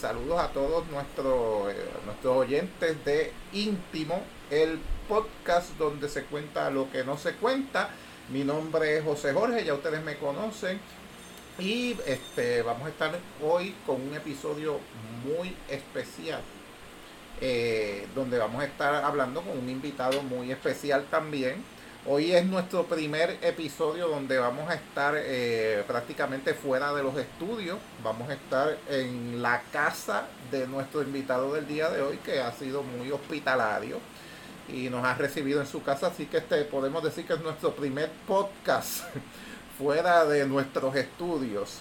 Saludos a todos nuestros, eh, nuestros oyentes de Íntimo, el podcast donde se cuenta lo que no se cuenta. Mi nombre es José Jorge, ya ustedes me conocen. Y este, vamos a estar hoy con un episodio muy especial, eh, donde vamos a estar hablando con un invitado muy especial también Hoy es nuestro primer episodio donde vamos a estar eh, prácticamente fuera de los estudios. Vamos a estar en la casa de nuestro invitado del día de hoy, que ha sido muy hospitalario y nos ha recibido en su casa. Así que este podemos decir que es nuestro primer podcast fuera de nuestros estudios.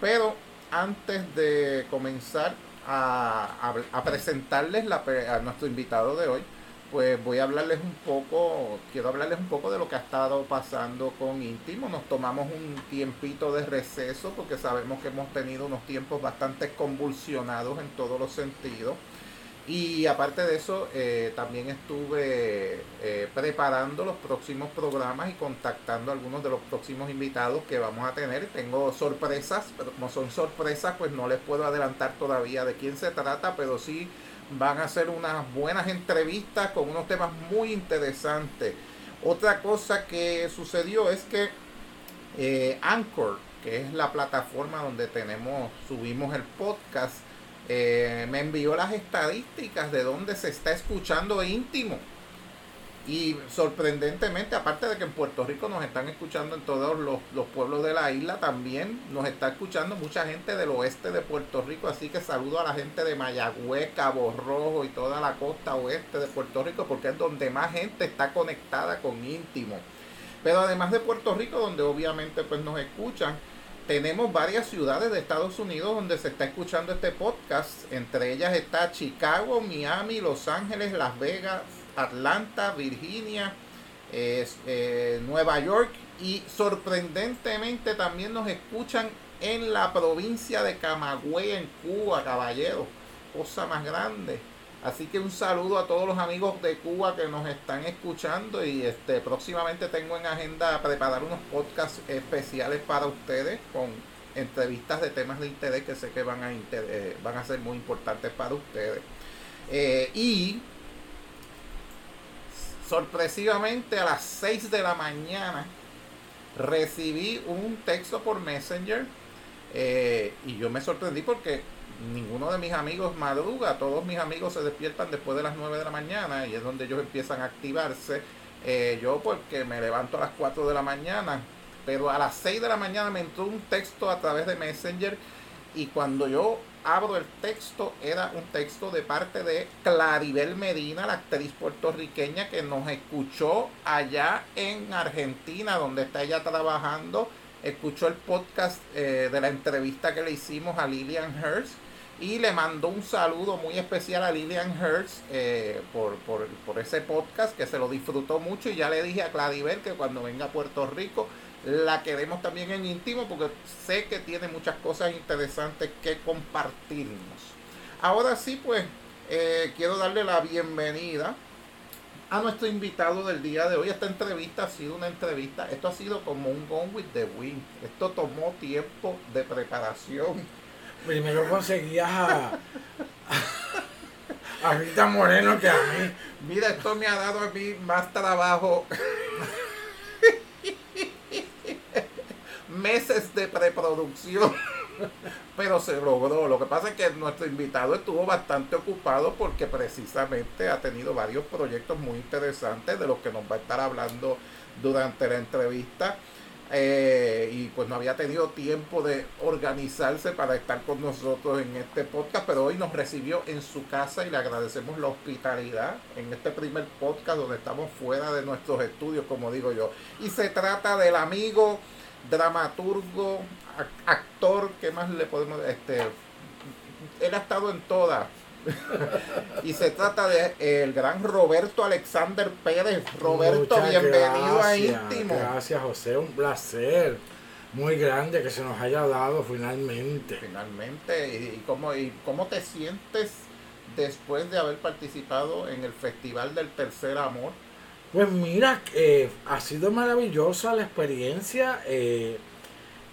Pero antes de comenzar a, presentarles a nuestro invitado de hoy, pues voy a hablarles un poco, quiero hablarles un poco de lo que ha estado pasando con Íntimo. Nos tomamos un tiempito de receso porque sabemos que hemos tenido unos tiempos bastante convulsionados en todos los sentidos. Y aparte de eso, eh, también estuve eh, preparando los próximos programas y contactando a algunos de los próximos invitados que vamos a tener. Tengo sorpresas, pero como son sorpresas, pues no les puedo adelantar todavía de quién se trata, pero sí van a hacer unas buenas entrevistas con unos temas muy interesantes. Otra cosa que sucedió es que eh, Anchor, que es la plataforma donde tenemos, subimos el podcast, eh, me envió las estadísticas de dónde se está escuchando íntimo. Y sorprendentemente, aparte de que en Puerto Rico nos están escuchando en todos los, pueblos de la isla, también nos está escuchando mucha gente del oeste de Puerto Rico. Así que saludo a la gente de Mayagüez, Cabo Rojo y toda la costa oeste de Puerto Rico, porque es donde más gente está conectada con íntimo. Pero además de Puerto Rico, donde obviamente pues nos escuchan, tenemos varias ciudades de Estados Unidos donde se está escuchando este podcast. Entre ellas está Chicago, Miami, Los Ángeles, Las Vegas, Atlanta, Virginia, eh, Nueva York y sorprendentemente también nos escuchan en la provincia de Camagüey en Cuba, caballero. Cosa más grande. Así que un saludo a todos los amigos de Cuba que nos están escuchando y este próximamente tengo en agenda preparar unos podcasts especiales para ustedes con entrevistas de temas de interés que sé que van a, eh, van a ser muy importantes para ustedes. Eh, y sorpresivamente a las 6 de la mañana recibí un texto por Messenger eh, y yo me sorprendí porque ninguno de mis amigos madruga, todos mis amigos se despiertan después de las 9 de la mañana y es donde ellos empiezan a activarse. Eh, yo porque me levanto a las 4 de la mañana, pero a las 6 de la mañana me entró un texto a través de Messenger y cuando yo abro el texto, era un texto de parte de Claribel Medina, la actriz puertorriqueña que nos escuchó allá en Argentina, donde está ella trabajando. Escuchó el podcast eh, de la entrevista que le hicimos a Lillian Hurst y le mandó un saludo muy especial a Lillian Hurst eh, por, por, por ese podcast que se lo disfrutó mucho y ya le dije a Claribel que cuando venga a Puerto Rico la queremos también en íntimo porque sé que tiene muchas cosas interesantes que compartirnos. Ahora sí, pues eh, quiero darle la bienvenida a nuestro invitado del día de hoy. Esta entrevista ha sido una entrevista, esto ha sido como un Gone with the Wind. Esto tomó tiempo de preparación. Primero conseguías a, a Rita Moreno que a mí. Mira, esto me ha dado a mí más trabajo meses de preproducción. pero se logró. Lo que pasa es que nuestro invitado estuvo bastante ocupado porque precisamente ha tenido varios proyectos muy interesantes de los que nos va a estar hablando durante la entrevista. Eh, y pues no había tenido tiempo de organizarse para estar con nosotros en este podcast, pero hoy nos recibió en su casa y le agradecemos la hospitalidad en este primer podcast donde estamos fuera de nuestros estudios, como digo yo. Y se trata del amigo dramaturgo, actor, ¿qué más le podemos este él ha estado en todas y se trata de el gran Roberto Alexander Pérez. Roberto, bienvenido a Íntimo. Gracias, José, un placer muy grande que se nos haya dado finalmente. Finalmente, ¿y cómo, y cómo te sientes después de haber participado en el Festival del Tercer Amor? Pues mira, eh, ha sido maravillosa la experiencia. Eh,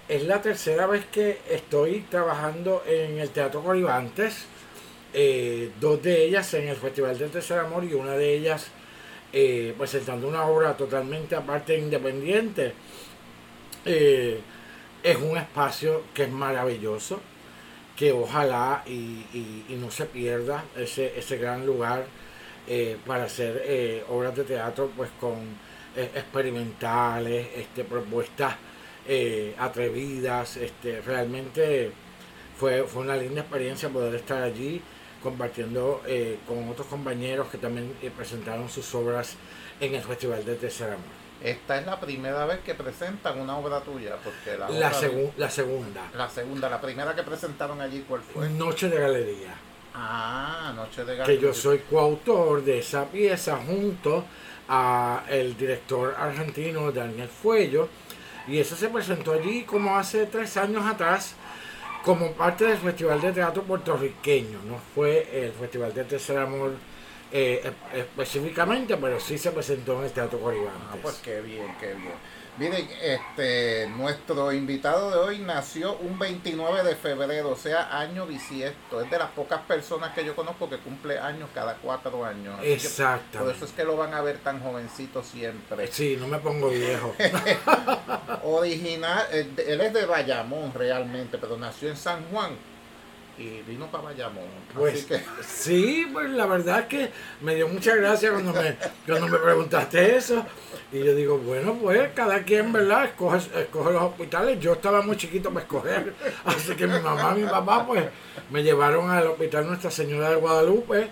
es la tercera vez que estoy trabajando en el Teatro Coribantes eh, dos de ellas en el Festival del Tercer Amor y una de ellas eh, presentando una obra totalmente aparte e independiente. Es un espacio que es maravilloso, que ojalá y, no se pierda ese, ese gran lugar para hacer obras de teatro pues con experimentales, este, propuestas atrevidas. Este, realmente fue, fue una linda experiencia poder estar allí compartiendo eh, con otros compañeros que también eh, presentaron sus obras en el Festival de Tercer Amor. Esta es la primera vez que presentan una obra tuya, porque la, la, la segunda. La segunda, la primera que presentaron allí, ¿cuál fue? Noche de Galería. Ah, Noche de Galería. Que yo soy coautor de esa pieza junto a el director argentino Daniel Fuello. Y eso se presentó allí como hace tres años atrás como parte del Festival de Teatro puertorriqueño, no fue el Festival de Tercer Amor eh, específicamente, pero sí se presentó en el Teatro Coribán. Ah, pues qué bien, qué bien. Miren, este, nuestro invitado de hoy nació un 29 de febrero, o sea, año bisiesto. Es de las pocas personas que yo conozco que cumple años cada cuatro años. Exacto. Por eso es que lo van a ver tan jovencito siempre. Sí, no me pongo viejo. Original, eh, él es de Bayamón realmente, pero nació en San Juan y vino para Bayamón. Pues sí, pues la verdad es que me dio mucha gracia cuando me, cuando me preguntaste eso. Y yo digo, bueno, pues cada quien, ¿verdad? Escoge, escoge los hospitales. Yo estaba muy chiquito para escoger. Así que mi mamá y mi papá, pues, me llevaron al hospital Nuestra Señora de Guadalupe,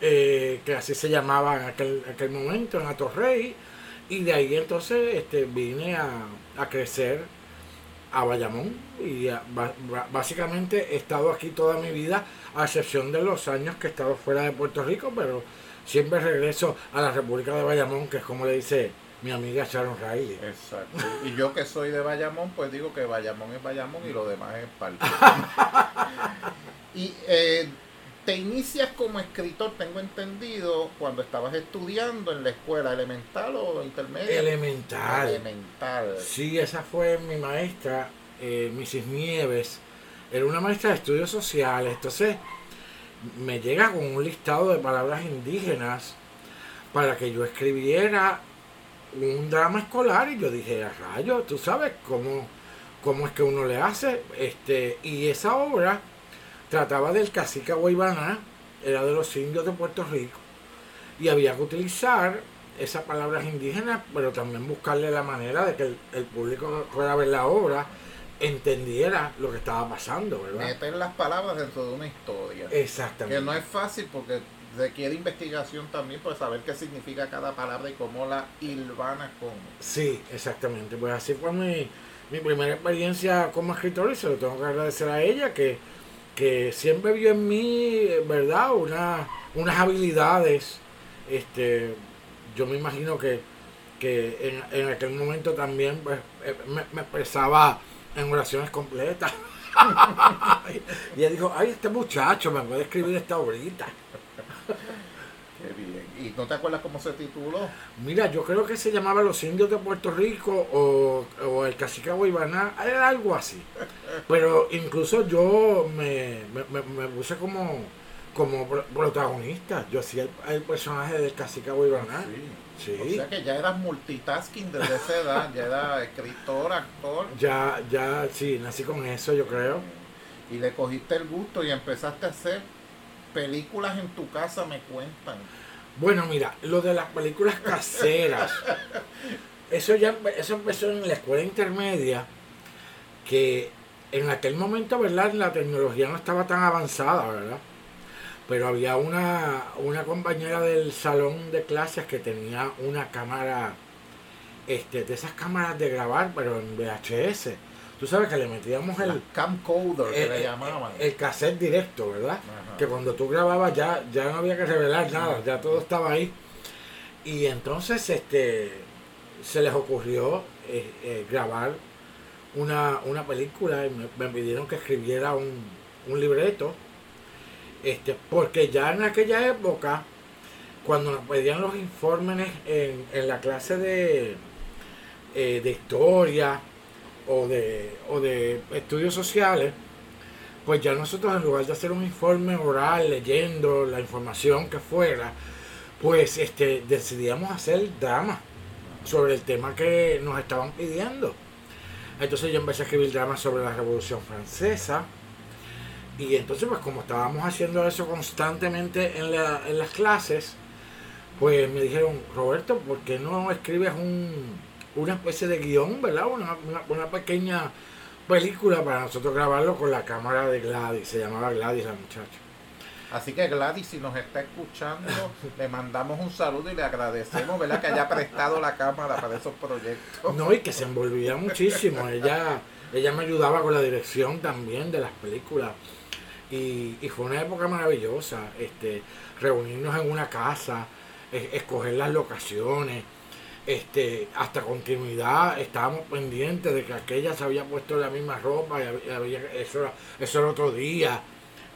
eh, que así se llamaba en aquel, aquel momento, en Atorrey. Y de ahí entonces este, vine a, a crecer a Bayamón y básicamente he estado aquí toda mi vida, a excepción de los años que he estado fuera de Puerto Rico, pero siempre regreso a la República de Bayamón, que es como le dice mi amiga Sharon Riley. Exacto. Y yo que soy de Bayamón, pues digo que Bayamón es Bayamón y lo demás es parte. y eh, te inicias como escritor, tengo entendido, cuando estabas estudiando en la escuela elemental o intermedia. Elemental. Elemental. Sí, esa fue mi maestra, eh, Mrs. Nieves. Era una maestra de estudios sociales. Entonces, me llega con un listado de palabras indígenas para que yo escribiera un drama escolar y yo dije, rayo, tú sabes cómo, cómo es que uno le hace. este Y esa obra trataba del cacique Guaybaná, era de los indios de Puerto Rico, y había que utilizar esas palabras indígenas, pero también buscarle la manera de que el, público pueda ver la obra entendiera lo que estaba pasando, ¿verdad? Meter las palabras dentro de una historia. Exactamente. Que no es fácil porque requiere investigación también para saber qué significa cada palabra y cómo la hilvana con... Sí, exactamente. Pues así fue mi, mi primera experiencia como escritor y se lo tengo que agradecer a ella que que siempre vio en mí, ¿verdad? Una, unas habilidades. Este, yo me imagino que, que en, aquel momento también pues, eh, me, expresaba en oraciones completas. y ella dijo, ay, este muchacho me puede escribir esta obrita. Qué bien. ¿Y no te acuerdas cómo se tituló? Mira, yo creo que se llamaba Los Indios de Puerto Rico o, El Cacique Guaybaná, era algo así. Pero incluso yo me, puse como, como protagonista. Yo hacía el, personaje del Cacique Guaybaná. Sí. O sea que ya eras multitasking desde esa edad, ya era escritor, actor. Ya, ya, sí, nací con eso, yo creo. y le cogiste el gusto y empezaste a hacer películas en tu casa, me cuentan. Bueno, mira, lo de las películas caseras, eso ya eso empezó en la escuela intermedia, que en aquel momento, ¿verdad? La tecnología no estaba tan avanzada, ¿verdad? Pero había una, una compañera del salón de clases que tenía una cámara, este, de esas cámaras de grabar, pero en VHS. Tú sabes que le metíamos el camcorder que el, le el- llamaban. el cassette directo, ¿verdad? Ajá. Que cuando tú grababas ya, ya no había que revelar nada, ya todo estaba ahí. Y entonces este se les ocurrió eh, eh, grabar una, una película y me, me pidieron que escribiera un, un libreto. Este, porque ya en aquella época, cuando nos pedían los informes en, en la clase de, eh, de historia o de, o de estudios sociales, pues ya nosotros en lugar de hacer un informe oral leyendo la información que fuera, pues este decidíamos hacer drama sobre el tema que nos estaban pidiendo. Entonces yo empecé a escribir dramas sobre la Revolución Francesa. Y entonces pues como estábamos haciendo eso constantemente en, la- en las clases, pues me dijeron, Roberto, ¿por qué no escribes un, una especie de guion, ¿verdad? Una, una- una pequeña película para nosotros grabarlo con la cámara de Gladys. Se llamaba Gladys la muchacha. Así que Gladys, si nos está escuchando, le mandamos un saludo y le agradecemos, ¿verdad? Que haya prestado la cámara para esos proyectos. No, y que se envolvía muchísimo. Ella, ella me ayudaba con la dirección también de las películas. Y, y fue una época maravillosa. Este, reunirnos en una casa, es- escoger las locaciones, este, hasta continuidad, estábamos pendientes de que aquella se había puesto la misma ropa y había, eso, era, eso era otro día.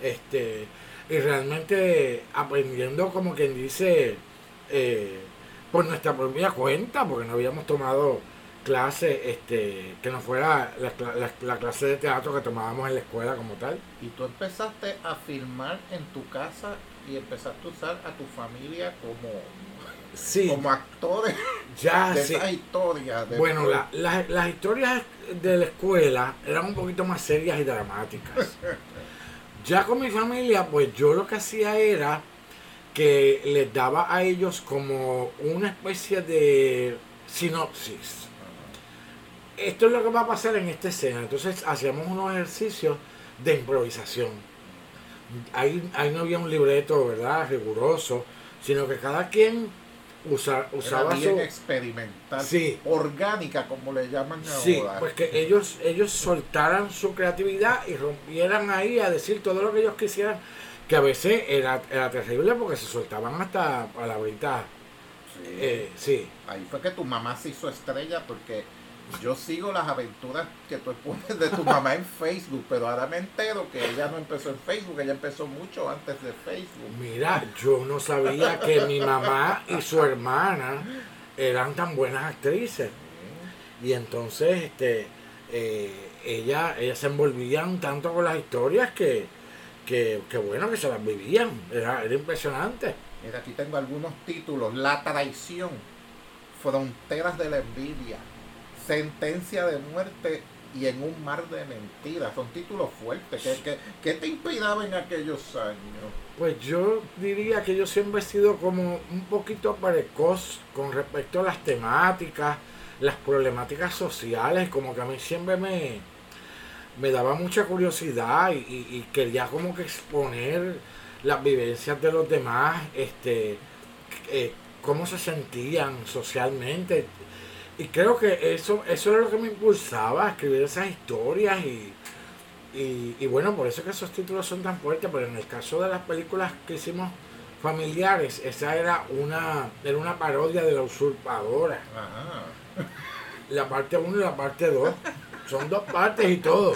Este, y realmente aprendiendo como quien dice eh, por nuestra propia cuenta, porque no habíamos tomado clase este, que no fuera la, la- la clase de teatro que tomábamos en la escuela como tal. Y tú empezaste a filmar en tu casa y empezaste a usar a tu familia como, Sí, como actores ya de sí. esas historias. de- Bueno, la- la- las historias de la escuela eran un poquito más serias y dramáticas. Ya con mi familia, pues yo lo que hacía era que les daba a ellos como una especie de sinopsis. Esto es lo que va a pasar en esta escena. Entonces hacíamos unos ejercicios de improvisación. Ahí, ahí no había un libreto, ¿verdad? Riguroso, sino que cada quien usa- Era usaba bien su... experimental, Sí. orgánica como le llaman Sí, ahora. pues que ellos, ellos soltaran su creatividad y rompieran ahí a decir todo lo que ellos quisieran, que a veces era, era terrible porque se soltaban hasta palabritas. Sí. Eh, sí, Ahí fue que tu mamá se hizo estrella porque yo sigo las aventuras que tú pones de tu mamá en Facebook, pero ahora me entero que ella no empezó en Facebook, ella empezó mucho antes de Facebook. mira, yo no sabía que mi mamá y su hermana eran tan buenas actrices. Y entonces, este, eh, ella, ellas se envolvían tanto con las historias que, que, que bueno, que se las vivían. Era, era impresionante. Mira, aquí tengo algunos títulos. La traición, fronteras de la envidia, sentencia de muerte y en un mar de mentiras. Son títulos fuertes. ¿Qué, te inspiraba en aquellos años? Pues yo diría que yo siempre he sido como un poquito precoz con respecto a las temáticas, las problemáticas sociales, como que a mí siempre me, me daba mucha curiosidad y quería como que exponer las vivencias de los demás, este, eh, cómo se sentían socialmente. Y creo que eso, eso era lo que me impulsaba a escribir esas historias y, y, y bueno, por eso que esos títulos son tan fuertes, pero en el caso de las películas que hicimos familiares, esa era una, era una parodia de la usurpadora. Ajá. La parte 1 y la parte 2. Son dos partes y todo.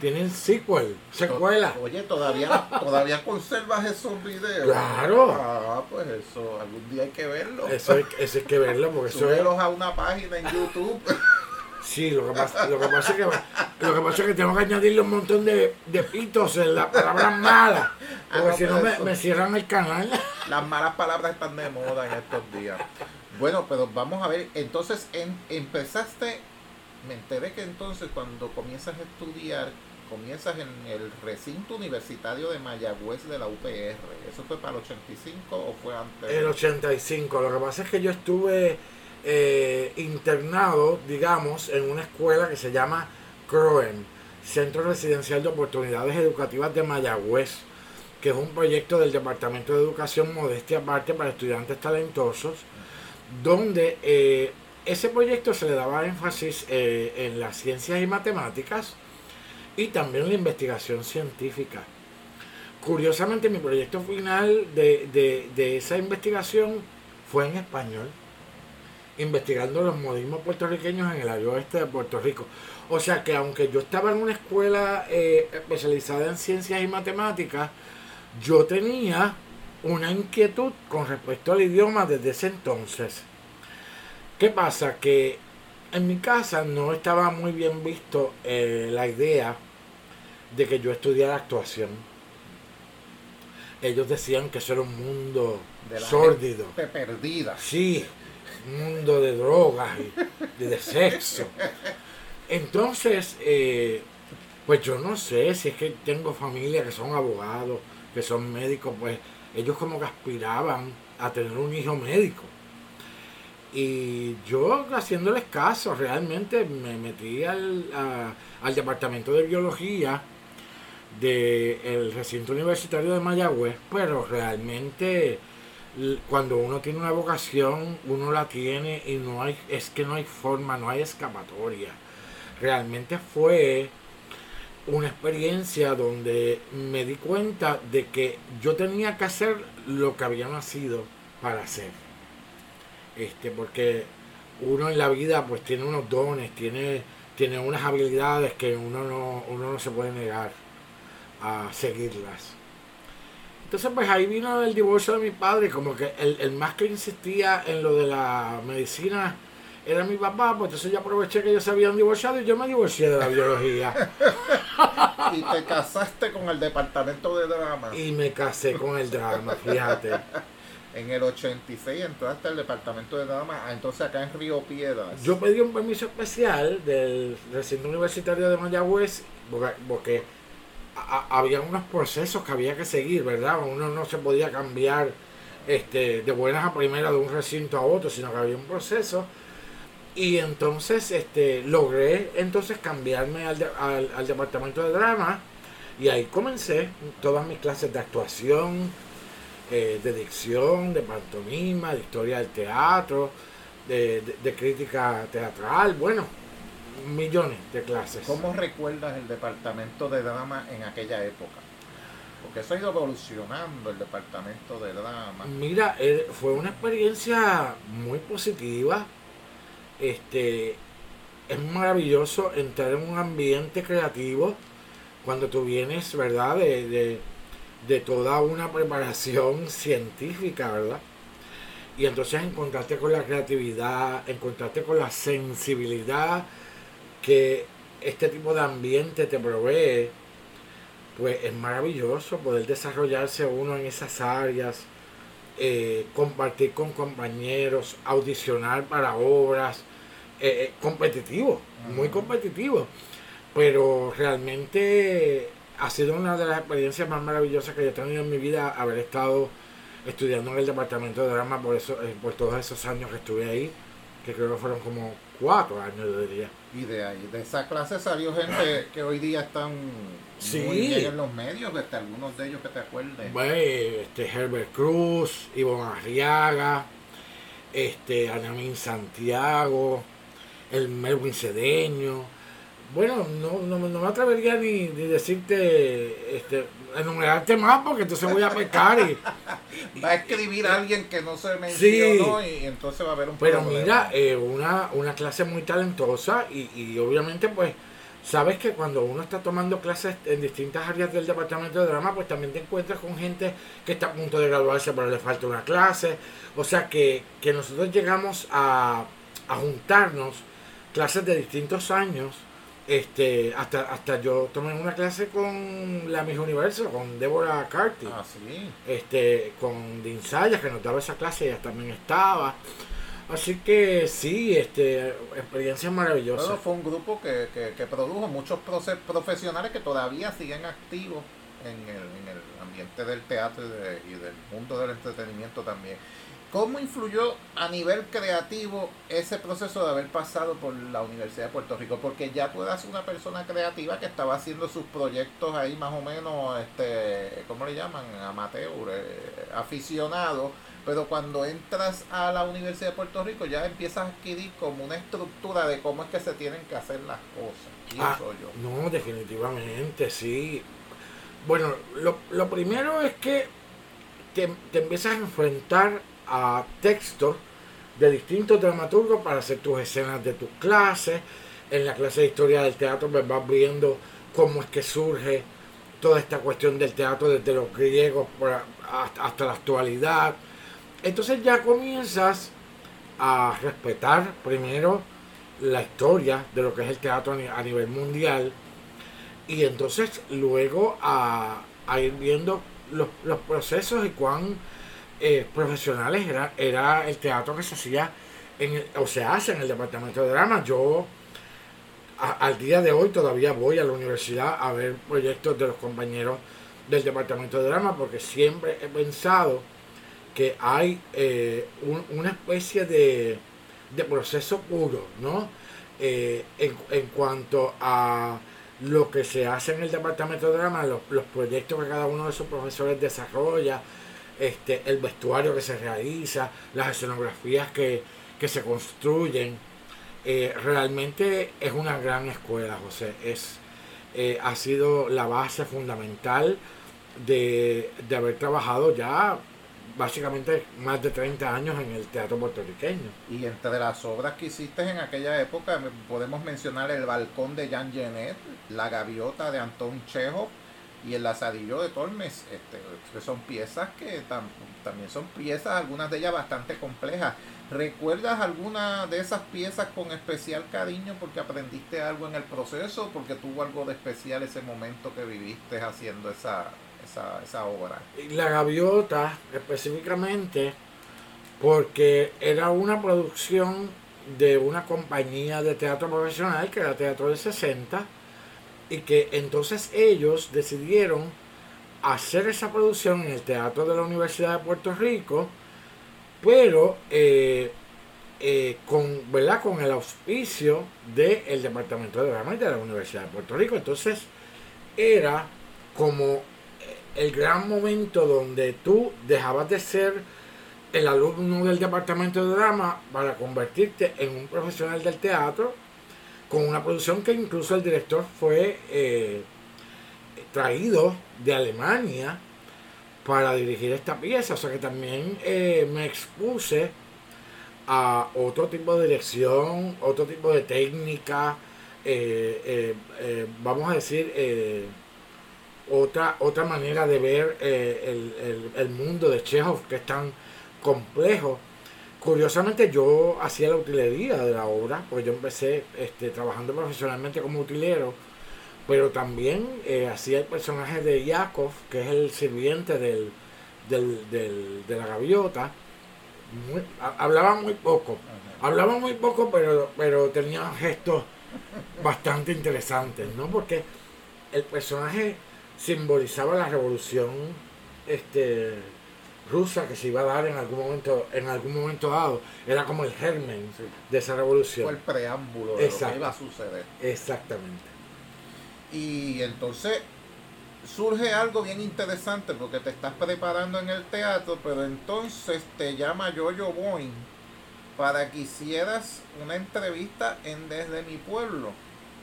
Tienen sequel, secuela. Oye, todavía, todavía conservas esos videos. Claro. Ah, pues eso, algún día hay que verlo. Eso hay, eso hay que verlo porque eso es... Súbelos a una página en YouTube. Sí, lo que pasa, lo que pasa es que lo que pasa es que tengo que añadirle un montón de, de pitos en las palabras malas. Ah, Porque no, si no pero me, me cierran el canal. Las malas palabras están de moda en estos días. Bueno, pero vamos a ver, entonces en- empezaste, me enteré que entonces cuando comienzas a estudiar comienzas en el recinto universitario de Mayagüez de la UPR. ¿Eso fue para el 85 o fue antes? El 85. Lo que pasa es que yo estuve eh, internado, digamos, en una escuela que se llama CROEM, Centro Residencial de Oportunidades Educativas de Mayagüez, que es un proyecto del Departamento de Educación Modestia Aparte para estudiantes talentosos, donde eh, ese proyecto se le daba énfasis eh, en las ciencias y matemáticas y también la investigación científica. Curiosamente, mi proyecto final de, de esa investigación fue en español investigando los modismos puertorriqueños en el área oeste de Puerto Rico. O sea que aunque yo estaba en una escuela eh, especializada en ciencias y matemáticas, yo tenía una inquietud con respecto al idioma desde ese entonces. ¿Qué pasa? Que en mi casa no estaba muy bien visto eh, la idea de que yo estudiara actuación. Ellos decían que eso era un mundo de sórdido. Perdida. Sí, mundo de drogas y, de sexo. Entonces, eh, pues yo no sé si es que tengo familia que son abogados, que son médicos, pues ellos como que aspiraban a tener un hijo médico. Y yo haciéndoles caso, realmente me metí al, departamento de biología del recinto universitario de Mayagüez, pero realmente cuando uno tiene una vocación, uno la tiene y no hay, es que no hay forma, no hay escapatoria. Realmente fue una experiencia donde me di cuenta de que yo tenía que hacer lo que había nacido para hacer. Este, porque uno en la vida pues tiene unos dones, tiene, tiene unas habilidades que uno no, uno no se puede negar a seguirlas. Entonces, pues ahí vino el divorcio de mi padre, como que el, más que insistía en lo de la medicina era mi papá, pues entonces yo aproveché que ellos se habían divorciado y yo me divorcié de la biología. y te casaste con el departamento de drama. Y me casé con el drama, fíjate. En el 86 entraste al departamento de drama, ah, entonces acá en Río Piedras. Yo pedí un permiso especial del recinto universitario de Mayagüez, porque había unos procesos que había que seguir, ¿verdad? Uno no se podía cambiar este, de buenas a primeras de un recinto a otro, sino que había un proceso. Y entonces este, logré entonces cambiarme al, al, departamento de drama y ahí comencé todas mis clases de actuación, eh, de dicción, de pantomima, de historia del teatro, de, de crítica teatral, bueno, millones de clases. ¿Cómo recuerdas el departamento de drama en aquella época? Porque eso ha ido evolucionando el departamento de drama. Mira, eh, fue una experiencia muy positiva. Este, es maravilloso entrar en un ambiente creativo cuando tú vienes, ¿verdad? De, de, de toda una preparación científica, ¿verdad? Y entonces encontrarte con la creatividad, encontrarte con la sensibilidad que este tipo de ambiente te provee, pues es maravilloso poder desarrollarse uno en esas áreas, eh, compartir con compañeros, audicionar para obras, eh, eh, competitivo, muy competitivo. Pero realmente ha sido una de las experiencias más maravillosas que yo he tenido en mi vida haber estado estudiando en el departamento de drama por eso, por todos esos años que estuve ahí, que creo que fueron como cuatro años, yo diría. Y de ahí, de esa clase salió gente que hoy día están muy bien en los medios, este, algunos de ellos que te acuerdes. Bueno, este, Herbert Cruz, Ivonne Arriaga, este, Anamín Santiago, el Melvin Cedeño. Bueno, no, no, me atrevería ni, ni decirte este, enumerarte más porque entonces voy a pecar y, va a escribir a alguien que no se mencionó y entonces va a haber un pero mira eh, una, una clase muy talentosa y, y obviamente pues sabes que cuando uno está tomando clases en distintas áreas del departamento de drama pues también te encuentras con gente que está a punto de graduarse pero le falta una clase. O sea que, que nosotros llegamos a, a juntarnos clases de distintos años este, hasta, hasta yo tomé una clase con la Miss Universo, con Débora Carty. Ah, sí. Este, con Dinsaya, que nos daba esa clase, ella también estaba. Así que sí, este, experiencia maravillosa. Bueno, fue un grupo que, que, que produjo muchos profesionales que todavía siguen activos en el, en el ambiente del teatro y, de- y del mundo del entretenimiento también. ¿Cómo influyó a nivel creativo ese proceso de haber pasado por la Universidad de Puerto Rico? Porque ya tú eras una persona creativa que estaba haciendo sus proyectos ahí más o menos, este, ¿cómo le llaman? Amateur, eh, aficionado. Pero cuando entras a la Universidad de Puerto Rico ya empiezas a adquirir como una estructura de cómo es que se tienen que hacer las cosas. Ah, Pienso yo. No, definitivamente, sí. Bueno, lo, lo primero es que te, te empiezas a enfrentar a textos de distintos dramaturgos para hacer tus escenas de tus clases. En la clase de historia del teatro pues vas viendo cómo es que surge toda esta cuestión del teatro desde los griegos hasta, la actualidad. Entonces ya comienzas a respetar primero la historia de lo que es el teatro a nivel mundial y entonces luego a, a ir viendo los, los procesos y cuán eh, profesionales era, era el teatro que se hacía en o se hace en el departamento de drama. Yo al día de hoy todavía voy a la universidad a ver proyectos de los compañeros del departamento de drama porque siempre he pensado que hay eh, un- una especie de, de proceso puro, ¿no? Eh, en, en cuanto a lo que se hace en el departamento de drama, los, los proyectos que cada uno de esos profesores desarrolla, este, el vestuario que se realiza, las escenografías que, que se construyen, eh, realmente es una gran escuela, José. Es, eh, ha sido la base fundamental de, de haber trabajado ya básicamente más de 30 años en el teatro puertorriqueño. Y entre las obras que hiciste en aquella época podemos mencionar El Balcón de Jean Genet, La Gaviota de Anton Chekhov y El Lazarillo de Tormes, este, que son piezas que tam- también son piezas, algunas de ellas bastante complejas. ¿Recuerdas alguna de esas piezas con especial cariño porque aprendiste algo en el proceso, porque tuvo algo de especial ese momento que viviste haciendo esa, esa, esa obra? La Gaviota, específicamente, porque era una producción de una compañía de teatro profesional, que era Teatro de 60, y que entonces ellos decidieron hacer esa producción en el Teatro de la Universidad de Puerto Rico, pero eh, eh, con, ¿verdad? con el auspicio del Departamento de Drama de la Universidad de Puerto Rico. Entonces era como eh, el gran momento donde tú dejabas de ser el alumno del departamento de drama para convertirte en un profesional del teatro con una producción que incluso el director fue eh, traído de Alemania para dirigir esta pieza, o sea que también eh, me expuse a otro tipo de dirección, otro tipo de técnica, eh, vamos a decir, otra, otra manera de ver el, el- el mundo de Chekhov que es tan complejo. Curiosamente yo hacía la utilería de la obra, porque yo empecé este, trabajando profesionalmente como utilero, pero también eh, hacía el personaje de Yakov, que es el sirviente del, del- del- de la gaviota. Muy- hablaba muy poco, hablaba muy poco, pero, pero tenía gestos bastante interesantes, ¿no? Porque el personaje simbolizaba la revolución este, rusa que se iba a dar en algún momento, en algún momento dado. Era como el germen Sí. de esa Fue el revolución. preámbulo de lo que iba a suceder. Exactamente. Y entonces surge algo bien interesante porque te estás preparando en el teatro, pero entonces te llama Yoyo Boing para que hicieras una entrevista en Desde mi pueblo.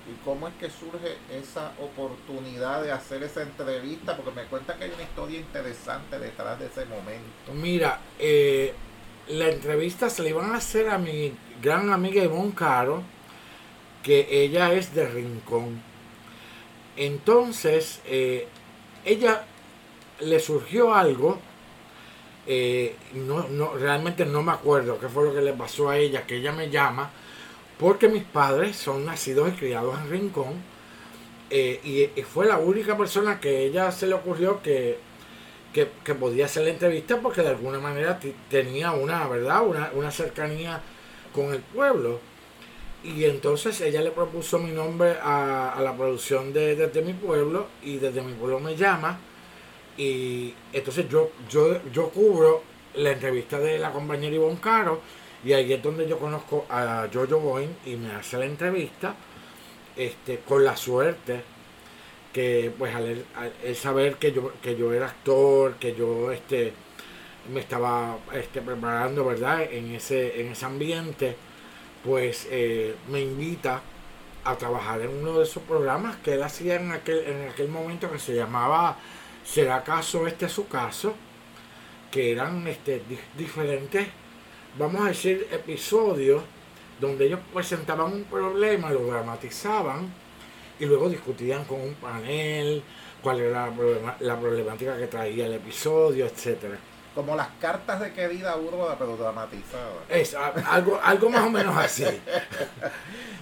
¿Y cómo es que surge esa oportunidad de hacer esa entrevista? Porque me cuenta que hay una historia interesante detrás de ese momento. Mira, eh, la entrevista se le iban a hacer a mi gran amiga Ivonne Caro, que ella es de Rincón. Entonces, eh, ella le surgió algo, eh, no, no, realmente no me acuerdo qué fue lo que le pasó a ella, que ella me llama, porque mis padres son nacidos y criados en Rincón, eh, y, fue la única persona que ella se le ocurrió que, que, podía hacer la entrevista porque de alguna manera tenía una, ¿verdad? Una, una cercanía con el pueblo. Y entonces ella le propuso mi nombre a, a la producción de Desde mi pueblo y desde mi pueblo me llama. Y entonces yo, yo, yo cubro la entrevista de la compañera Ivonne Caro y ahí es donde yo conozco a Jojo Boyne y me hace la entrevista este, con la suerte que pues al, él- saber que yo, que yo era actor, que yo este, me estaba este, preparando, ¿verdad? En ese, en ese ambiente, pues eh, me invita a trabajar en uno de esos programas que él hacía en aquel, en aquel momento que se llamaba ¿Será acaso este su caso? Que eran este, di- diferentes, vamos a decir, episodios donde ellos presentaban un problema, lo dramatizaban y luego discutían con un panel cuál era la, problema- la problemática que traía el episodio, etcétera. Como las cartas de querida Urbana, pero dramatizadas. Es algo, algo más o menos así.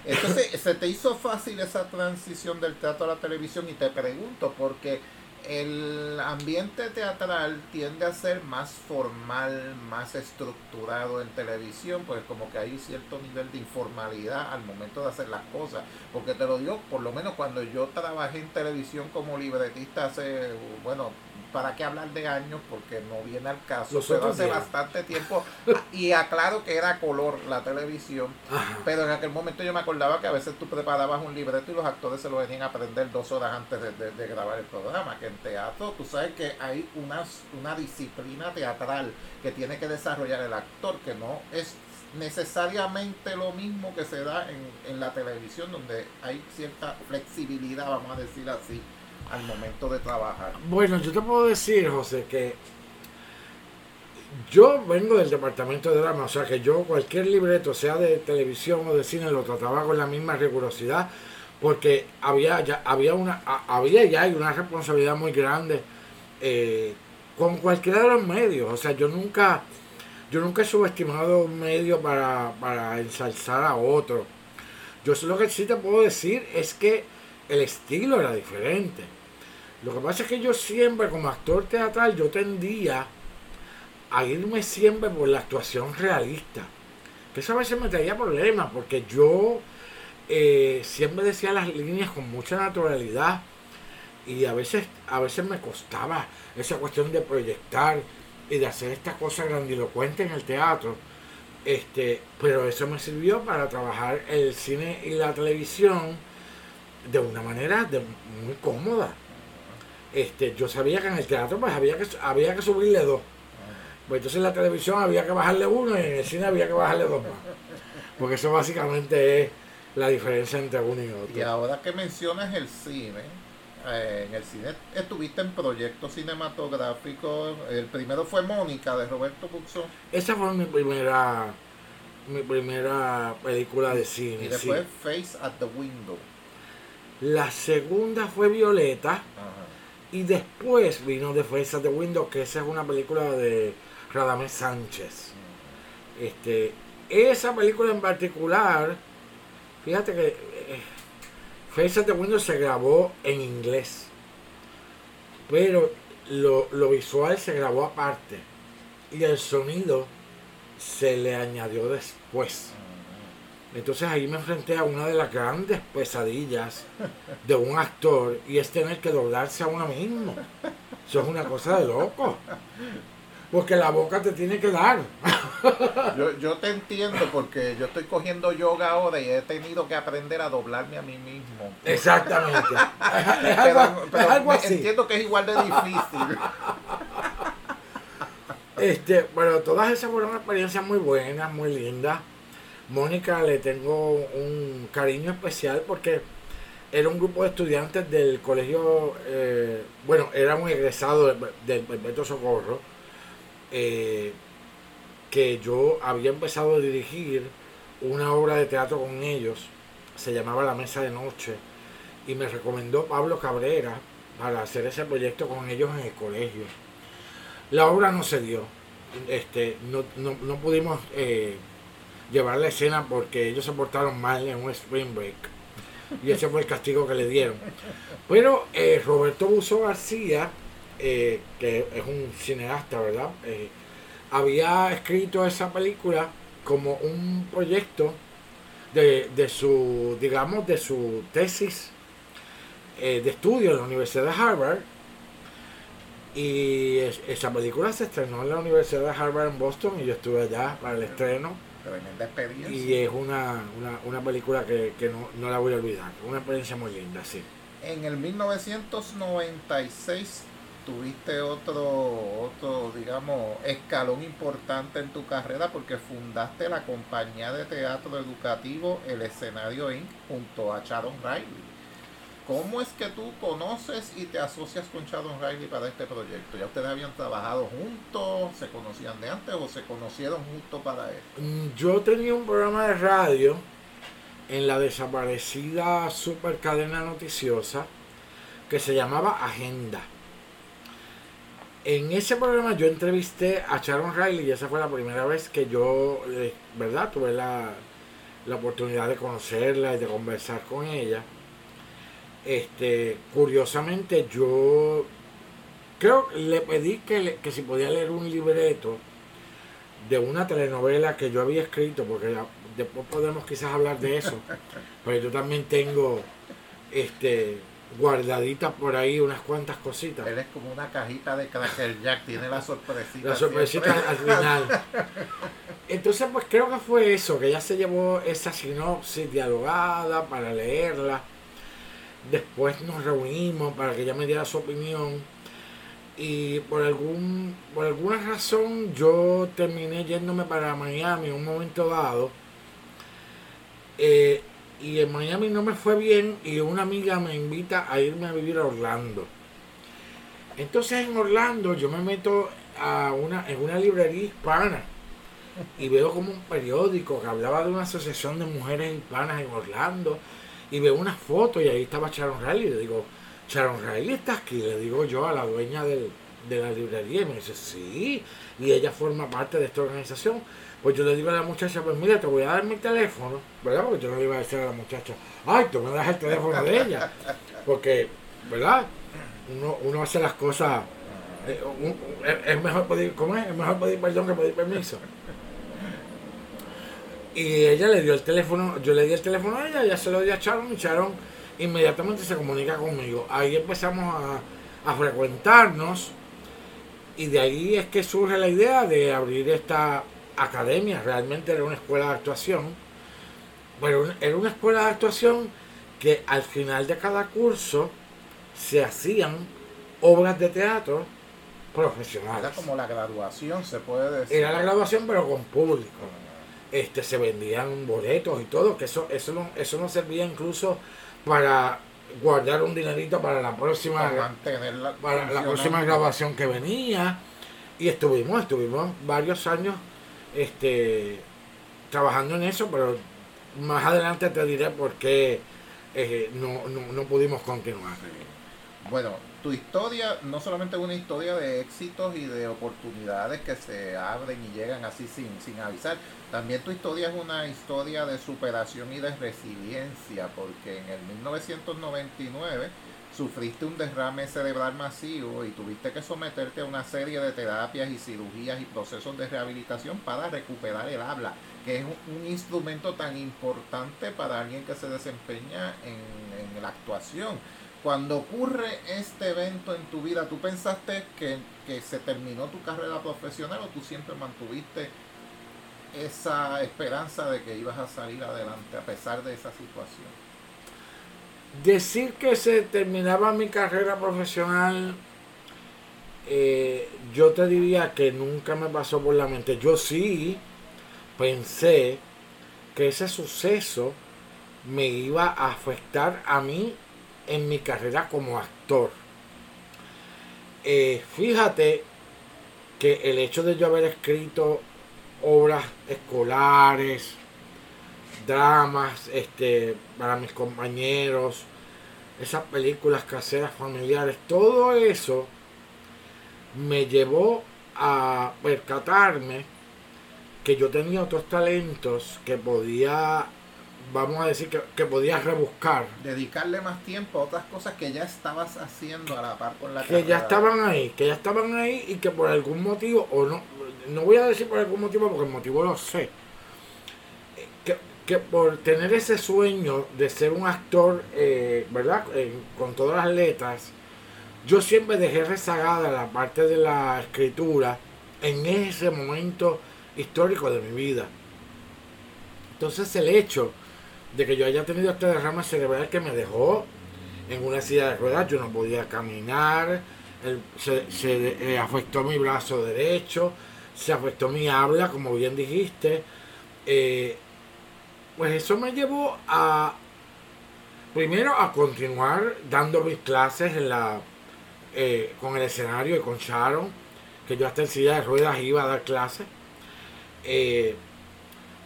Entonces, ¿se te hizo fácil esa transición del teatro a la televisión? Y te pregunto, porque el ambiente teatral tiende a ser más formal, más estructurado en televisión, pues como que hay cierto nivel de informalidad al momento de hacer las cosas. Porque te lo digo, por lo menos cuando yo trabajé en televisión como libretista hace, bueno, ¿para qué hablar de años? Porque no viene al caso, Los pero hace días. bastante tiempo. Y aclaro que era color la televisión. Ajá. Pero en aquel momento yo me acordaba que a veces tú preparabas un libreto y los actores se lo venían a aprender dos horas antes de, de- de grabar el programa. Que en teatro tú sabes que hay una, una disciplina teatral que tiene que desarrollar el actor, que no es necesariamente lo mismo que se da en, en la televisión, donde hay cierta flexibilidad, vamos a decir así, al momento de trabajar. Bueno, yo te puedo decir, José, que yo vengo del departamento de drama, o sea que yo cualquier libreto, sea de televisión o de cine, lo trataba con la misma rigurosidad, porque había ya, había una, había ya hay una responsabilidad muy grande eh, con cualquiera de los medios. O sea, yo nunca, yo nunca he subestimado un medio para, para ensalzar a otro. Yo lo que sí te puedo decir es que el estilo era diferente. Lo que pasa es que yo siempre, como actor teatral, yo tendía a irme siempre por la actuación realista. Que eso a veces me traía problemas, porque yo eh, siempre decía las líneas con mucha naturalidad y a veces, a veces me costaba esa cuestión de proyectar y de hacer esta cosa grandilocuente en el teatro. Este, pero eso me sirvió para trabajar el cine y la televisión de una manera muy cómoda. Este, yo sabía que en el teatro pues había que, había que subirle dos. Pues entonces en la televisión había que bajarle uno y en el cine había que bajarle dos más. Porque eso básicamente es la diferencia entre uno y otro. Y ahora que mencionas el cine, eh, en el cine estuviste en proyectos cinematográficos. El primero fue Mónica de Roberto Puxón Esa fue mi primera mi primera película de cine. y sí. después Face at the Window. La segunda fue Violeta Ajá. Y después vino The Face of the Window, que esa es una película de Radamés Sánchez. Este, esa película en particular, fíjate que eh, Face of the Window se grabó en inglés, pero lo, lo visual se grabó aparte y el sonido se le añadió después. Entonces ahí me enfrenté a una de las grandes pesadillas de un actor y es tener que doblarse a uno mismo. Eso es una cosa de loco. Porque la boca te tiene que dar. Yo, yo te entiendo porque yo estoy cogiendo yoga ahora y he tenido que aprender a doblarme a mí mismo. Exactamente. Es, Pero, algo, pero es algo me- así. entiendo que es igual de difícil. Este, bueno, todas esas fueron experiencias muy buenas, muy lindas. Mónica le tengo un cariño especial porque era un grupo de estudiantes del colegio, eh, bueno, era un egresado del Perpetuo Socorro, eh, que yo había empezado a dirigir una obra de teatro con ellos, se llamaba La Mesa de Noche, y me recomendó Pablo Cabrera para hacer ese proyecto con ellos en el colegio. La obra no se dio, este, no, no, no pudimos eh, llevar la escena porque ellos se portaron mal en un spring break. Y ese fue el castigo que le dieron. Pero eh, Roberto Buzo García eh, que es un cineasta, ¿verdad? Eh, había escrito esa película como un proyecto de, de su, digamos, de su tesis de estudio en la Universidad de Harvard. Y esa película se estrenó en la Universidad de Harvard en Boston y yo estuve allá para el estreno. Tremenda experiencia. Y es una, una, una película que, que no, no, la voy a olvidar. Una experiencia muy linda, sí. En el 1996 tuviste otro, otro, digamos, escalón importante en tu carrera porque fundaste la compañía de teatro educativo El Escenario Inc. junto a Sharon Riley. ¿Cómo es que tú conoces y te asocias con Sharon Riley para este proyecto? ¿Ya ustedes habían trabajado juntos? ¿Se conocían de antes o se conocieron juntos para esto? Mm, yo tenía un programa de radio en la desaparecida super cadena noticiosa que se llamaba Agenda en ese programa yo entrevisté a Sharon Riley y esa fue la primera vez que yo, eh, ¿verdad? Tuve la, oportunidad de conocerla y de conversar con ella. Este, curiosamente yo creo le pedí que, que si podía leer un libreto de una telenovela que yo había escrito, porque después podemos quizás hablar de eso, pero yo también tengo este guardaditas por ahí unas cuantas cositas. Él es como una cajita de Cracker Jack, tiene la sorpresita. La sorpresita al final. Entonces, pues creo que fue eso, que ella se llevó esa sinopsis dialogada para leerla. Después nos reunimos para que ella me diera su opinión. Y por algún por alguna razón yo terminé yéndome para Miami en un momento dado. Eh, y en Miami no me fue bien y una amiga me invita a irme a vivir a Orlando. Entonces en Orlando yo me meto a una, en una librería hispana y veo como un periódico que hablaba de una asociación de mujeres hispanas en Orlando y veo una foto y ahí estaba Sharon Riley le digo, Sharon Riley está aquí, le digo yo a la dueña de la librería y me dice, sí, y ella forma parte de esta organización. Pues yo le digo a la muchacha, pues mira, te voy a dar mi teléfono, ¿verdad? Porque yo no le iba a decir a la muchacha, ay, tú me das el teléfono de ella. Porque, ¿verdad? Uno, uno hace las cosas, eh, es mejor pedir, ¿cómo es? Es mejor pedir perdón que pedir permiso. Y ella le dio el teléfono, yo le di el teléfono a ella, ella se lo dio a Sharon y Sharon inmediatamente se comunica conmigo. Ahí empezamos a, a frecuentarnos y de ahí es que surge la idea de abrir esta academia, realmente era una escuela de actuación, pero era una escuela de actuación que al final de cada curso se hacían obras de teatro profesionales. Era como la graduación, se puede decir. Era la graduación, pero con público. Este, se vendían boletos y todo, que eso, eso, no, eso no servía incluso para guardar un dinerito para la próxima para la próxima grabación que venía y estuvimos estuvimos varios años este, trabajando en eso, pero más adelante te diré por qué eh, no, no, no, pudimos continuar. Bueno, tu historia no solamente es una historia de éxitos y de oportunidades que se abren y llegan así sin, sin avisar, también tu historia es una historia de superación y de resiliencia, porque en el 1999 sufriste un derrame cerebral masivo y tuviste que someterte a una serie de terapias y cirugías y procesos de rehabilitación para recuperar el habla, que es un, instrumento tan importante para alguien que se desempeña en, la actuación. Cuando ocurre este evento en tu vida, ¿tú pensaste que, que se terminó tu carrera profesional o tú siempre mantuviste esa esperanza de que ibas a salir adelante a pesar de esa situación? Decir que se terminaba mi carrera profesional, eh, yo te diría que nunca me pasó por la mente. Yo sí pensé que ese suceso me iba a afectar a mí en mi carrera como actor. Eh, fíjate que el hecho de yo haber escrito obras escolares, dramas este, para mis compañeros, esas películas caseras familiares, todo eso me llevó a percatarme que yo tenía otros talentos que podía vamos a decir que, que podías rebuscar. Dedicarle más tiempo a otras cosas que ya estabas haciendo a la par con la que ya estaban ahí, que ya estaban ahí y que por algún motivo, o no, no voy a decir por algún motivo porque el motivo lo sé, que, que por tener ese sueño de ser un actor, eh, ¿verdad? Eh, con todas las letras, yo siempre dejé rezagada la parte de la escritura en ese momento histórico de mi vida. Entonces el hecho de que yo haya tenido este derrame cerebral que me dejó en una silla de ruedas, yo no podía caminar, se, eh, afectó mi brazo derecho, se afectó mi habla, como bien dijiste. eh, pues eso me llevó a, primero a continuar dando mis clases en la, eh, con el escenario y con Sharon, que yo hasta en silla de ruedas iba a dar clases.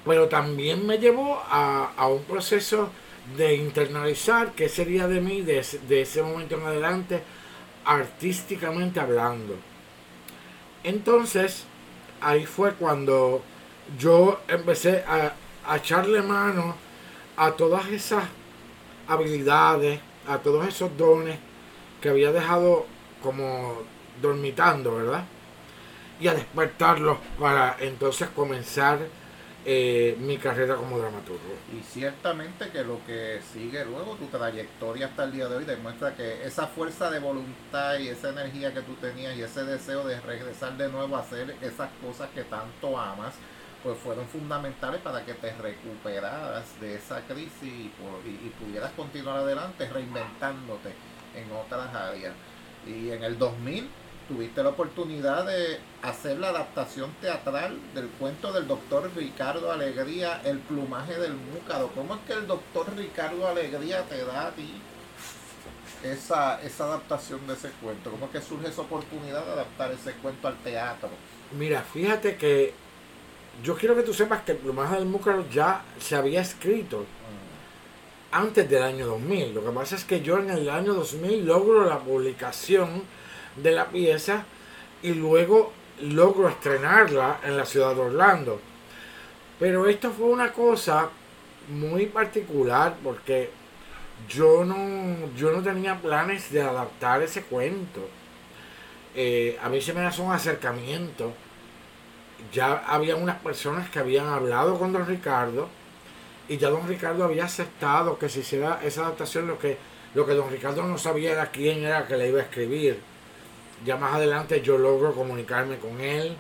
Pero también me llevó a, a un proceso de internalizar qué sería de mí de ese, de ese momento en adelante, artísticamente hablando. Entonces, ahí fue cuando yo empecé a, a echarle mano a todas esas habilidades, a todos esos dones que había dejado como dormitando, ¿verdad? Y a despertarlos para entonces comenzar eh, mi carrera como dramaturgo. Y ciertamente que lo que sigue luego, tu trayectoria hasta el día de hoy, demuestra que esa fuerza de voluntad y esa energía que tú tenías y ese deseo de regresar de nuevo a hacer esas cosas que tanto amas, pues fueron fundamentales para que te recuperaras de esa crisis y, y- y pudieras continuar adelante reinventándote en otras áreas. Y en el 2000 tuviste la oportunidad de hacer la adaptación teatral del cuento del doctor Ricardo Alegría, El plumaje del múcaro. ¿Cómo es que el doctor Ricardo Alegría te da a ti esa, esa adaptación de ese cuento? ¿Cómo es que surge esa oportunidad de adaptar ese cuento al teatro? Mira, fíjate que yo quiero que tú sepas que el plumaje del múcaro ya se había escrito antes del año 2000. Lo que pasa es que yo en el año 2000 logro la publicación de la pieza y luego logro estrenarla en la ciudad de Orlando. Pero esto fue una cosa muy particular porque yo no, yo no tenía planes de adaptar ese cuento. Eh, a mí se me hace un acercamiento. Ya había unas personas que habían hablado con don Ricardo y ya don Ricardo había aceptado que se hiciera esa adaptación. Lo que, lo que don Ricardo no sabía era quién era que le iba a escribir. Ya más adelante yo logro comunicarme con él,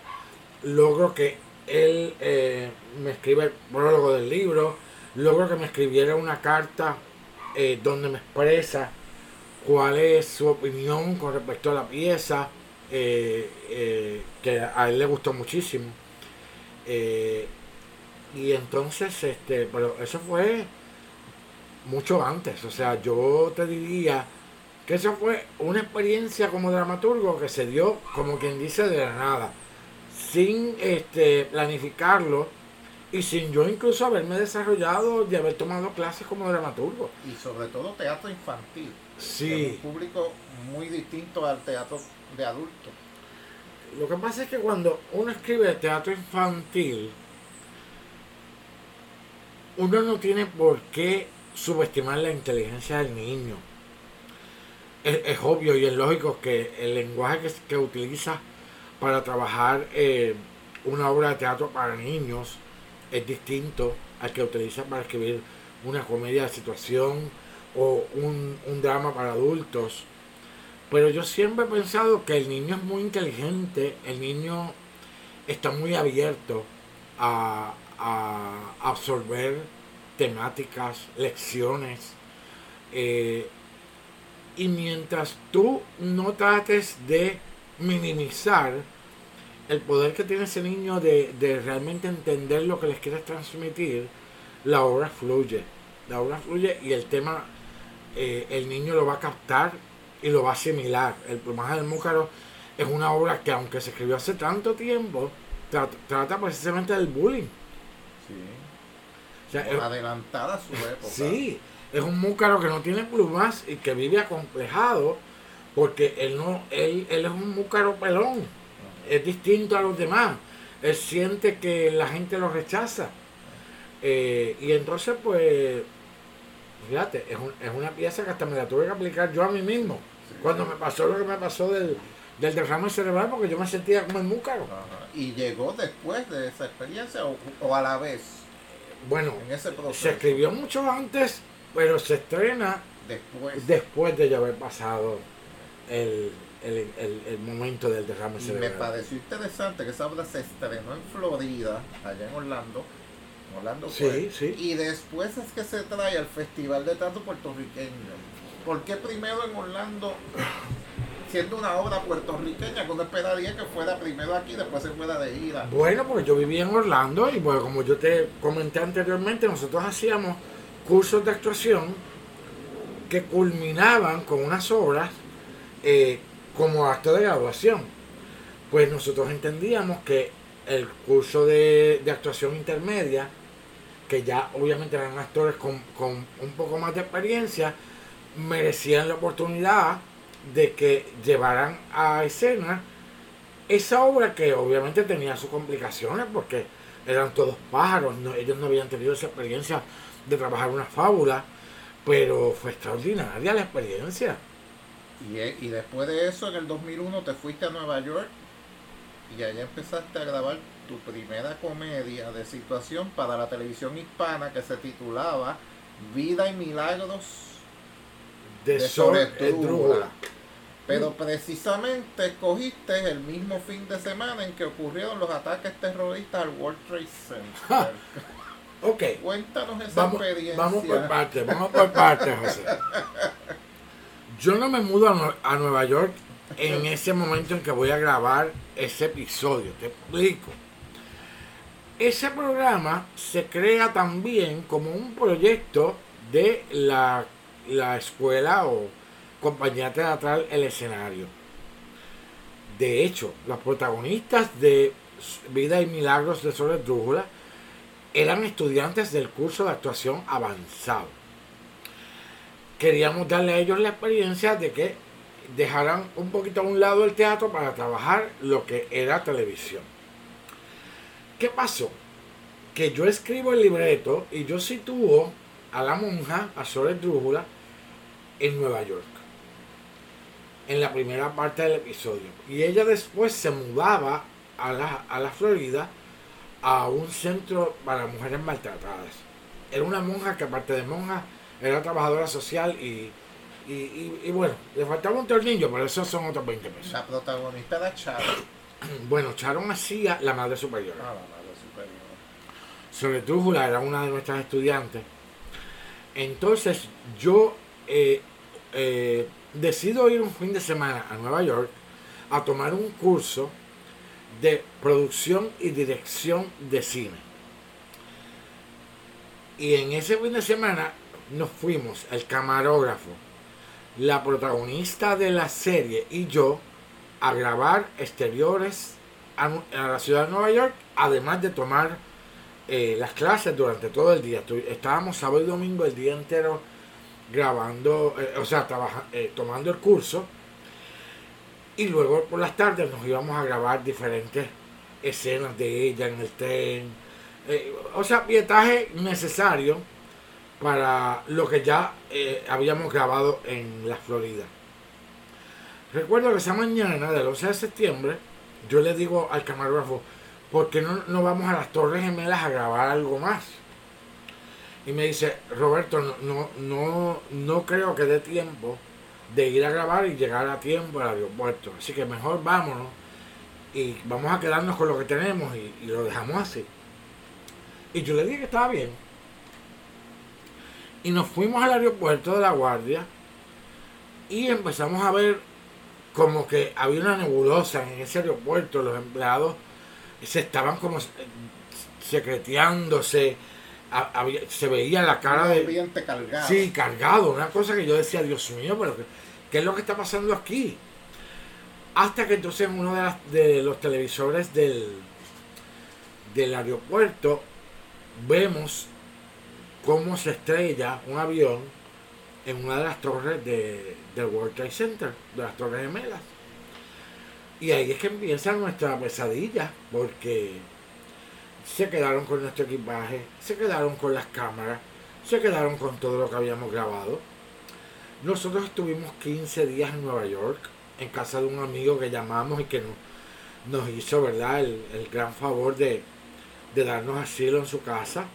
logro que él eh, me escriba el prólogo del libro, logro que me escribiera una carta eh, donde me expresa cuál es su opinión con respecto a la pieza, eh, que a él le gustó muchísimo. Y entonces, este, pero eso fue mucho antes, o sea, yo te diría que eso fue una experiencia como dramaturgo que se dio, como quien dice, de la nada, sin este, planificarlo y sin yo incluso haberme desarrollado y haber tomado clases como dramaturgo. Y sobre todo teatro infantil. Sí, un público muy distinto al teatro de adultos. lo que pasa es que cuando uno escribe teatro infantil, uno no tiene por qué subestimar la inteligencia del niño. Es, es obvio y es lógico que el lenguaje que, que utiliza para trabajar eh, una obra de teatro para niños es distinto al que utiliza para escribir una comedia de situación o un, un drama para adultos. Pero yo siempre he pensado que el niño es muy inteligente, el niño está muy abierto a, a absorber temáticas, lecciones. eh, y mientras tú no trates de minimizar el poder que tiene ese niño de, de realmente entender lo que les quieres transmitir, la obra fluye. La obra fluye y el tema, eh, el niño lo va a captar y lo va a asimilar. El plumaje del múcaro es una obra que aunque se escribió hace tanto tiempo, tra- trata precisamente del bullying. Sí. O sea, es- Adelantada a su época. Sí, es un múcaro que no tiene plumas y que vive acomplejado porque él no, él, él es un múcaro pelón, es distinto a los demás. Él siente que la gente lo rechaza Eh, y entonces, pues, fíjate, es, un- es una pieza que hasta me la tuve que aplicar yo a mí mismo. Cuando me pasó lo que me pasó del, del derrame cerebral, porque yo me sentía como el múcaro. Ajá. ¿Y llegó después de esa experiencia o, o a la vez Bueno, en ese proceso? se escribió mucho antes, pero se estrena Después. después de ya haber pasado el, el, el- el momento del derrame Y me pareció interesante que esa obra se estrenó en Florida, allá en Orlando. Orlando Sí, sí. Y después es que se trae al Festival de Teatro Puertorriqueño. ¿Por qué primero en Orlando, siendo una obra puertorriqueña, que uno esperaría que fuera primero aquí, después se fuera de gira? Bueno, porque yo vivía en Orlando y pues como yo te comenté anteriormente, nosotros hacíamos cursos de actuación que culminaban con unas obras eh, como acto de graduación. Pues nosotros entendíamos que el curso de, de actuación intermedia, que ya obviamente eran actores con, con un poco más de experiencia, merecían la oportunidad de que llevaran a escena esa obra que obviamente tenía sus complicaciones porque eran todos pájaros, ellos no habían tenido esa experiencia de trabajar una fábula, pero fue extraordinaria la experiencia. Y, e- y después de eso, en el 2001, te fuiste a Nueva York y allá empezaste a grabar tu primera comedia de situación para la televisión hispana que se titulaba Vida y Milagros De, de. Pero precisamente escogiste el mismo fin de semana en que ocurrieron los ataques terroristas al World Trade Center. Ok, Cuéntanos esa vamos, experiencia. vamos por partes, vamos por partes, José. Yo no me mudo a, a Nueva York en ese momento en que voy a grabar ese episodio, te explico. Ese programa se crea también como un proyecto de la, la escuela o compañía teatral El Escenario. De hecho, los protagonistas de Vida y Milagros de Sol Esdrújula eran estudiantes del curso de actuación avanzado. Queríamos darle a ellos la experiencia de que dejaran un poquito a un lado el teatro para trabajar lo que era televisión. ¿Qué pasó? Que yo escribo el libreto y yo sitúo a la monja, a Sol Esdrújula, en Nueva York. En la primera parte del episodio. Y ella después se mudaba a la, a la Florida a un centro para mujeres maltratadas. Era una monja que aparte de monja era trabajadora social y, y, y- y bueno, le faltaba un tornillo, pero esos son otros 20 pesos. La protagonista era Charo. Bueno, Sharon hacía la madre superior. Ah, la madre superior. Sobre Trújula era una de nuestras estudiantes. Entonces yo eh, eh, decido ir un fin de semana a Nueva York a tomar un curso de producción y dirección de cine. Y en ese fin de semana nos fuimos, el camarógrafo, la protagonista de la serie y yo, a grabar exteriores a, la ciudad de Nueva York, además de tomar eh, las clases durante todo el día. Estábamos sábado y domingo el día entero grabando, eh, o sea, trabaja- eh, tomando el curso. Y luego por las tardes nos íbamos a grabar diferentes escenas de ella en el tren. Eh, o sea, pietaje necesario para lo que ya eh, habíamos grabado en la Florida. Recuerdo que esa mañana del 11 de septiembre, yo le digo al camarógrafo, ¿por qué no, no vamos a las Torres Gemelas a grabar algo más? Y me dice, Roberto, no, no, no, no creo que dé tiempo de ir a grabar y llegar a tiempo al aeropuerto. Así que mejor vámonos y vamos a quedarnos con lo que tenemos y, y lo dejamos así. Y yo le dije que estaba bien. Y nos fuimos al aeropuerto de La Guardia y empezamos a ver como que había una nebulosa en ese aeropuerto. Los empleados se estaban como secreteándose. había- se veía la cara de... cargado. Sí, cargado, una cosa que yo decía, Dios mío, pero ¿qué, qué es lo que está pasando aquí? Hasta que entonces en uno de los televisores del, del aeropuerto vemos cómo se estrella un avión en una de las torres de, del World Trade Center, de las torres gemelas. Y ahí es que empieza nuestra pesadilla, porque se quedaron con nuestro equipaje, se quedaron con las cámaras, se quedaron con todo lo que habíamos grabado. Nosotros estuvimos 15 días en Nueva York, en casa de un amigo que llamamos y que nos, nos hizo, ¿verdad?, el, el gran favor de, de darnos asilo en su casa,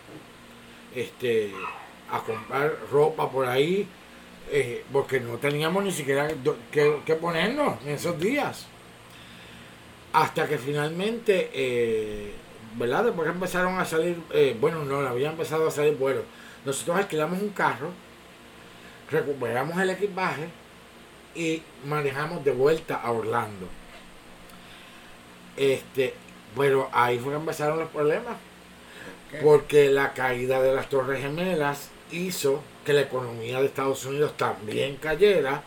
este, a comprar ropa por ahí, eh, porque no teníamos ni siquiera que, que ponernos en esos días. Hasta que finalmente, eh, ¿verdad? Después empezaron a salir, eh, bueno, no, había empezado a salir vuelos. Nosotros alquilamos un carro, recuperamos el equipaje y manejamos de vuelta a Orlando. Este, pero ahí fue que empezaron los problemas. Porque la caída de las Torres Gemelas hizo que la economía de Estados Unidos también cayera,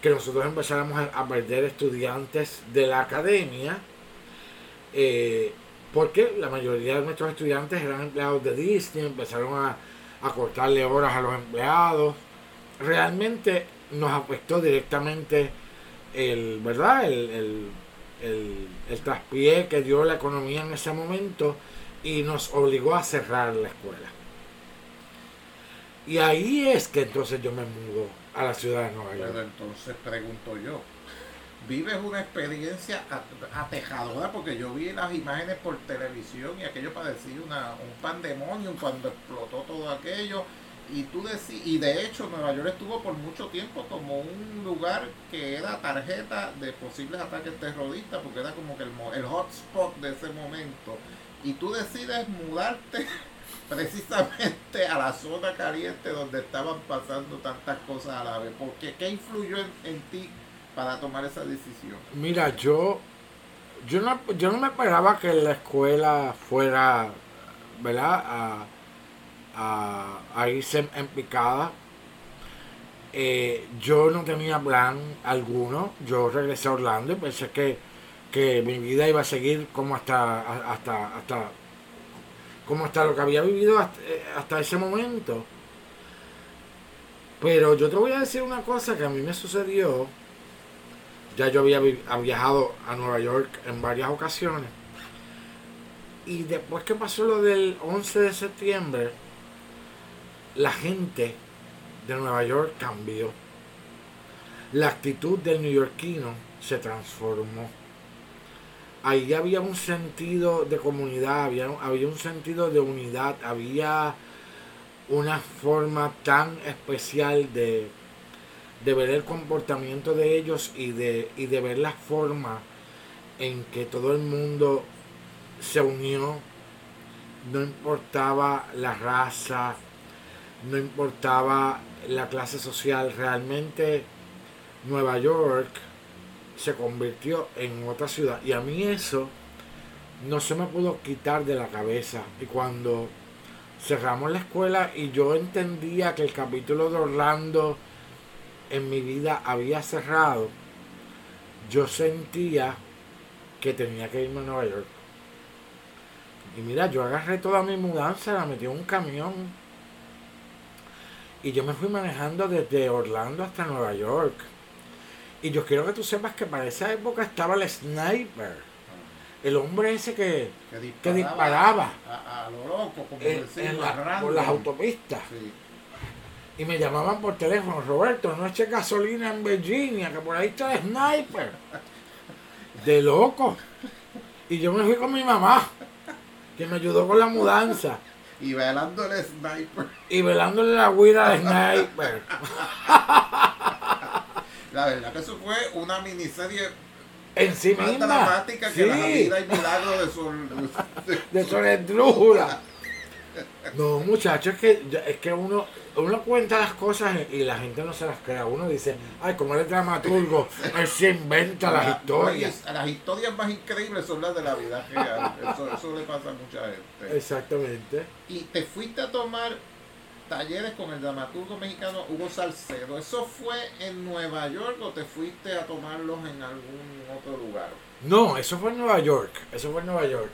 que nosotros empezáramos a, a perder estudiantes de la academia, eh, porque la mayoría de nuestros estudiantes eran empleados de Disney, empezaron a, a cortarle horas a los empleados. Realmente nos afectó directamente el, ¿verdad? El, traspié que dio la economía en ese momento y nos obligó a cerrar la escuela. Y ahí es que entonces yo me mudo a la ciudad de Nueva Pero York. entonces pregunto yo, ¿vives una experiencia at- atejadora? Porque yo vi las imágenes por televisión y aquello parecía una, un pandemonium cuando explotó todo aquello. Y tú deci- y de hecho Nueva York estuvo por mucho tiempo como un lugar que era tarjeta de posibles ataques terroristas, porque era como que el, el hotspot de ese momento. Y tú decides mudarte precisamente a la zona caliente donde estaban pasando tantas cosas a la vez. ¿Por qué? ¿Qué influyó en, en ti para tomar esa decisión? Mira, yo, yo, no, yo no me esperaba que la escuela fuera, ¿verdad? A, a, a irse en, picada. Eh, yo no tenía plan alguno. Yo regresé a Orlando y pensé que, que mi vida iba a seguir como hasta, hasta, hasta, como hasta lo que había vivido hasta, eh, hasta ese momento. Pero yo te voy a decir una cosa que a mí me sucedió. Ya yo había vi- ha viajado a Nueva York en varias ocasiones. Y después que pasó lo del 11 de septiembre, la gente de Nueva York cambió. La actitud del neoyorquino se transformó. Ahí había un sentido de comunidad, había, un sentido de unidad, había una forma tan especial de, de ver el comportamiento de ellos y de, y de ver la forma en que todo el mundo se unió, no importaba la raza, no importaba la clase social, realmente Nueva York se convirtió en otra ciudad. Y a mí eso no se me pudo quitar de la cabeza. Y cuando cerramos la escuela y yo entendía que el capítulo de Orlando en mi vida había cerrado, yo sentía que tenía que irme a Nueva York. Y mira, yo agarré toda mi mudanza, la metí en un camión y yo me fui manejando desde Orlando hasta Nueva York. Y yo quiero que tú sepas que para esa época estaba el sniper, el hombre ese que, Que que disparaba a, a lo loco, como en, la- por las autopistas. Sí. Y me llamaban por teléfono, Roberto, no eche gasolina en Virginia, que por ahí está el sniper. De loco. Y yo me fui con mi mamá, que me ayudó con la mudanza. Y velando el sniper. Y velándole la huida al sniper. La verdad que eso fue una miniserie En sí más misma. dramática que Sí, la vida y milagro de Sol. de- de Soledrújula. No, muchachos, es que, es que uno, uno cuenta las cosas y, la gente no se las crea. Uno dice, ay, como él es dramaturgo, él se inventa las La- historias. las historias más increíbles son las de la vida real. Eso, eso le pasa a mucha gente. Exactamente. Y te fuiste a tomar talleres con el dramaturgo mexicano Hugo Salcedo. ¿Eso fue en Nueva York o te fuiste a tomarlos en algún otro lugar? No, eso fue en Nueva York. Eso fue en Nueva York.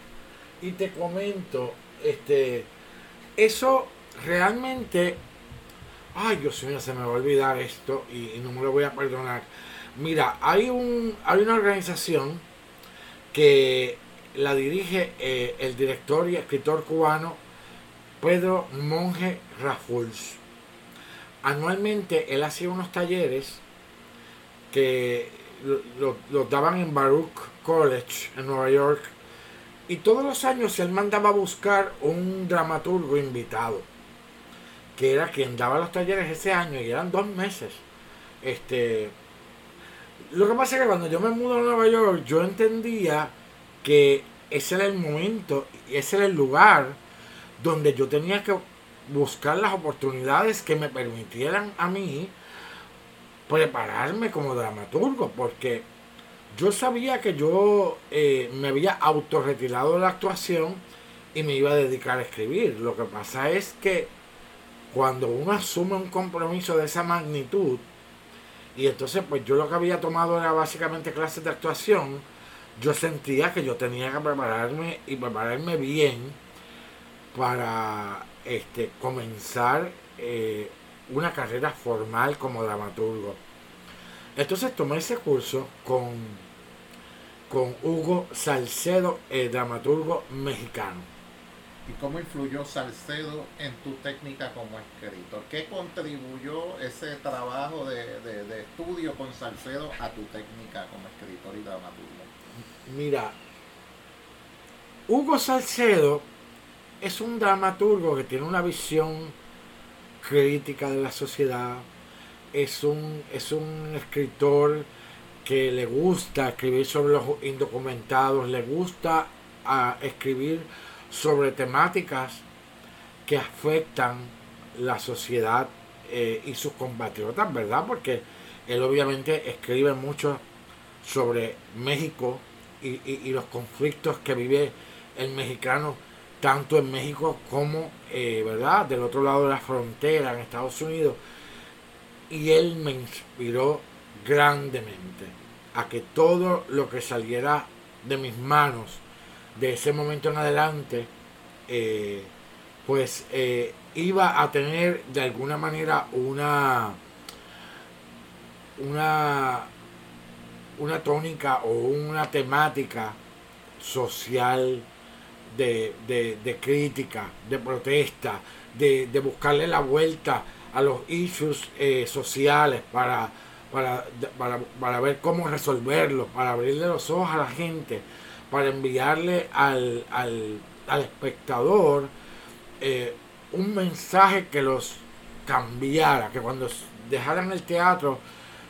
Y te comento, este, eso realmente, ay Dios mío, se me va a olvidar esto y, no me lo voy a perdonar. Mira, hay un, hay una organización que la dirige eh, el director y escritor cubano Pedro Monje Rafuls. Anualmente él hacía unos talleres que los daban en Baruch College en Nueva York y todos los años él mandaba a buscar un dramaturgo invitado que era quien daba los talleres ese año y eran dos meses. Este, lo que pasa es que cuando yo me mudo a Nueva York yo entendía que ese era el momento, ese era el lugar donde yo tenía que buscar las oportunidades que me permitieran a mí prepararme como dramaturgo, porque yo sabía que yo eh, me había autorretirado de la actuación y me iba a dedicar a escribir. Lo que pasa es que cuando uno asume un compromiso de esa magnitud, y entonces pues yo lo que había tomado era básicamente clases de actuación, yo sentía que yo tenía que prepararme y prepararme bien para este, comenzar eh, una carrera formal como dramaturgo. Entonces tomé ese curso con, con Hugo Salcedo, el dramaturgo mexicano. ¿Y cómo influyó Salcedo en tu técnica como escritor? ¿Qué contribuyó ese trabajo de, de estudio con Salcedo a tu técnica como escritor y dramaturgo? Mira, Hugo Salcedo es un dramaturgo que tiene una visión crítica de la sociedad, es un, es un escritor que le gusta escribir sobre los indocumentados, le gusta a escribir sobre temáticas que afectan la sociedad eh, y sus compatriotas, ¿verdad? Porque él obviamente escribe mucho sobre México y, y los conflictos que vive el mexicano tanto en México como, eh, ¿verdad?, del otro lado de la frontera, en Estados Unidos. Y él me inspiró grandemente a que todo lo que saliera de mis manos de ese momento en adelante, eh, pues eh, iba a tener de alguna manera una, una, una tónica o una temática social de, crítica, de protesta, de, buscarle la vuelta a los issues eh, sociales para, para, ver cómo resolverlos, para abrirle los ojos a la gente, para enviarle al, al, espectador eh, un mensaje que los cambiara, que cuando dejaran el teatro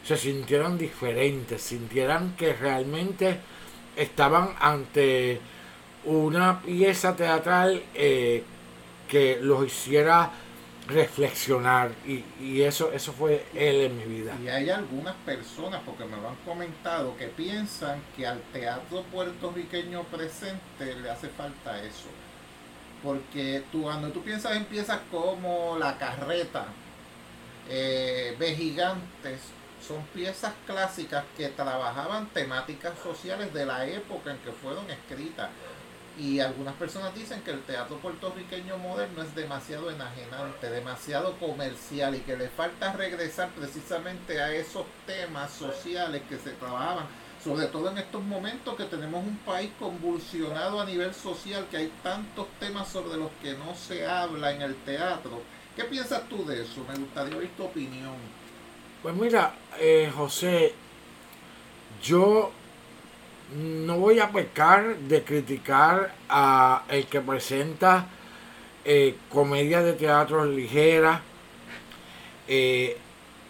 se sintieran diferentes, sintieran que realmente estaban ante una pieza teatral eh, que los hiciera reflexionar y, eso eso fue él en mi vida. Y hay algunas personas porque me lo han comentado que piensan que al teatro puertorriqueño presente le hace falta eso. Porque tú cuando tú piensas en piezas como la carreta eh, son piezas clásicas que trabajaban temáticas sociales de la época en que fueron escritas y algunas personas dicen que el teatro puertorriqueño moderno es demasiado enajenante, demasiado comercial y que le falta regresar precisamente a esos temas sociales que se trabajaban, sobre todo en estos momentos que tenemos un país convulsionado a nivel social, que hay tantos temas sobre los que no se habla en el teatro. ¿Qué piensas tú de eso? Me gustaría oír tu opinión. Pues mira, eh, José, yo no voy a pecar de criticar a el que presenta eh, comedia de teatro ligera, eh,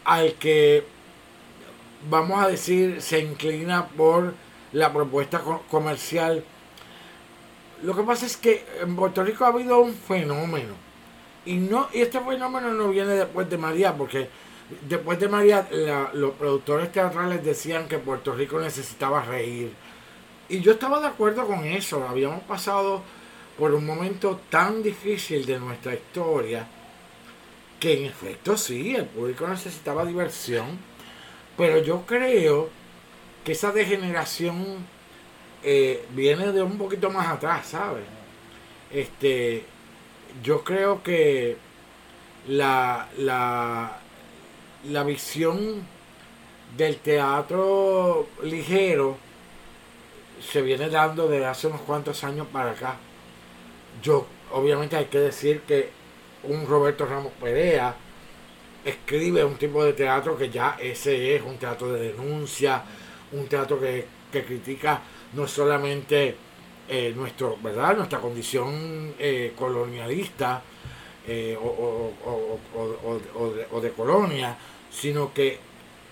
al que vamos a decir se inclina por la propuesta comercial. Lo que pasa es que en Puerto Rico ha habido un fenómeno y no y este fenómeno no viene después de María porque después de María los productores teatrales decían que Puerto Rico necesitaba reír y yo estaba de acuerdo con eso. Habíamos pasado por un momento tan difícil de nuestra historia que en efecto sí, el público necesitaba diversión, pero yo creo que esa degeneración eh, viene de un poquito más atrás, ¿sabes? Este, yo creo que la, la, la visión del teatro ligero se viene dando desde hace unos cuantos años para acá. Yo, obviamente hay que decir que un Roberto Ramos Perea escribe un tipo de teatro que ya ese es un teatro de denuncia, un teatro que, que critica no solamente eh, nuestro, ¿verdad? nuestra condición eh, colonialista eh, o, o, de, colonia, sino que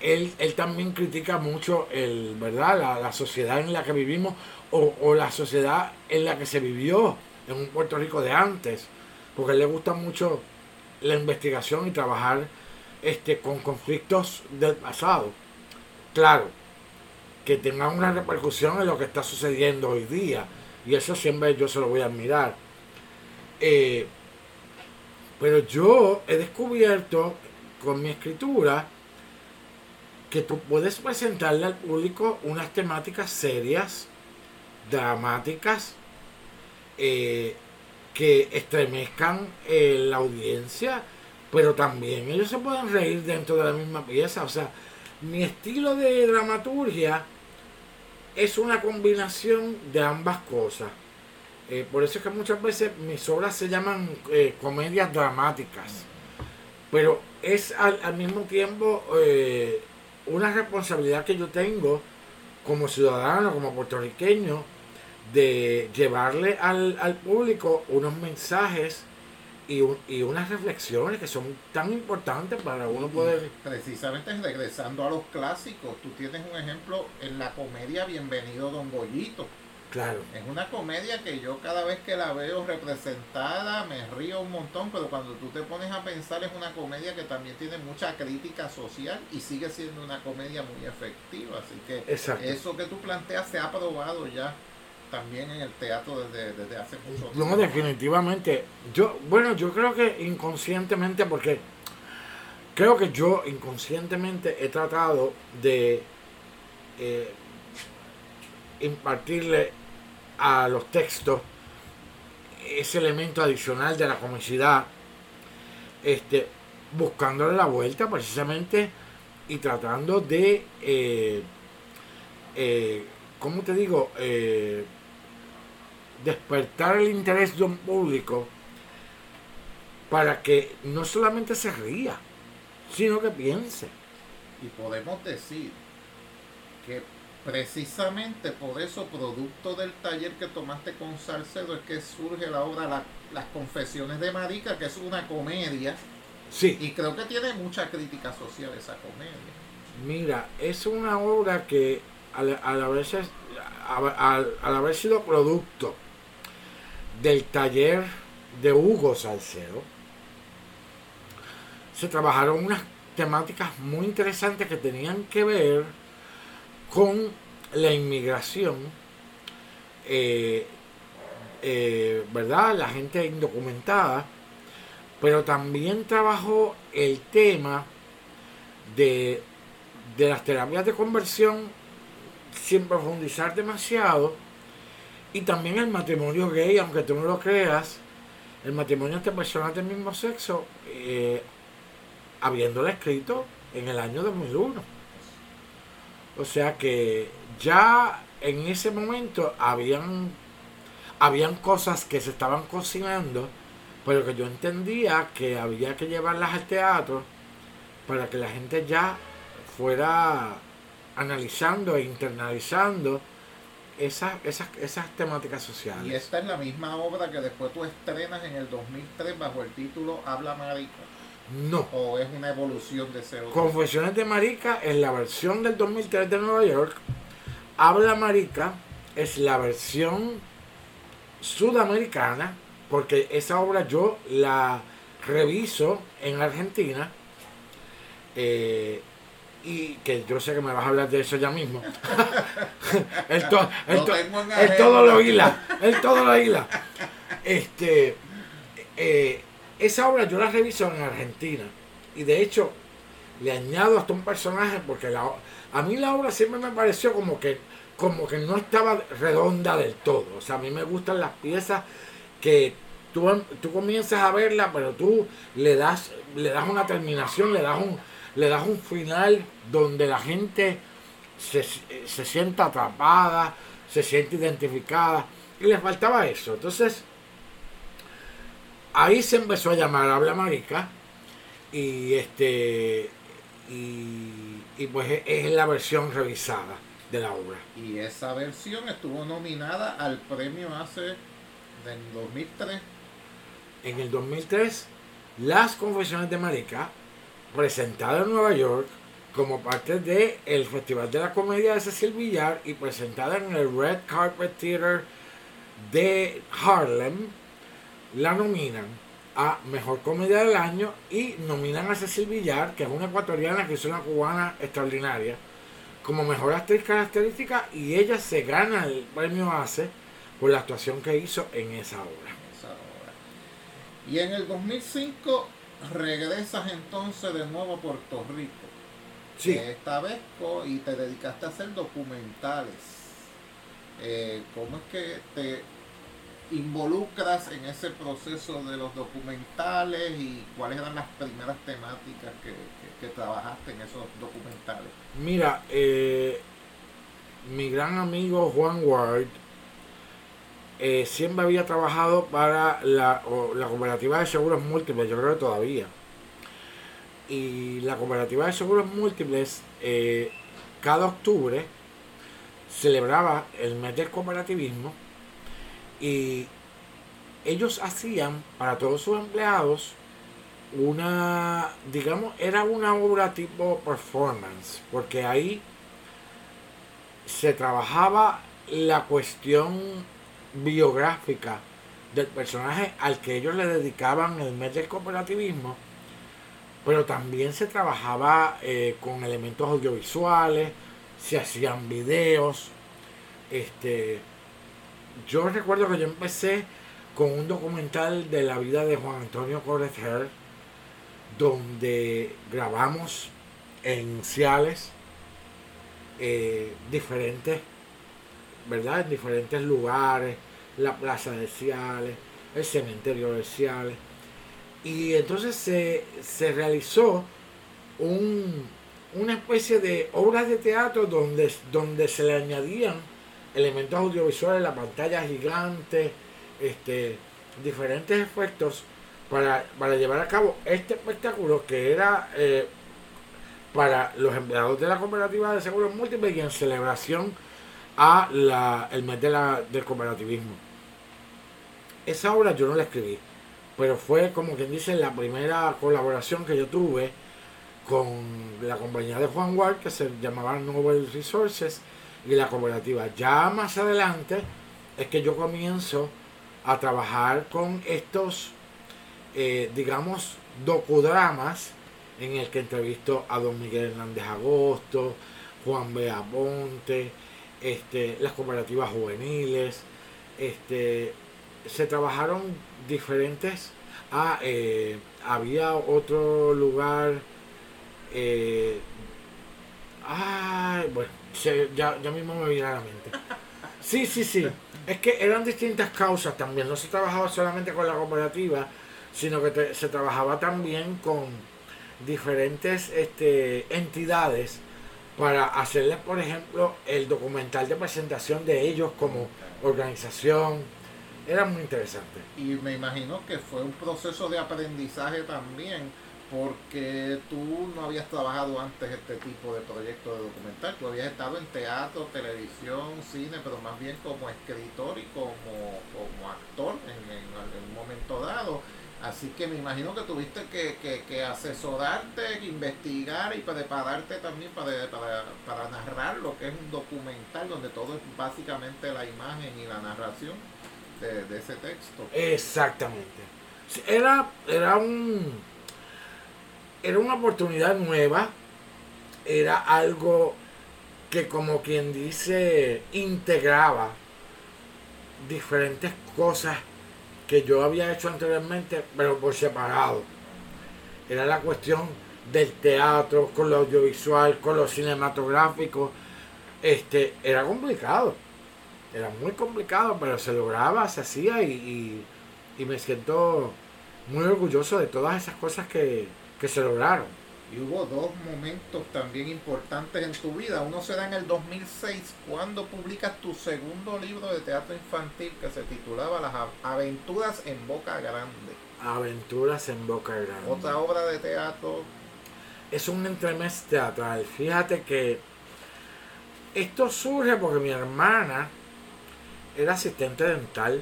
él, él también critica mucho el, ¿verdad? La, sociedad en la que vivimos o, la sociedad en la que se vivió en un Puerto Rico de antes, porque él le gusta mucho la investigación y trabajar este, con conflictos del pasado. Claro, que tengan una repercusión en lo que está sucediendo hoy día y eso siempre yo se lo voy a admirar. Eh, pero yo he descubierto con mi escritura que tú puedes presentarle al público unas temáticas serias, dramáticas, eh, que estremezcan eh, la audiencia, pero también ellos se pueden reír dentro de la misma pieza. O sea, mi estilo de dramaturgia es una combinación de ambas cosas. Eh, por eso es que muchas veces mis obras se llaman comedias dramáticas. Pero es al, mismo tiempo una responsabilidad que yo tengo como ciudadano, como puertorriqueño, de llevarle al, al público unos mensajes y, unas reflexiones que son tan importantes para uno poder... Precisamente regresando a los clásicos, tú tienes un ejemplo en la comedia Bienvenido Don Goyito. Claro. Es una comedia que yo cada vez que la veo representada me río un montón, pero cuando tú te pones a pensar es una comedia que también tiene mucha crítica social y sigue siendo una comedia muy efectiva. Así que eso que tú planteas se ha probado ya también en el teatro desde, desde hace mucho tiempo. No, definitivamente. Yo, bueno, yo creo que inconscientemente, porque creo que yo inconscientemente he tratado de eh, impartirle a los textos ese elemento adicional de la comicidad, este, buscándole la vuelta precisamente y tratando de, eh, eh, ¿cómo te digo? Eh, despertar el interés de un público para que no solamente se ría, sino que piense. Y podemos decir que precisamente por eso, producto del taller que tomaste con Salcedo, es que surge la obra Las Confesiones de Marica, que es una comedia. Sí. Y creo que tiene mucha crítica social esa comedia. Mira, es una obra que al, haber, al haber sido producto del taller de Hugo Salcedo, se trabajaron unas temáticas muy interesantes que tenían que ver con la inmigración, eh, eh, ¿verdad? La gente indocumentada, pero también trabajó el tema de, de las terapias de conversión sin profundizar demasiado y también el matrimonio gay, aunque tú no lo creas, el matrimonio entre personas del mismo sexo, eh, habiéndolo escrito en el año 2001. O sea que ya en ese momento habían, habían cosas que se estaban cocinando, pero que yo entendía que había que llevarlas al teatro para que la gente ya fuera analizando e internalizando esas, esas, esas temáticas sociales. Y esta es la misma obra que después tú estrenas en el 2003 bajo el título Habla Marica. No. ¿O es una evolución de ese Confesiones de Marica es la versión del 2003 de Nueva York. Habla Marica es la versión sudamericana, porque esa obra yo la reviso en Argentina. Eh, y que yo sé que me vas a hablar de eso ya mismo. él, todo lo hila, él todo lo hila. Este, eh, esa obra yo la reviso en Argentina y de hecho le añado hasta un personaje porque a mí la obra siempre me pareció como que, como que no estaba redonda del todo. O sea, a mí me gustan las piezas que tú, tú comienzas a verla, pero tú le das, le das una terminación, le das un le das un final donde la gente se, sienta atrapada, se siente identificada y le faltaba eso. Entonces, ahí se empezó a llamar Habla Marica y este y, y pues es la versión revisada de la obra. Y esa versión estuvo nominada al premio hace en 2003. En el 2003, Las Confesiones de Marica, presentada en Nueva York como parte del el Festival de la Comedia de Cecil Villar y presentada en el Red Carpet Theater de Harlem, la nominan a Mejor Comedia del Año y nominan a Cecil Villar, que es una ecuatoriana que es una cubana extraordinaria, como Mejor Actriz Característica y ella se gana el premio ACE por la actuación que hizo en esa obra. Esa obra. Y en el 2005 regresas entonces de nuevo a Puerto Rico. Sí, Esta vez y te dedicaste a hacer documentales. Eh, ¿Cómo es que te involucras en ese proceso de los documentales y cuáles eran las primeras temáticas que, que- trabajaste en esos documentales? mira, eh, mi gran amigo Juan Ward eh, siempre había trabajado para la, la cooperativa de seguros múltiples, yo creo que todavía. Y la cooperativa de seguros múltiples, eh, cada octubre, celebraba el mes del cooperativismo y ellos hacían para todos sus empleados una, digamos, era una obra tipo performance, porque ahí se trabajaba la cuestión biográfica del personaje al que ellos le dedicaban el mes del cooperativismo, pero también se trabajaba eh, con elementos audiovisuales, se hacían videos. Este, yo recuerdo que yo empecé con un documental de la vida de Juan Antonio Correter, donde grabamos en Ciales eh, diferentes, ¿verdad? En diferentes lugares, la plaza de Ciales, el cementerio de Ciales. Y entonces se, se realizó un, una especie de obras de teatro donde, donde se le añadían elementos audiovisuales, la pantalla gigante, este, diferentes efectos para, para llevar a cabo este espectáculo que era eh, para los empleados de la cooperativa de seguros múltiples y en celebración a la, el mes de la, del cooperativismo. Esa obra yo no la escribí, pero fue como quien dice la primera colaboración que yo tuve con la compañía de Juan Ward que se llamaba Novel Resources y la cooperativa. Ya más adelante es que yo comienzo a trabajar con estos, eh, digamos, docudramas en el que entrevisto a don Miguel Hernández Agosto, Juan B. Aponte, este, las cooperativas juveniles, este, se trabajaron diferentes. Ah, eh, había otro lugar. Eh, bueno, se- ya, ya mismo me viene a la mente. Sí, sí, sí. Es que eran distintas causas también. No se trabajaba solamente con la cooperativa, sino que se trabajaba también con diferentes este, entidades para hacerles, por ejemplo, el documental de presentación de ellos como organización. Era muy interesante. Y me imagino que fue un proceso de aprendizaje también, porque tú no habías trabajado antes este tipo de proyecto de documental, tú habías estado en teatro, televisión, cine, pero más bien como escritor y como, como actor en, en momento dado. Así que me imagino que tuviste que, que- que asesorarte, investigar y prepararte también para, para, para narrar lo que es un documental donde todo es básicamente la imagen y la narración de, de ese texto. Exactamente. Era, era un era una oportunidad nueva, era algo que como quien dice integraba diferentes cosas que yo había hecho anteriormente, pero por separado. Era la cuestión del teatro, con lo audiovisual, con lo cinematográfico. Este, era complicado. Era muy complicado, pero se lograba, se hacía y, y- y me siento muy orgulloso de todas esas cosas que, que se lograron. Y hubo dos momentos también importantes en tu vida. Uno se da en el 2006 cuando publicas tu segundo libro de teatro infantil que se titulaba Las aventuras en Boca Grande. Aventuras en Boca Grande. Otra obra de teatro. Es un entremés teatral. Fíjate que esto surge porque mi hermana era asistente dental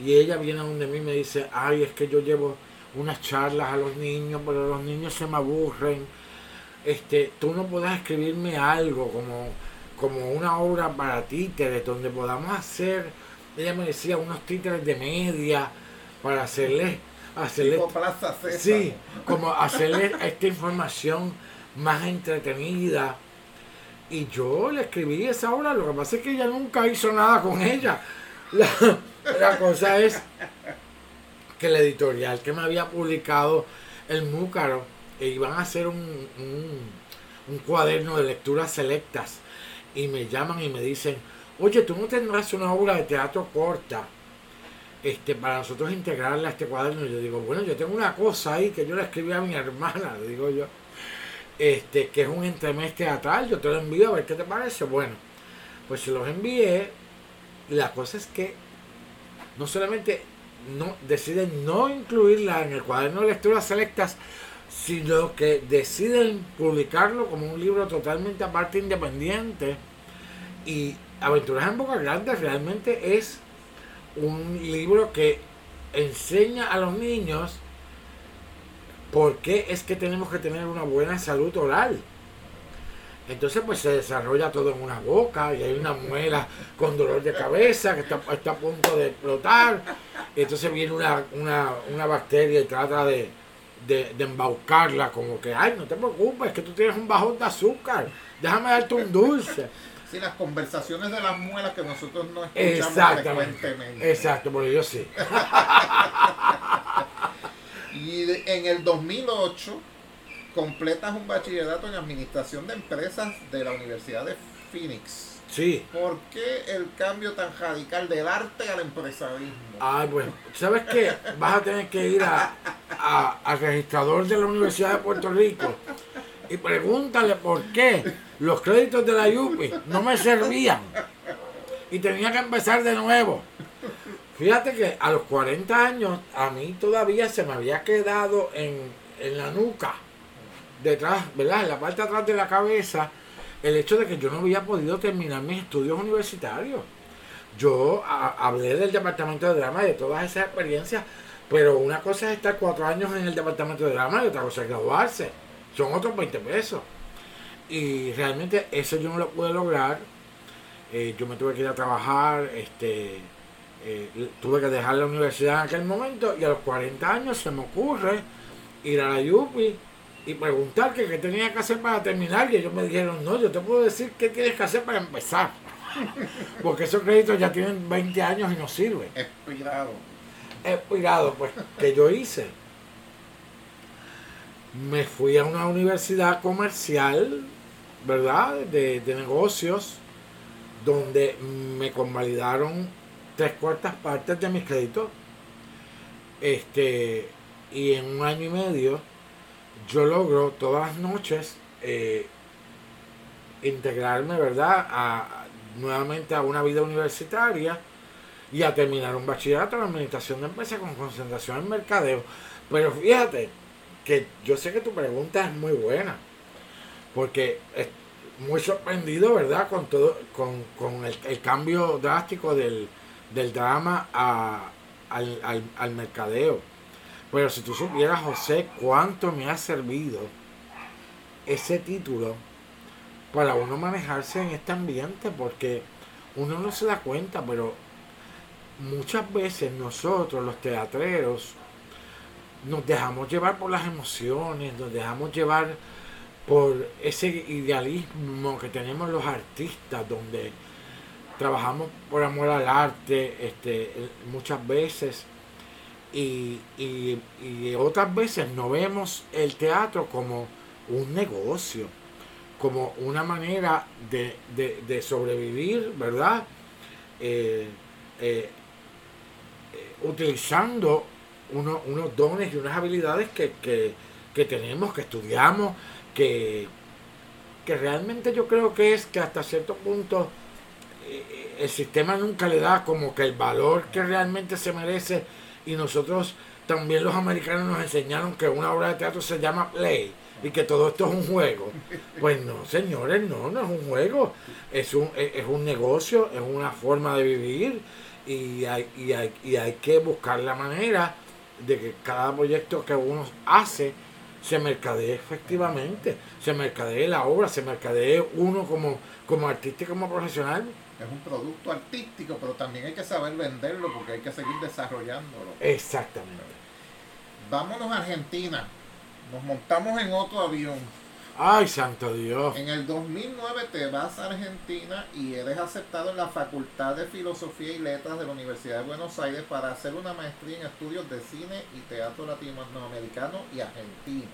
y ella viene a donde mí y me dice, ay, es que yo llevo unas charlas a los niños, pero los niños se me aburren. Este, tú no puedes escribirme algo como, como una obra para títeres, donde podamos hacer, ella me decía, unos títeres de media para hacerles, hacerle sí, como hacerle esta información más entretenida. Y yo le escribí esa obra, lo que pasa es que ella nunca hizo nada con ella. La, la cosa es que el editorial que me había publicado el Múcaro iban a hacer un, un, cuaderno de lecturas selectas y me llaman y me dicen, oye, tú no tendrás una obra de teatro corta este, para nosotros integrarla a este cuaderno. Y yo digo, bueno, yo tengo una cosa ahí que yo le escribí a mi hermana, digo yo, este, que es un entremés teatral, yo te lo envío a ver qué te parece. Bueno, pues se los envié. Y la cosa es que no solamente no, deciden no incluirla en el cuaderno de lecturas selectas, sino que deciden publicarlo como un libro totalmente aparte, independiente. Y Aventuras en Boca Grande realmente es un libro que enseña a los niños por qué es que tenemos que tener una buena salud oral. Entonces pues se desarrolla todo en una boca y hay una muela con dolor de cabeza que está, está a punto de explotar. entonces viene una, una, una bacteria y trata de, de, embaucarla como que, ay, no te preocupes, que tú tienes un bajón de azúcar, déjame darte un dulce. Sí, las conversaciones de las muelas que nosotros no escuchamos frecuentemente. Exacto, porque yo sí. y en el 2008 completas un bachillerato en administración de empresas de la Universidad de Phoenix. Sí. ¿Por qué el cambio tan radical del arte al empresarismo? Ay, bueno, ¿sabes qué? Vas a tener que ir a, al registrador de la Universidad de Puerto Rico y pregúntale por qué los créditos de la UPI no me servían y tenía que empezar de nuevo. Fíjate que a los 40 años a mí todavía se me había quedado en, en la nuca detrás, ¿verdad? En la parte de atrás de la cabeza, el hecho de que yo no había podido terminar mis estudios universitarios. Yo hablé del departamento de drama y de todas esas experiencias, pero una cosa es estar cuatro años en el departamento de drama y otra cosa es graduarse. Son otros 20 pesos. Y realmente eso yo no lo pude lograr. Eh, yo me tuve que ir a trabajar, este, eh, tuve que dejar la universidad en aquel momento y a los 40 años se me ocurre ir a la UPI y preguntar qué tenía que hacer para terminar y ellos me dijeron, no, yo te puedo decir qué tienes que hacer para empezar. Porque esos créditos ya tienen 20 años y no sirven. Expirado. Expirado, pues, que yo hice. Me fui a una universidad comercial, ¿verdad? De, de negocios, donde me convalidaron tres cuartas partes de mis créditos. Este, y en un año y medio yo logro todas las noches eh, integrarme, ¿verdad?, nuevamente a una vida universitaria y a terminar un bachillerato en administración de empresas con concentración en mercadeo. Pero fíjate que yo sé que tu pregunta es muy buena, porque es muy sorprendido, ¿verdad?, con todo, con, el, cambio drástico del, drama al, al, al mercadeo. Pero si tú supieras, José, cuánto me ha servido ese título para uno manejarse en este ambiente, porque uno no se da cuenta, pero muchas veces nosotros, los teatreros, nos dejamos llevar por las emociones, nos dejamos llevar por ese idealismo que tenemos los artistas, donde trabajamos por amor al arte, este, muchas veces y, y, otras veces no vemos el teatro como un negocio, como una manera de, sobrevivir, ¿verdad? Eh, eh, eh, utilizando unos dones y unas habilidades que, que tenemos, que estudiamos, que, que realmente yo creo que es que hasta cierto punto el sistema nunca le da como que el valor que realmente se merece y nosotros también los americanos nos enseñaron que una obra de teatro se llama play y que todo esto es un juego. Pues no, señores, no, no es un juego, es un, es un negocio, es una forma de vivir y hay, y hay, y hay que buscar la manera de que cada proyecto que uno hace se mercadee efectivamente, se mercadee la obra, se mercadee uno como, como artista y como profesional. Es un producto artístico, pero también hay que saber venderlo porque hay que seguir desarrollándolo. Exactamente. Vámonos a Argentina. Nos montamos en otro avión. Ay, santo Dios. En el 2009 te vas a Argentina y eres aceptado en la Facultad de Filosofía y Letras de la Universidad de Buenos Aires para hacer una maestría en estudios de cine y teatro latinoamericano y argentino.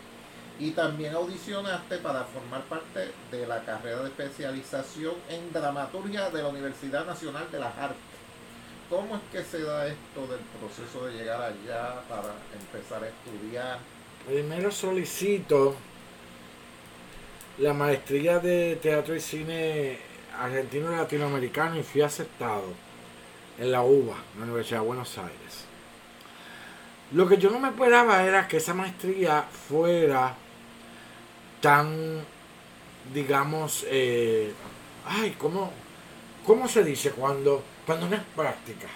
Y también audicionaste para formar parte de la carrera de especialización en dramaturgia de la Universidad Nacional de las Artes. ¿Cómo es que se da esto del proceso de llegar allá para empezar a estudiar? Primero solicito la maestría de teatro y cine argentino y latinoamericano y fui aceptado en la UBA, en la Universidad de Buenos Aires. Lo que yo no me esperaba era que esa maestría fuera tan, digamos, eh, ay, ¿cómo, ¿cómo se dice cuando, cuando no es práctica?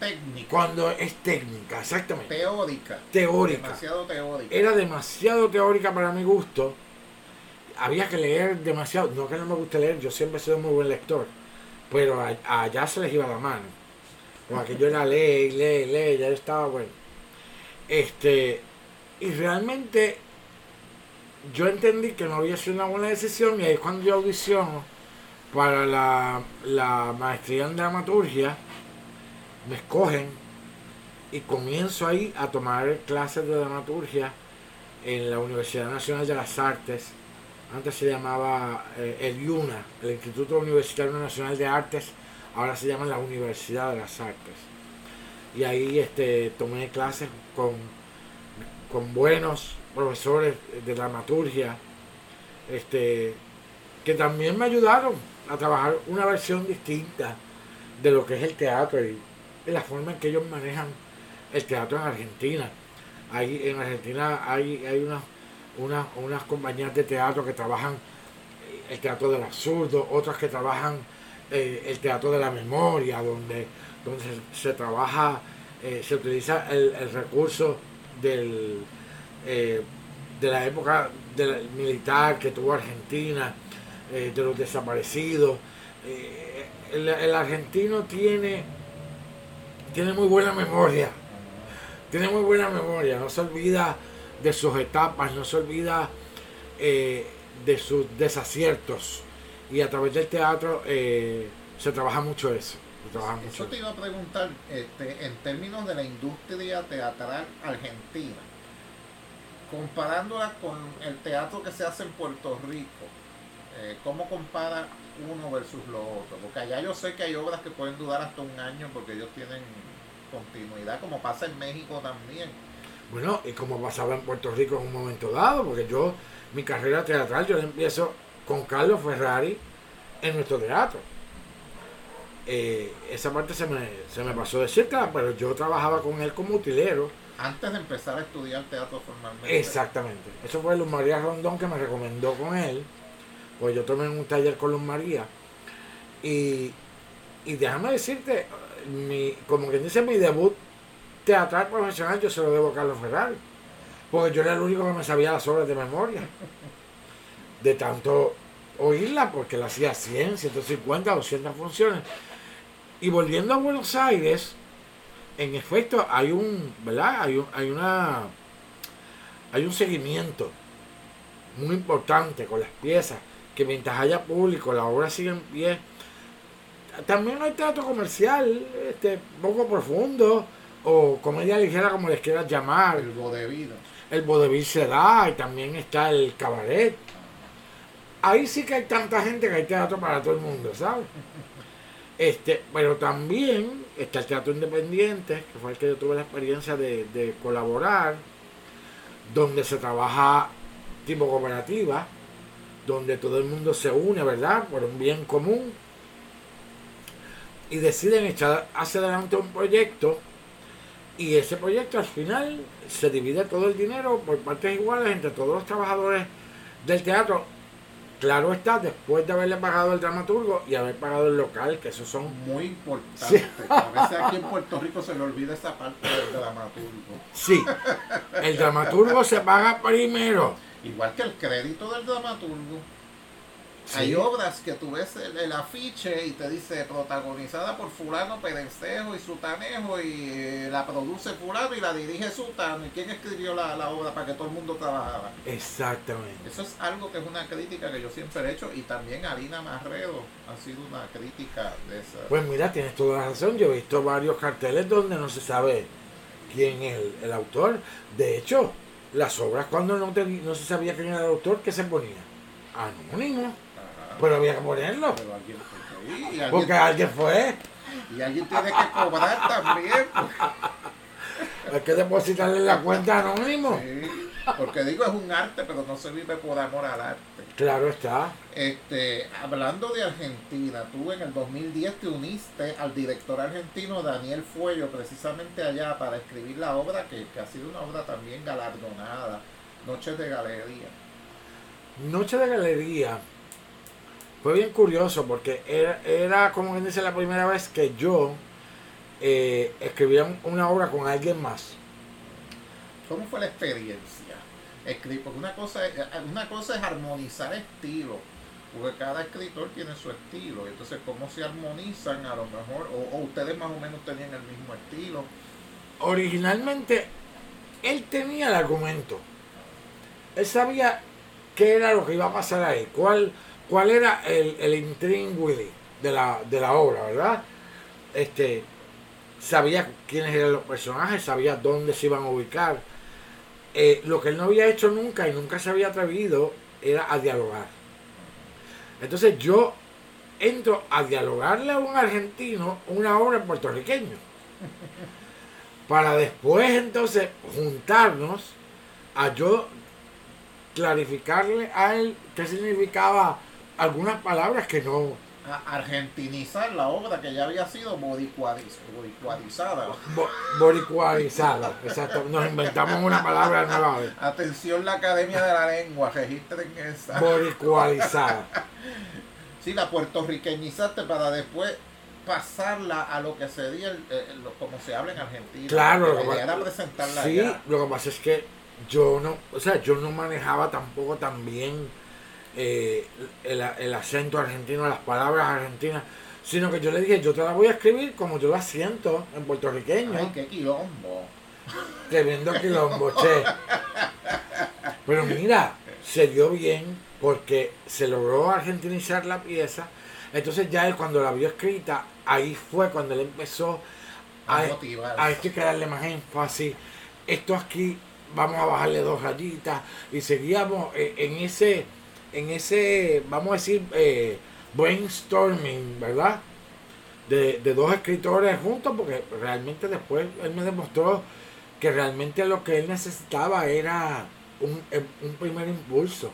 técnica. Cuando es técnica, exactamente. Teórica. Teórica. Demasiado teórica. Era demasiado teórica para mi gusto. Había que leer demasiado. No que no me guste leer, yo siempre he sido muy buen lector. Pero allá se les iba la mano. Como aquello era ley, ley, ley, ya estaba bueno. Este, y realmente yo entendí que no había sido una buena decisión y ahí es cuando yo audiciono para la, la maestría en dramaturgia me escogen y comienzo ahí a tomar clases de dramaturgia en la Universidad Nacional de las Artes. Antes se llamaba eh, el IUNA, el Instituto Universitario Nacional de Artes, ahora se llama la Universidad de las Artes. Y ahí este, tomé clases con, con buenos profesores de dramaturgia, este, que también me ayudaron a trabajar una versión distinta de lo que es el teatro y la forma en que ellos manejan el teatro en Argentina. Hay, en Argentina hay, hay unas, unas compañías de teatro que trabajan el teatro del absurdo, otras que trabajan eh, el teatro de la memoria, donde, donde se, trabaja, eh, se utiliza el, recurso del, eh, de la época del militar que tuvo Argentina, de los desaparecidos. el argentino tiene tiene muy buena memoria. Tiene muy buena memoria. No se olvida de sus etapas, no se olvida eh, de sus desaciertos. Y a través del teatro eh, se trabaja mucho eso. eso te iba a preguntar, este, en términos de la industria teatral argentina, comparándola con el teatro que se hace en Puerto Rico, eh, ¿cómo compara uno versus lo otro? Porque allá yo sé que hay obras que pueden durar hasta un año porque ellos tienen continuidad, como pasa en México también. Bueno, y como pasaba en Puerto Rico en un momento dado, porque yo, mi carrera teatral, yo empiezo con Carlos Ferrari en nuestro teatro. Eh, esa parte se me, se me pasó de cerca, pero yo trabajaba con él como utilero. Antes de empezar a estudiar teatro formalmente. Exactamente. Eso fue Luz María Rondón que me recomendó con él pues yo tomé un taller con Luz María. Y, déjame decirte, mi, como quien dice, mi debut teatral profesional yo se lo debo a Carlos Ferrari. Porque yo era el único que me sabía las obras de memoria. De tanto oírla, porque la hacía 100, 150, 200 funciones. Y volviendo a Buenos Aires, en efecto hay un, ¿verdad? Hay, hay una, hay un seguimiento muy importante con las piezas que mientras haya público, la obra sigue en pie. También hay teatro comercial, este, poco profundo, o comedia ligera, como les quieras llamar. El vodevil. El vodevil se da, y también está el cabaret. Ahí sí que hay tanta gente que hay teatro para todo el mundo, ¿sabes? Este, pero también está el teatro independiente, que fue el que yo tuve la experiencia de, de colaborar, donde se trabaja tipo cooperativa, donde todo el mundo se une, ¿verdad? Por un bien común. Y deciden echar hacia adelante un proyecto y ese proyecto al final se divide todo el dinero por partes iguales entre todos los trabajadores del teatro. Claro está, después de haberle pagado el dramaturgo y haber pagado el local, que eso son... Muy importante. A veces aquí en Puerto Rico se le olvida esa parte del dramaturgo. Sí, el dramaturgo se paga primero. Igual que el crédito del dramaturgo. Hay obras que tú ves el, afiche y te dice protagonizada por fulano Perencejo y Sutanejo y eh, la produce fulano y la dirige Sutano. ¿Y quién escribió la, obra para que todo el mundo trabajara? Exactamente. Eso es algo que es una crítica que yo siempre he hecho y también Alina Marredo ha sido una crítica de esa. Pues mira, tienes toda la razón. Yo he visto varios carteles donde no se sabe quién es el, autor. De hecho, las obras cuando no, no se sabía quién era el autor, ¿qué se ponía? Anónimo. Pero había que ponerlo. Pero alguien fue ahí, Porque alguien fue. Y alguien tiene que cobrar también. Hay que depositarle en la cuenta anónimo. Sí, porque digo, es un arte, pero no se vive por amor al arte. Claro está. Este, hablando de Argentina, tú en el 2010 te uniste al director argentino Daniel Fuello, precisamente allá para escribir la obra que, que ha sido una obra también galardonada, Noches de Galería. Noche de Galería fue bien curioso porque era, era como quien dice la primera vez que yo eh, escribía una obra con alguien más. ¿Cómo fue la experiencia? Escribir, porque una cosa, es, una cosa es armonizar estilo, porque cada escritor tiene su estilo, entonces cómo se armonizan a lo mejor, o, o ustedes más o menos tenían el mismo estilo. Originalmente, él tenía el argumento, él sabía qué era lo que iba a pasar ahí, cuál cuál era el, el de la, de la obra, ¿verdad? Este, sabía quiénes eran los personajes, sabía dónde se iban a ubicar. Eh, lo que él no había hecho nunca y nunca se había atrevido era a dialogar. Entonces yo entro a dialogarle a un argentino una obra en puertorriqueño. Para después entonces juntarnos a yo clarificarle a él qué significaba algunas palabras que no... argentinizar la obra que ya había sido boricuadizada. boricuadizada, exacto. Nos inventamos una palabra nueva. Atención la Academia de la Lengua, registren esa. Boricuadizada. sí, la puertorriqueñizaste para después pasarla a lo que sería como se habla en Argentina. Claro, lo que, presentarla sí, lo que pasa es que yo no, o sea, yo no manejaba tampoco tan bien eh, el, acento argentino, las palabras argentinas, sino que yo le dije, yo te la voy a escribir como yo la siento en puertorriqueño. Ay, qué quilombo. Tremendo quilombo, che. Pero mira, se dio bien porque se logró argentinizar la pieza. Entonces ya él cuando la vio escrita, ahí fue cuando él empezó a, a, a que darle más énfasis. Esto aquí vamos a bajarle dos rayitas y seguíamos en ese en ese, vamos a decir, eh, brainstorming, ¿verdad? De, dos escritores juntos, porque realmente después él me demostró que realmente lo que él necesitaba era un, un primer impulso.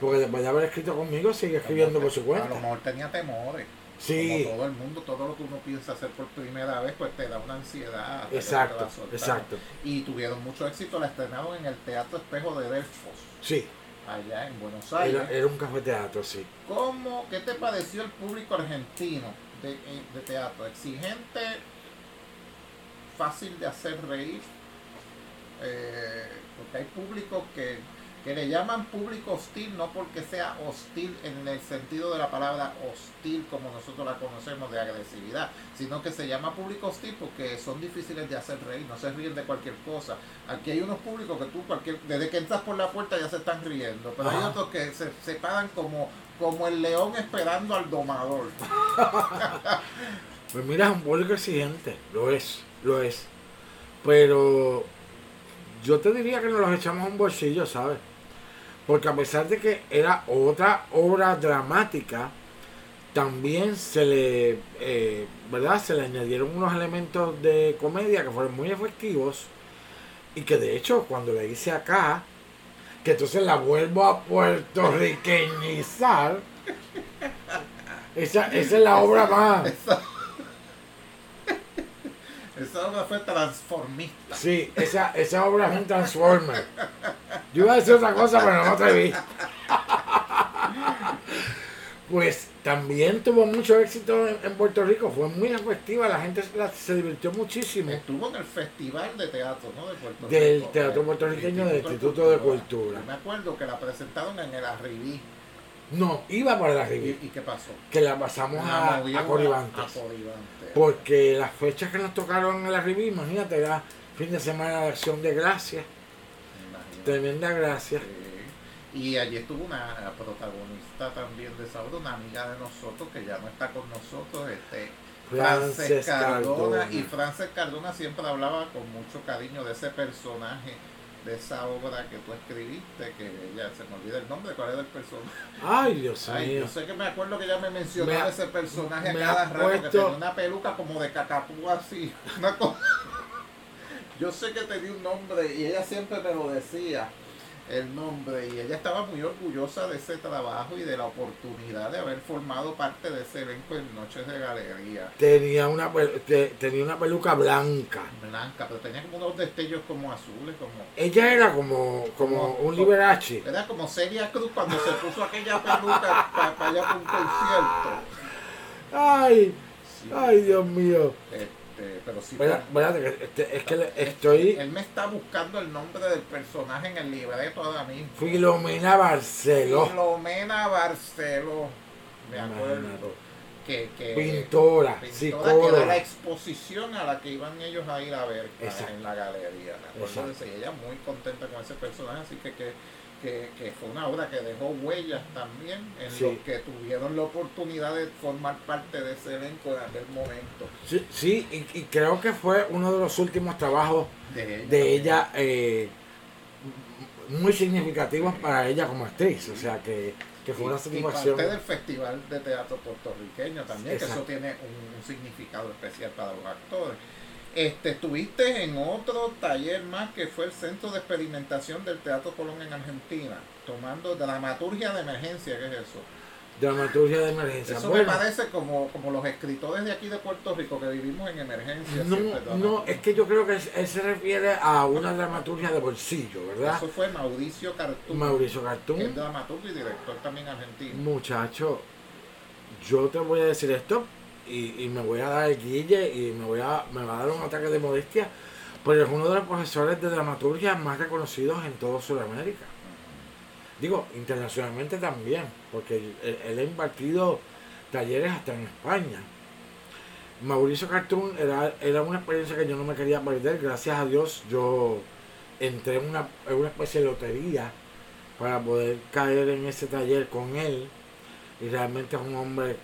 Porque después de haber escrito conmigo, sigue escribiendo por su cuenta. A lo mejor tenía temores. Sí. Como todo el mundo, todo lo que uno piensa hacer por primera vez, pues te da una ansiedad. Exacto, exacto. Y tuvieron mucho éxito, la estrenaron en el Teatro Espejo de Delfos. Sí allá en Buenos Aires. Era, un cafeteatro, sí. ¿Cómo, ¿Qué te pareció el público argentino de, eh, de teatro? ¿Exigente? ¿Fácil de hacer reír? Eh, porque hay público que que le llaman público hostil no porque sea hostil en el sentido de la palabra hostil como nosotros la conocemos de agresividad, sino que se llama público hostil porque son difíciles de hacer reír, no se ríen de cualquier cosa. Aquí hay unos públicos que tú cualquier, desde que entras por la puerta ya se están riendo, pero hay otros que se, se paran como, como el león esperando al domador. pues mira, es un público exigente, lo es, lo es. Pero yo te diría que nos los echamos a un bolsillo, ¿sabes? Porque a pesar de que era otra obra dramática, también se le, eh, ¿verdad? Se le añadieron unos elementos de comedia que fueron muy efectivos y que de hecho cuando la hice acá, que entonces la vuelvo a puertorriqueñizar. Esa, esa es la obra más. Esa, obra fue transformista. Sí, esa, esa obra es un transformer. Yo iba a decir otra cosa, pero no me atreví. Pues también tuvo mucho éxito en, en Puerto Rico, fue muy efectiva, la gente se, la- se divirtió muchísimo. Estuvo en el Festival de Teatro ¿no? de Puerto Del Rico. Teatro Puertorriqueño del Instituto de Cultura. Yo me acuerdo que la presentaron en el Arribí. No, iba para la ¿Y, revista, y qué pasó? que la pasamos La a, a Coribantes. a Coribantes. Porque las fechas que nos tocaron en la revista, imagínate, era fin de semana de acción de gracias, tremenda gracia. Sí. Y allí estuvo una protagonista también de esa obra, una amiga de nosotros que ya no está con nosotros, este, Frances Cardona. Cardona. Y Frances Cardona siempre hablaba con mucho cariño de ese personaje, de esa obra que tú escribiste, que ya se me olvida el nombre, ¿cuál era el personaje? Ay, Dios Ay, mío. yo sé que me acuerdo que ella me mencionaba Me ese personaje a cada rato, que tenía una peluca como de cacapú así, una cosa. Yo sé que tenía un nombre y ella siempre me lo decía, el nombre, y ella estaba muy orgullosa de ese trabajo y de la oportunidad de haber formado parte de ese elenco en Noches de Galería. Tenía una, te- tenía una peluca blanca. Blanca, pero tenía como unos destellos como azules, como... Ella era como, como Como- un Liberace. Era como Celia Cruz cuando se puso aquella peluca para allá para un concierto. Ay, Sí. ay, Dios mío. Este, pero sí espérate, que este- es que estoy Él me está buscando el nombre del personaje en el libreto ahora mismo. Filomena Barceló, Filomena Barceló. Me acuerdo. Imagínate. Que, que, pintora, pintora que era psicóloga. la exposición a la que iban ellos a ir a ver en la galería. Eso, y ella muy contenta con ese personaje, así que, que, que, que fue una obra que dejó huellas también en Sí. los que tuvieron la oportunidad de formar parte de ese elenco en aquel momento. Sí, sí, y, y creo que fue uno de los últimos trabajos De ella. de ella eh, muy significativos para ella como actriz. O sea, que, que fue una Y- y satisfacción. parte del Festival de Teatro Puertorriqueño también, que eso tiene un, un significado especial para los actores. Este, estuviste en otro taller más que fue el Centro de Experimentación del Teatro Colón en Argentina, tomando dramaturgia de emergencia, ¿qué es eso? Dramaturgia de emergencia. Eso Bueno, me parece como, como los escritores de aquí de Puerto Rico que vivimos en emergencia. no, siempre no, es que yo creo que él se refiere a una dramaturgia de bolsillo, ¿verdad? Eso fue Mauricio Cartún, Mauricio que es Cartún, dramaturgo y director también argentino. muchacho, yo te voy a decir esto y, me voy a dar el guille y me voy a, me va a dar un ataque de modestia, pero es uno de los profesores de dramaturgia más reconocidos en todo Sudamérica. Digo, internacionalmente también, porque él, ha impartido talleres hasta en España. Mauricio Cartoon era, era una experiencia que yo no me quería perder. Gracias a Dios yo entré en una, en una especie de lotería para poder caer en ese taller con él. Y realmente es un hombre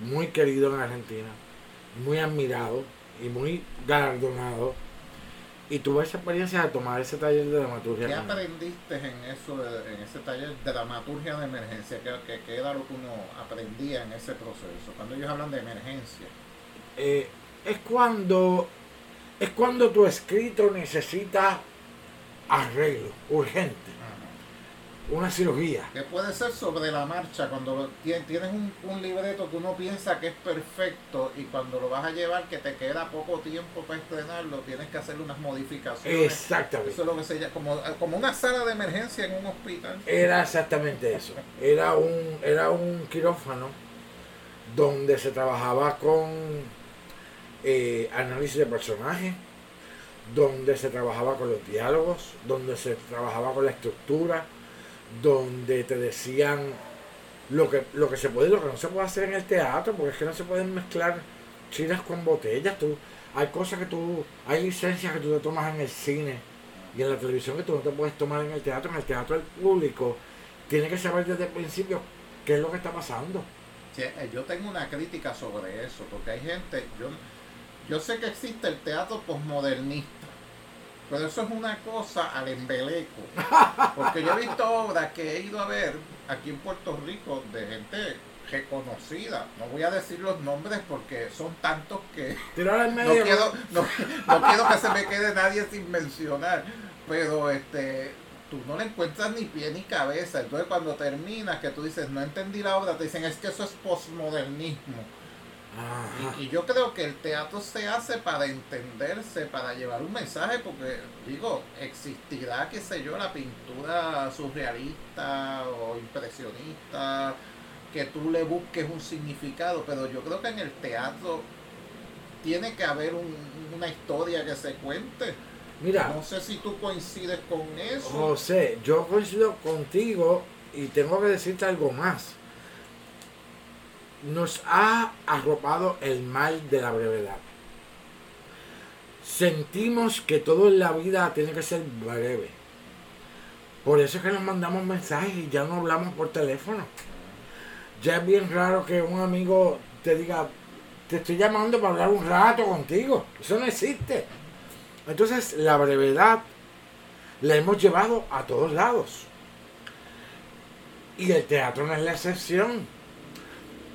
muy querido en Argentina, muy admirado y muy galardonado. Y tuve esa experiencia de tomar ese taller de dramaturgia. ¿Qué aprendiste en eso, en ese taller de dramaturgia de emergencia? ¿Qué, qué, qué era lo que uno aprendía en ese proceso? Cuando ellos hablan de emergencia. Eh, es cuando es cuando tu escrito necesita arreglo urgente, una cirugía. Que puede ser sobre la marcha, cuando tien- tienes un, un libreto que uno piensa que es perfecto y cuando lo vas a llevar, que te queda poco tiempo para estrenarlo, tienes que hacerle unas modificaciones. Exactamente. Eso es lo que se llama, como, como una sala de emergencia en un hospital. Era exactamente eso. Era un, era un quirófano donde se trabajaba con eh, análisis de personajes, donde se trabajaba con los diálogos, donde se trabajaba con la estructura, donde te decían lo que, lo que se puede y lo que no se puede hacer en el teatro, porque es que no se pueden mezclar chinas con botellas. Tú, hay cosas que tú, hay licencias que tú te tomas en el cine y en la televisión que tú no te puedes tomar en el teatro. En el teatro el público tiene que saber desde el principio qué es lo que está pasando. Eh, yo tengo una crítica sobre eso, porque hay gente, yo, yo sé que existe el teatro posmodernista, pero eso es una cosa al embeleco, porque yo he visto obras que he ido a ver aquí en Puerto Rico de gente reconocida, no voy a decir los nombres porque son tantos que no quiero, no, no quiero que se me quede nadie sin mencionar, pero este tú no le encuentras ni pie ni cabeza. Entonces cuando terminas, que tú dices, no entendí la obra, te dicen, es que eso es posmodernismo. Y, yo creo que el teatro se hace para entenderse, para llevar un mensaje, porque digo, existirá, qué sé yo, la pintura surrealista o impresionista, que tú le busques un significado, pero yo creo que en el teatro tiene que haber una historia que se cuente. Mira, no sé si tú coincides con eso. José, yo coincido contigo y tengo que decirte algo más nos ha arropado el mal de la brevedad. Sentimos que todo en la vida tiene que ser breve. Por eso es que nos mandamos mensajes y ya no hablamos por teléfono. Ya es bien raro que un amigo te diga, te estoy llamando para hablar un rato contigo. Eso no existe. Entonces la brevedad la hemos llevado a todos lados. Y el teatro no es la excepción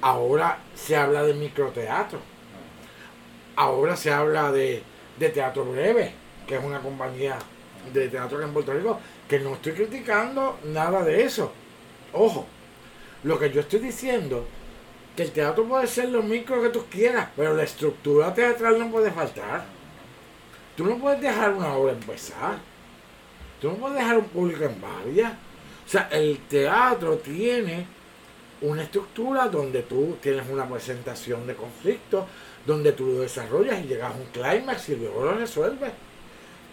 Ahora se habla de microteatro. Ahora se habla de, Teatro Breve, que es una compañía de teatro en Puerto Rico, que no estoy criticando nada de eso. Ojo, lo que yo estoy diciendo, que el teatro puede ser lo micro que tú quieras, pero la estructura teatral no puede faltar. Tú no puedes dejar una obra empezar. Tú no puedes dejar un público en varias. O sea, el teatro tiene una estructura donde tú tienes una presentación de conflicto, donde tú lo desarrollas y llegas a un clímax y luego lo resuelves.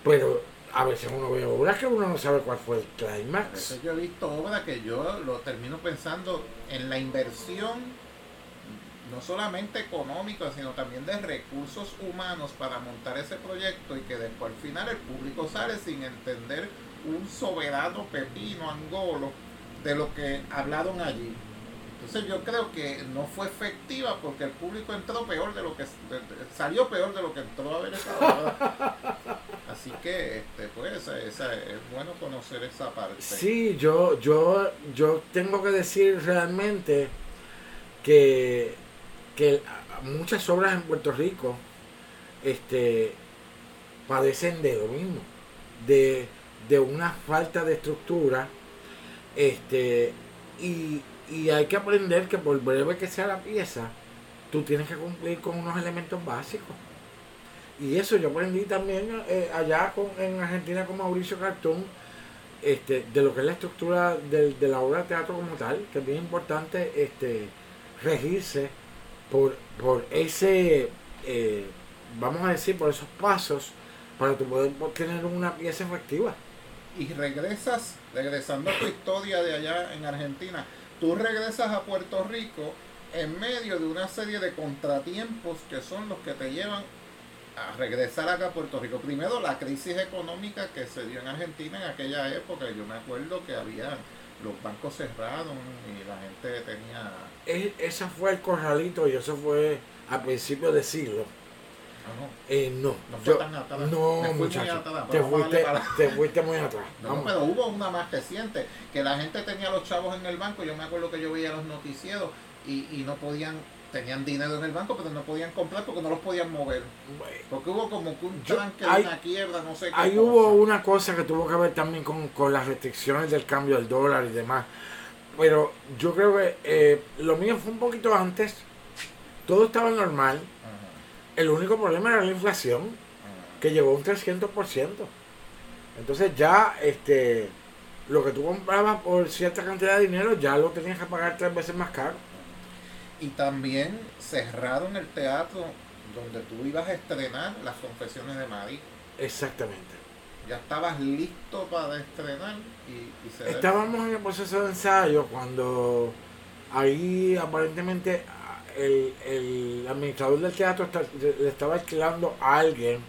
Pero a veces uno ve obras que uno no sabe cuál fue el clímax. Yo he visto obras que yo lo termino pensando en la inversión, no solamente económica, sino también de recursos humanos para montar ese proyecto y que después al final el público sale sin entender un soberano pepino angolo de lo que hablaron allí. Entonces yo creo que no fue efectiva porque el público entró peor de lo que salió peor de lo que entró a ver esa obra. Así que este pues es bueno conocer esa parte. Sí, yo yo yo tengo que decir realmente que que muchas obras en Puerto Rico este padecen de lo mismo, de, de una falta de estructura este y y hay que aprender que por breve que sea la pieza, tú tienes que cumplir con unos elementos básicos. Y eso yo aprendí también eh, allá con, en Argentina con Mauricio Cartón, este, de lo que es la estructura de, la obra de teatro como tal, que es bien importante este, regirse por, por ese, eh, vamos a decir, por esos pasos para tu poder tener una pieza efectiva. Y regresas, regresando a tu historia de allá en Argentina, tú regresas a Puerto Rico en medio de una serie de contratiempos que son los que te llevan a regresar acá a Puerto Rico. Primero, la crisis económica que se dio en Argentina en aquella época. Yo me acuerdo que había los bancos cerrados y la gente tenía... E, ese fue el corralito y eso fue a principios de siglo. No. Eh, no, no fue tan atrás. No, muchacho. te, fuiste, te fuiste muy atrás. No, pero hubo una más reciente, que la gente tenía los chavos en el banco. Yo me acuerdo que yo veía los noticieros y, y no podían, tenían dinero en el banco, pero no podían comprar porque no los podían mover. Porque hubo como que un tranque de una quiebra, no sé qué. Ahí hubo una cosa que tuvo que ver también con, con las restricciones del cambio del dólar y demás. Pero yo creo que eh, lo mío fue un poquito antes. Todo estaba normal el único problema era la inflación, que llegó a un 300%. Entonces ya este lo que tú comprabas por cierta cantidad de dinero ya lo tenías que pagar tres veces más caro. Y también cerraron el teatro donde tú ibas a estrenar las confesiones de Madrid. Exactamente. Ya estabas listo para estrenar y, y Estábamos en el proceso de ensayo cuando ahí aparentemente el, administrador del teatro le estaba alquilando a alguien,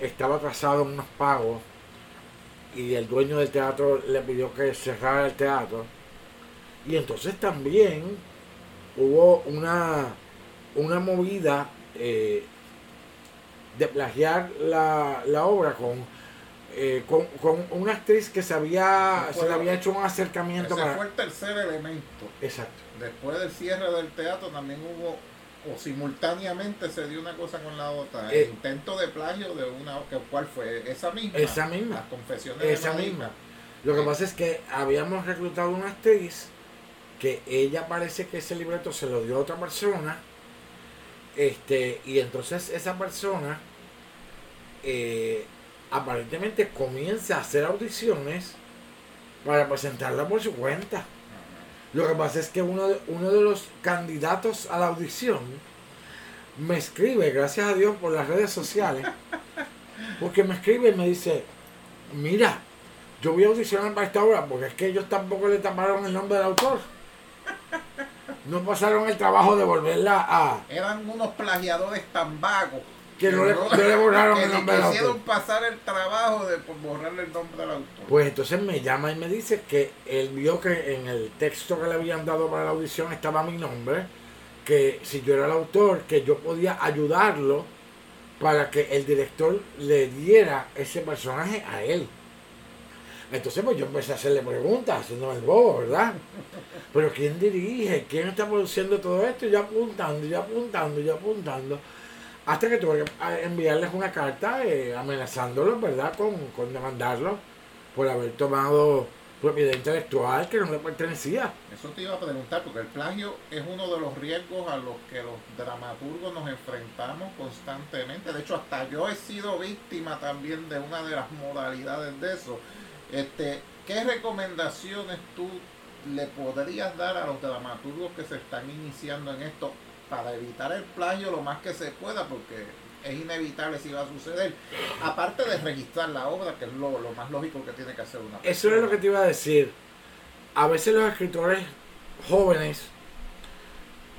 estaba atrasado en unos pagos y el dueño del teatro le pidió que cerrara el teatro. Y entonces también hubo una, una movida eh, de plagiar la, la obra con, eh, con, con, una actriz que se había, se le había hecho un acercamiento. Ese fue el tercer elemento. Exacto después del cierre del teatro también hubo o simultáneamente se dio una cosa con la otra. El eh, intento de plagio de una que cuál fue esa misma. Esa misma. Las confesiones esa misma. Lo que pasa es que habíamos reclutado una actriz que ella parece que ese libreto se lo dio a otra persona. Este, y entonces esa persona eh, aparentemente comienza a hacer audiciones para presentarla por su cuenta. Lo que pasa es que uno de, uno de los candidatos a la audición me escribe, gracias a Dios, por las redes sociales, porque me escribe y me dice, mira, yo voy a audicionar para esta obra porque es que ellos tampoco le taparon el nombre del autor. No pasaron el trabajo de volverla a... Eran unos plagiadores tan vagos. Que no le, no le borraron que el nombre del autor. quisieron pasar el trabajo de por borrarle el nombre del autor. Pues entonces me llama y me dice que él vio que en el texto que le habían dado para la audición estaba mi nombre, que si yo era el autor, que yo podía ayudarlo para que el director le diera ese personaje a él. Entonces pues yo empecé a hacerle preguntas, haciéndome el bobo, ¿verdad? Pero ¿quién dirige? ¿Quién está produciendo todo esto? Y yo apuntando, y yo apuntando, y yo apuntando. Hasta que tuve que ah, enviarles una carta eh, amenazándolos, ¿verdad? Con, con demandarlos por haber tomado propiedad intelectual que no le pertenecía. Eso te iba a preguntar, porque el plagio es uno de los riesgos a los que los dramaturgos nos enfrentamos constantemente. De hecho, hasta yo he sido víctima también de una de las modalidades de eso. Este, ¿Qué recomendaciones tú le podrías dar a los dramaturgos que se están iniciando en esto para evitar el plagio lo más que se pueda? Porque es inevitable si va a suceder. Aparte de registrar la obra, que es lo, lo más lógico que tiene que hacer una persona. Eso es lo que te iba a decir. A veces los escritores jóvenes,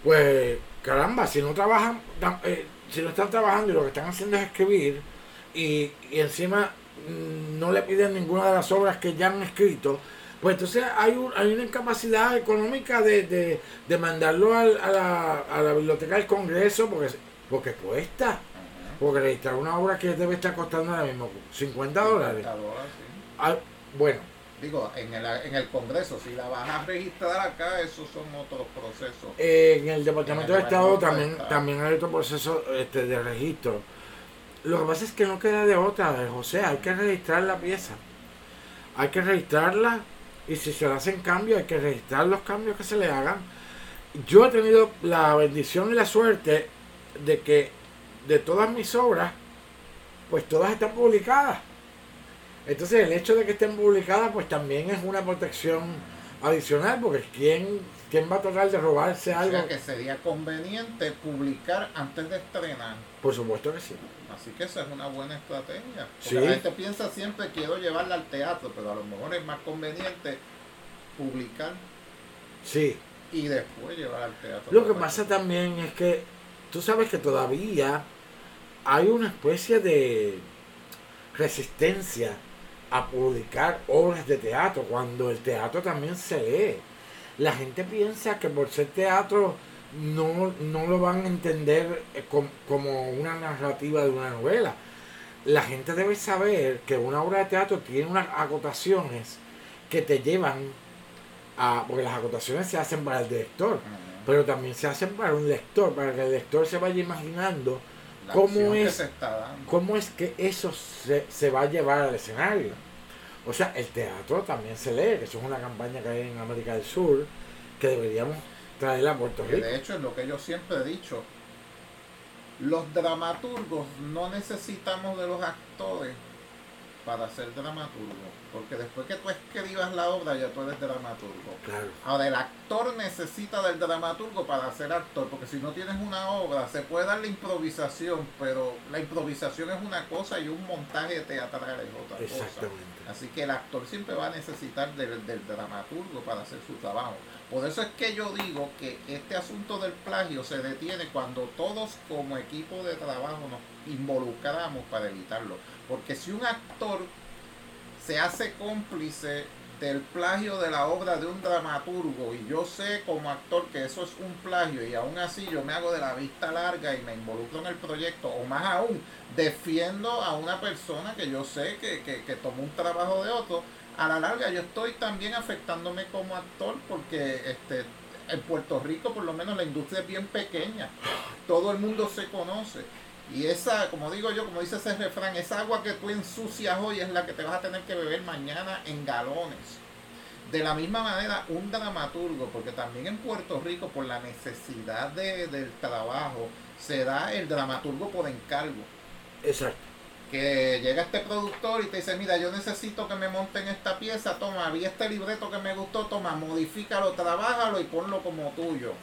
pues caramba, si no trabajan, eh, si no están trabajando y lo que están haciendo es escribir y, y encima mm, no le piden ninguna de las obras que ya han escrito, pues entonces hay, un- hay una incapacidad económica de, de, de mandarlo al- a, la, a la biblioteca del Congreso porque, porque cuesta. Porque registrar una obra que debe estar costando ahora mismo 50 dólares. 50 dólares, sí. Ah, bueno, Digo, en el, en el Congreso, si la vas a registrar acá, esos son otros procesos. Eh, en el Departamento En de Estado también, también hay otro proceso este, de registro. Lo que pasa es que no queda de otra, José, hay que registrar la pieza. Hay que registrarla y si se le hacen cambios, hay que registrar los cambios que se le hagan. Yo he tenido la bendición y la suerte de que de todas mis obras, pues todas están publicadas. Entonces el hecho de que estén publicadas, pues también es una protección adicional, porque ¿quién, quién va a tratar de robarse O algo? sea que sería conveniente publicar antes de estrenar. Por supuesto que sí. Así que esa es una buena estrategia. Porque Sí. la gente piensa siempre quiero llevarla al teatro, pero a lo mejor es más conveniente publicar Sí. y después llevar al teatro. Lo que pasa también es que tú sabes que todavía hay una especie de resistencia a publicar obras de teatro cuando el teatro también se lee. La gente piensa que por ser teatro no, no lo van a entender eh, com- como una narrativa de una novela. La gente debe saber que una obra de teatro tiene unas acotaciones que te llevan a... porque las acotaciones se hacen para el director pero también se hacen para un lector, para que el lector se vaya imaginando La ¿cómo es? cómo es que eso se, se va a llevar al escenario. O sea, el teatro también se lee, que eso es una campaña que hay en América del Sur, que deberíamos traerla a Puerto Que de hecho es lo que yo siempre he dicho. Los dramaturgos no necesitamos de los actores para ser dramaturgos. Porque después que tú escribas la obra ya tú eres dramaturgo. Claro, Ahora el actor necesita del dramaturgo para ser actor. Porque si no tienes una obra se puede dar la improvisación. Pero la improvisación es una cosa y un montaje teatral es otra cosa. Así que el actor siempre va a necesitar del, del dramaturgo para hacer su trabajo. Por eso es que yo digo que este asunto del plagio se detiene cuando todos como equipo de trabajo nos involucramos para evitarlo. Porque si un actor se hace cómplice del plagio de la obra de un dramaturgo y yo sé como actor que eso es un plagio y aún así yo me hago de la vista larga y me involucro en el proyecto o más aún defiendo a una persona que yo sé que, que, que tomó un trabajo de otro a la larga yo estoy también afectándome como actor porque este en Puerto Rico por lo menos la industria es bien pequeña todo el mundo se conoce Y esa, como digo yo, como dice ese refrán, esa agua que tú ensucias hoy es la que te vas a tener que beber mañana en galones. De la misma manera, un dramaturgo, porque también en Puerto Rico, por la necesidad de, del trabajo, se da el dramaturgo por encargo. Exacto. Que llega este productor y te dice, mira, yo necesito que me monten esta pieza, toma, vi este libreto que me gustó, toma, modifícalo, trabájalo y ponlo como tuyo.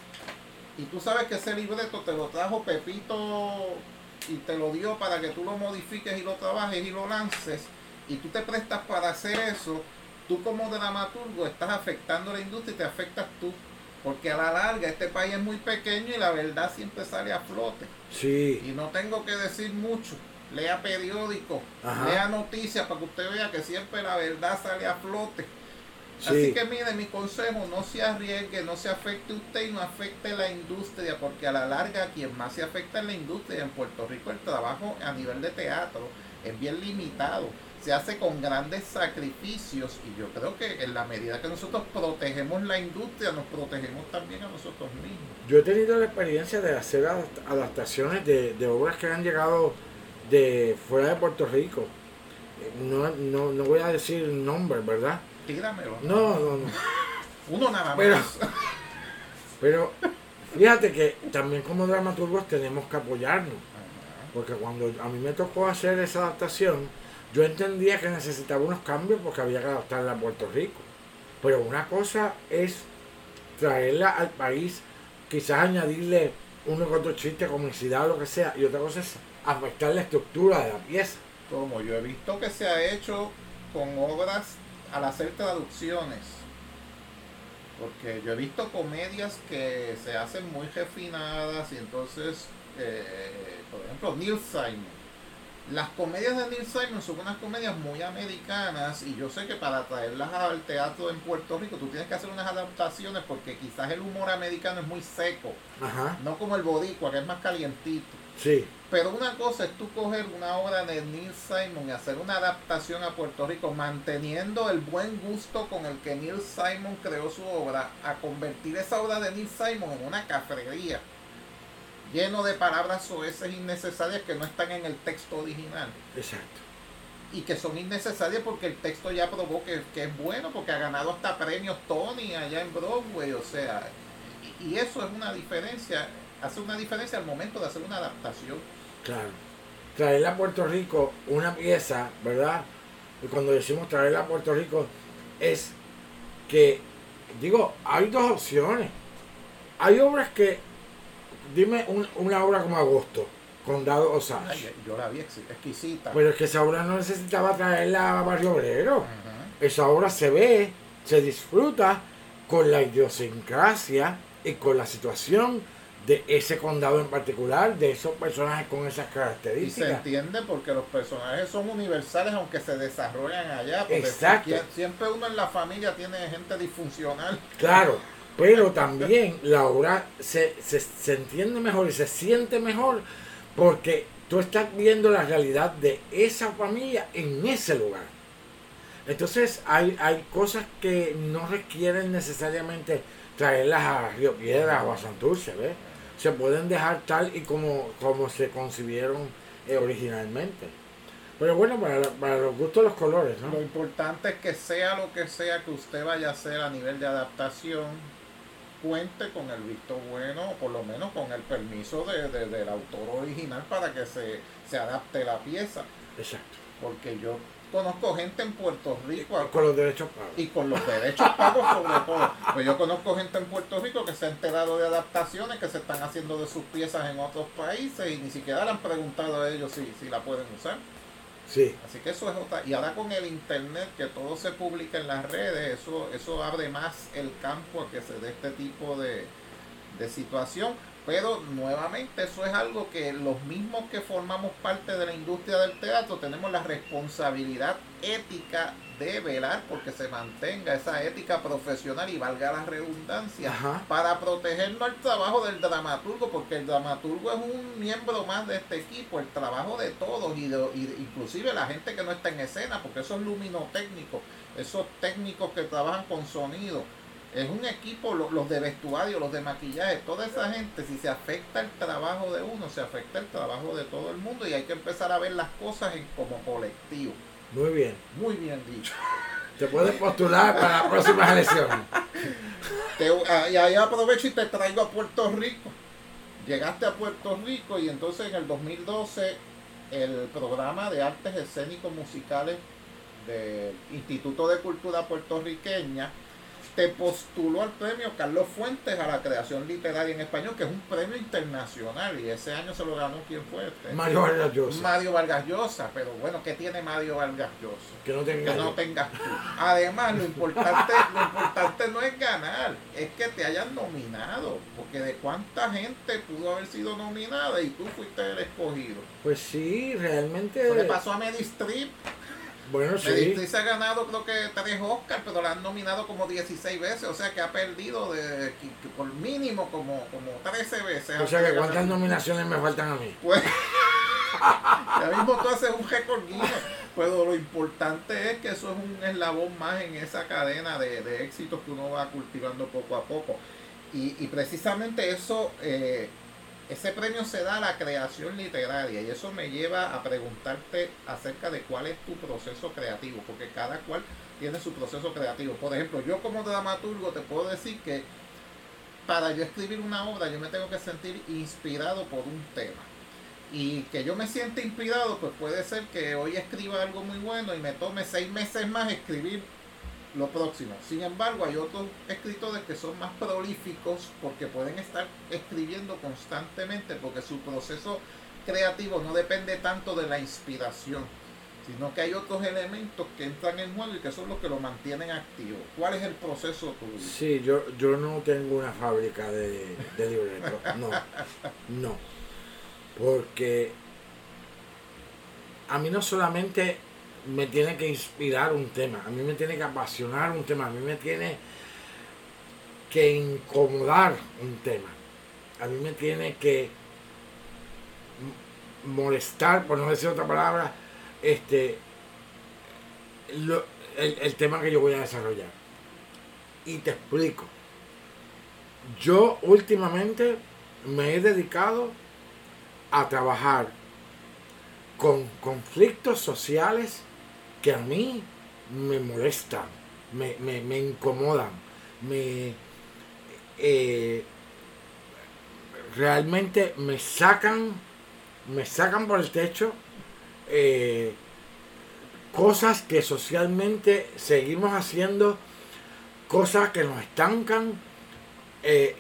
Y tú sabes que ese libreto te lo trajo Pepito y te lo dio para que tú lo modifiques y lo trabajes y lo lances. Y tú te prestas para hacer eso. Tú como dramaturgo estás afectando la industria y te afectas tú. Porque a la larga este país es muy pequeño y la verdad siempre sale a flote. Sí. Y no tengo que decir mucho. Lea periódicos, lea noticias para que usted vea que siempre la verdad sale a flote. Sí. Así que mire, mi consejo, no se arriesgue, no se afecte usted y no afecte la industria, porque a la larga quien más se afecta es la industria. En Puerto Rico el trabajo a nivel de teatro es bien limitado, se hace con grandes sacrificios y yo creo que en la medida que nosotros protegemos la industria, nos protegemos también a nosotros mismos. Yo he tenido la experiencia de hacer adapt- adaptaciones de, de obras que han llegado de fuera de Puerto Rico. No, no, no voy a decir nombre, ¿verdad? Tíramelo. No, no, no. Uno nada más. Pero- Pero fíjate que también como dramaturgos tenemos que apoyarnos. Porque cuando a mí me tocó hacer esa adaptación, yo entendía que necesitaba unos cambios porque había que adaptarla a Puerto Rico. Pero una cosa es traerla al país, quizás añadirle uno que otro chiste, comicidad, lo que sea, y otra cosa es afectar la estructura de la pieza. Como yo he visto que se ha hecho con obras al hacer traducciones. Porque yo he visto comedias que se hacen muy refinadas y entonces, eh, por ejemplo, Neil Simon. Las comedias de Neil Simon son unas comedias muy americanas y yo sé que para traerlas al teatro en Puerto Rico tú tienes que hacer unas adaptaciones porque quizás el humor americano es muy seco, Ajá, no como el boricua que es más calientito. Sí, Pero una cosa es tú coger una obra de Neil Simon y hacer una adaptación a Puerto Rico, manteniendo el buen gusto con el que Neil Simon creó su obra, a convertir esa obra de Neil Simon en una cafrería, lleno de palabras soeces innecesarias que no están en el texto original. Exacto. y que son innecesarias porque el texto ya probó que, que es bueno, porque ha ganado hasta premios Tony allá en Broadway, o sea, y, y eso es una diferencia, hace una diferencia al momento de hacer una adaptación. Claro. Traerla a Puerto Rico, una pieza, ¿verdad? Y cuando decimos traerla a Puerto Rico, es que, digo, hay dos opciones. Hay obras que, dime un- una obra como Agosto, Condado Osage. Yo la vi ex- exquisita. Pero es que esa obra no necesitaba traerla a Barrio Obrero. Esa obra se ve, se disfruta con la idiosincrasia y con la situación de ese condado en particular, de esos personajes con esas Y se características. entiende porque los personajes son universales aunque se desarrollan allá. Exacto. sie- Siempre uno en la familia tiene gente disfuncional. Claro, pero también la obra se, se, se entiende mejor y se siente mejor porque tú estás viendo la realidad de esa familia en ese lugar. Entonces hay, hay cosas que no requieren necesariamente traerlas a Río Piedras o a Santurce, ¿ves? Se pueden dejar tal y como, como se concibieron eh, originalmente. Pero bueno, para, para los gustos los colores, ¿no? Lo importante es que sea lo que sea que usted vaya a hacer a nivel de adaptación, cuente con el visto bueno, o por lo menos con el permiso de, de- del autor original para que se, se adapte la pieza. Exacto. Porque yo conozco gente en Puerto Rico, Con los derechos pagos. y con los derechos pagos sobre todo. Pues yo conozco gente en Puerto Rico que se ha enterado de adaptaciones que se están haciendo de sus piezas en otros países y ni siquiera le han preguntado a ellos si, si la pueden usar. Sí. Así que eso es otra. Y ahora con el internet, que todo se publica en las redes, eso, eso abre más el campo a que se dé este tipo de, de situación. Pero nuevamente eso es algo que los mismos que formamos parte de la industria del teatro tenemos la responsabilidad ética de velar porque se mantenga esa ética profesional y valga la redundancia Ajá. para protegernos al trabajo del dramaturgo porque el dramaturgo es un miembro más de este equipo, el trabajo de todos y, de- y de- inclusive la gente que no está en escena porque esos luminotécnicos, esos técnicos que trabajan con sonido, Es un equipo, los de vestuario, los de maquillaje, toda esa gente, si se afecta el trabajo de uno, se afecta el trabajo de todo el mundo y hay que empezar a ver las cosas en, como colectivo. Muy bien. Muy bien dicho. Te puedes postular para las próximas elecciones. Ah, y ahí aprovecho y te traigo a Puerto Rico. Llegaste a Puerto Rico y entonces en el 2012 el programa de artes escénicos musicales del Instituto de Cultura Puertorriqueña te postuló al premio Carlos Fuentes a la creación literaria en español, que es un premio internacional, y ese año se lo ganó quién fue este? Mario Vargas Llosa. Mario Vargas Llosa, pero bueno, ¿qué tiene Mario Vargas Llosa? Que no, tenga que no tengas tú. Además, lo importante, lo importante no es ganar, es que te hayan nominado, porque de cuánta gente pudo haber sido nominada y tú fuiste el escogido. Pues sí, realmente. Eso le pasó a Medistrip. Bueno, sí. se ha ganado creo que tres Oscars, pero la han nominado como 16 veces, o sea que ha perdido de, por mínimo como, como 13 veces. O sea que cuántas nominaciones me faltan a mí. Pues, ya mismo tú haces un récord pero lo importante es que eso es un eslabón más en esa cadena de, de éxitos que uno va cultivando poco a poco. Y, y precisamente eso... Eh, ese premio se da a la creación literaria y eso me lleva a preguntarte acerca de cuál es tu proceso creativo, porque cada cual tiene su proceso creativo. Por ejemplo, yo como dramaturgo te puedo decir que para yo escribir una obra yo me tengo que sentir inspirado por un tema. Y que yo me siente inspirado, pues puede ser que hoy escriba algo muy bueno y me tome seis meses más escribir lo próximo. Sin embargo, hay otros escritores que son más prolíficos porque pueden estar escribiendo constantemente porque su proceso creativo no depende tanto de la inspiración, sino que hay otros elementos que entran en juego y que son los que lo mantienen activo. ¿Cuál es el proceso tuyo? Sí, yo, yo no tengo una fábrica de, de libretos, no, no, porque a mí no solamente me tiene que inspirar un tema, a mí me tiene que apasionar un tema, a mí me tiene que incomodar un tema, a mí me tiene que molestar, por no decir otra palabra, este, el, tema que yo voy a desarrollar. Y te explico. Yo últimamente me he dedicado a trabajar con conflictos sociales que a mí me molestan, me, me, incomodan, me eh, realmente me sacan, me sacan por el techo eh, cosas que socialmente seguimos haciendo, cosas que nos estancan, eh,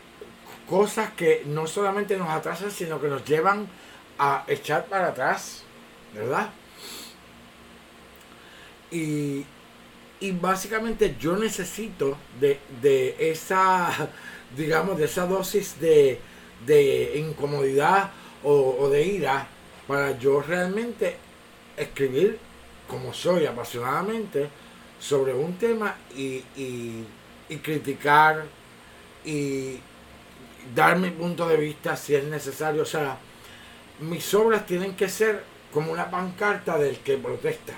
cosas que no solamente nos atrasan, sino que nos llevan a echar para atrás, ¿verdad? Y, básicamente yo necesito de, esa, digamos, de esa dosis de, incomodidad o, de ira para yo realmente escribir como soy apasionadamente sobre un tema y, y criticar y dar mi punto de vista si es necesario. O sea, mis obras tienen que ser como una pancarta del que protesta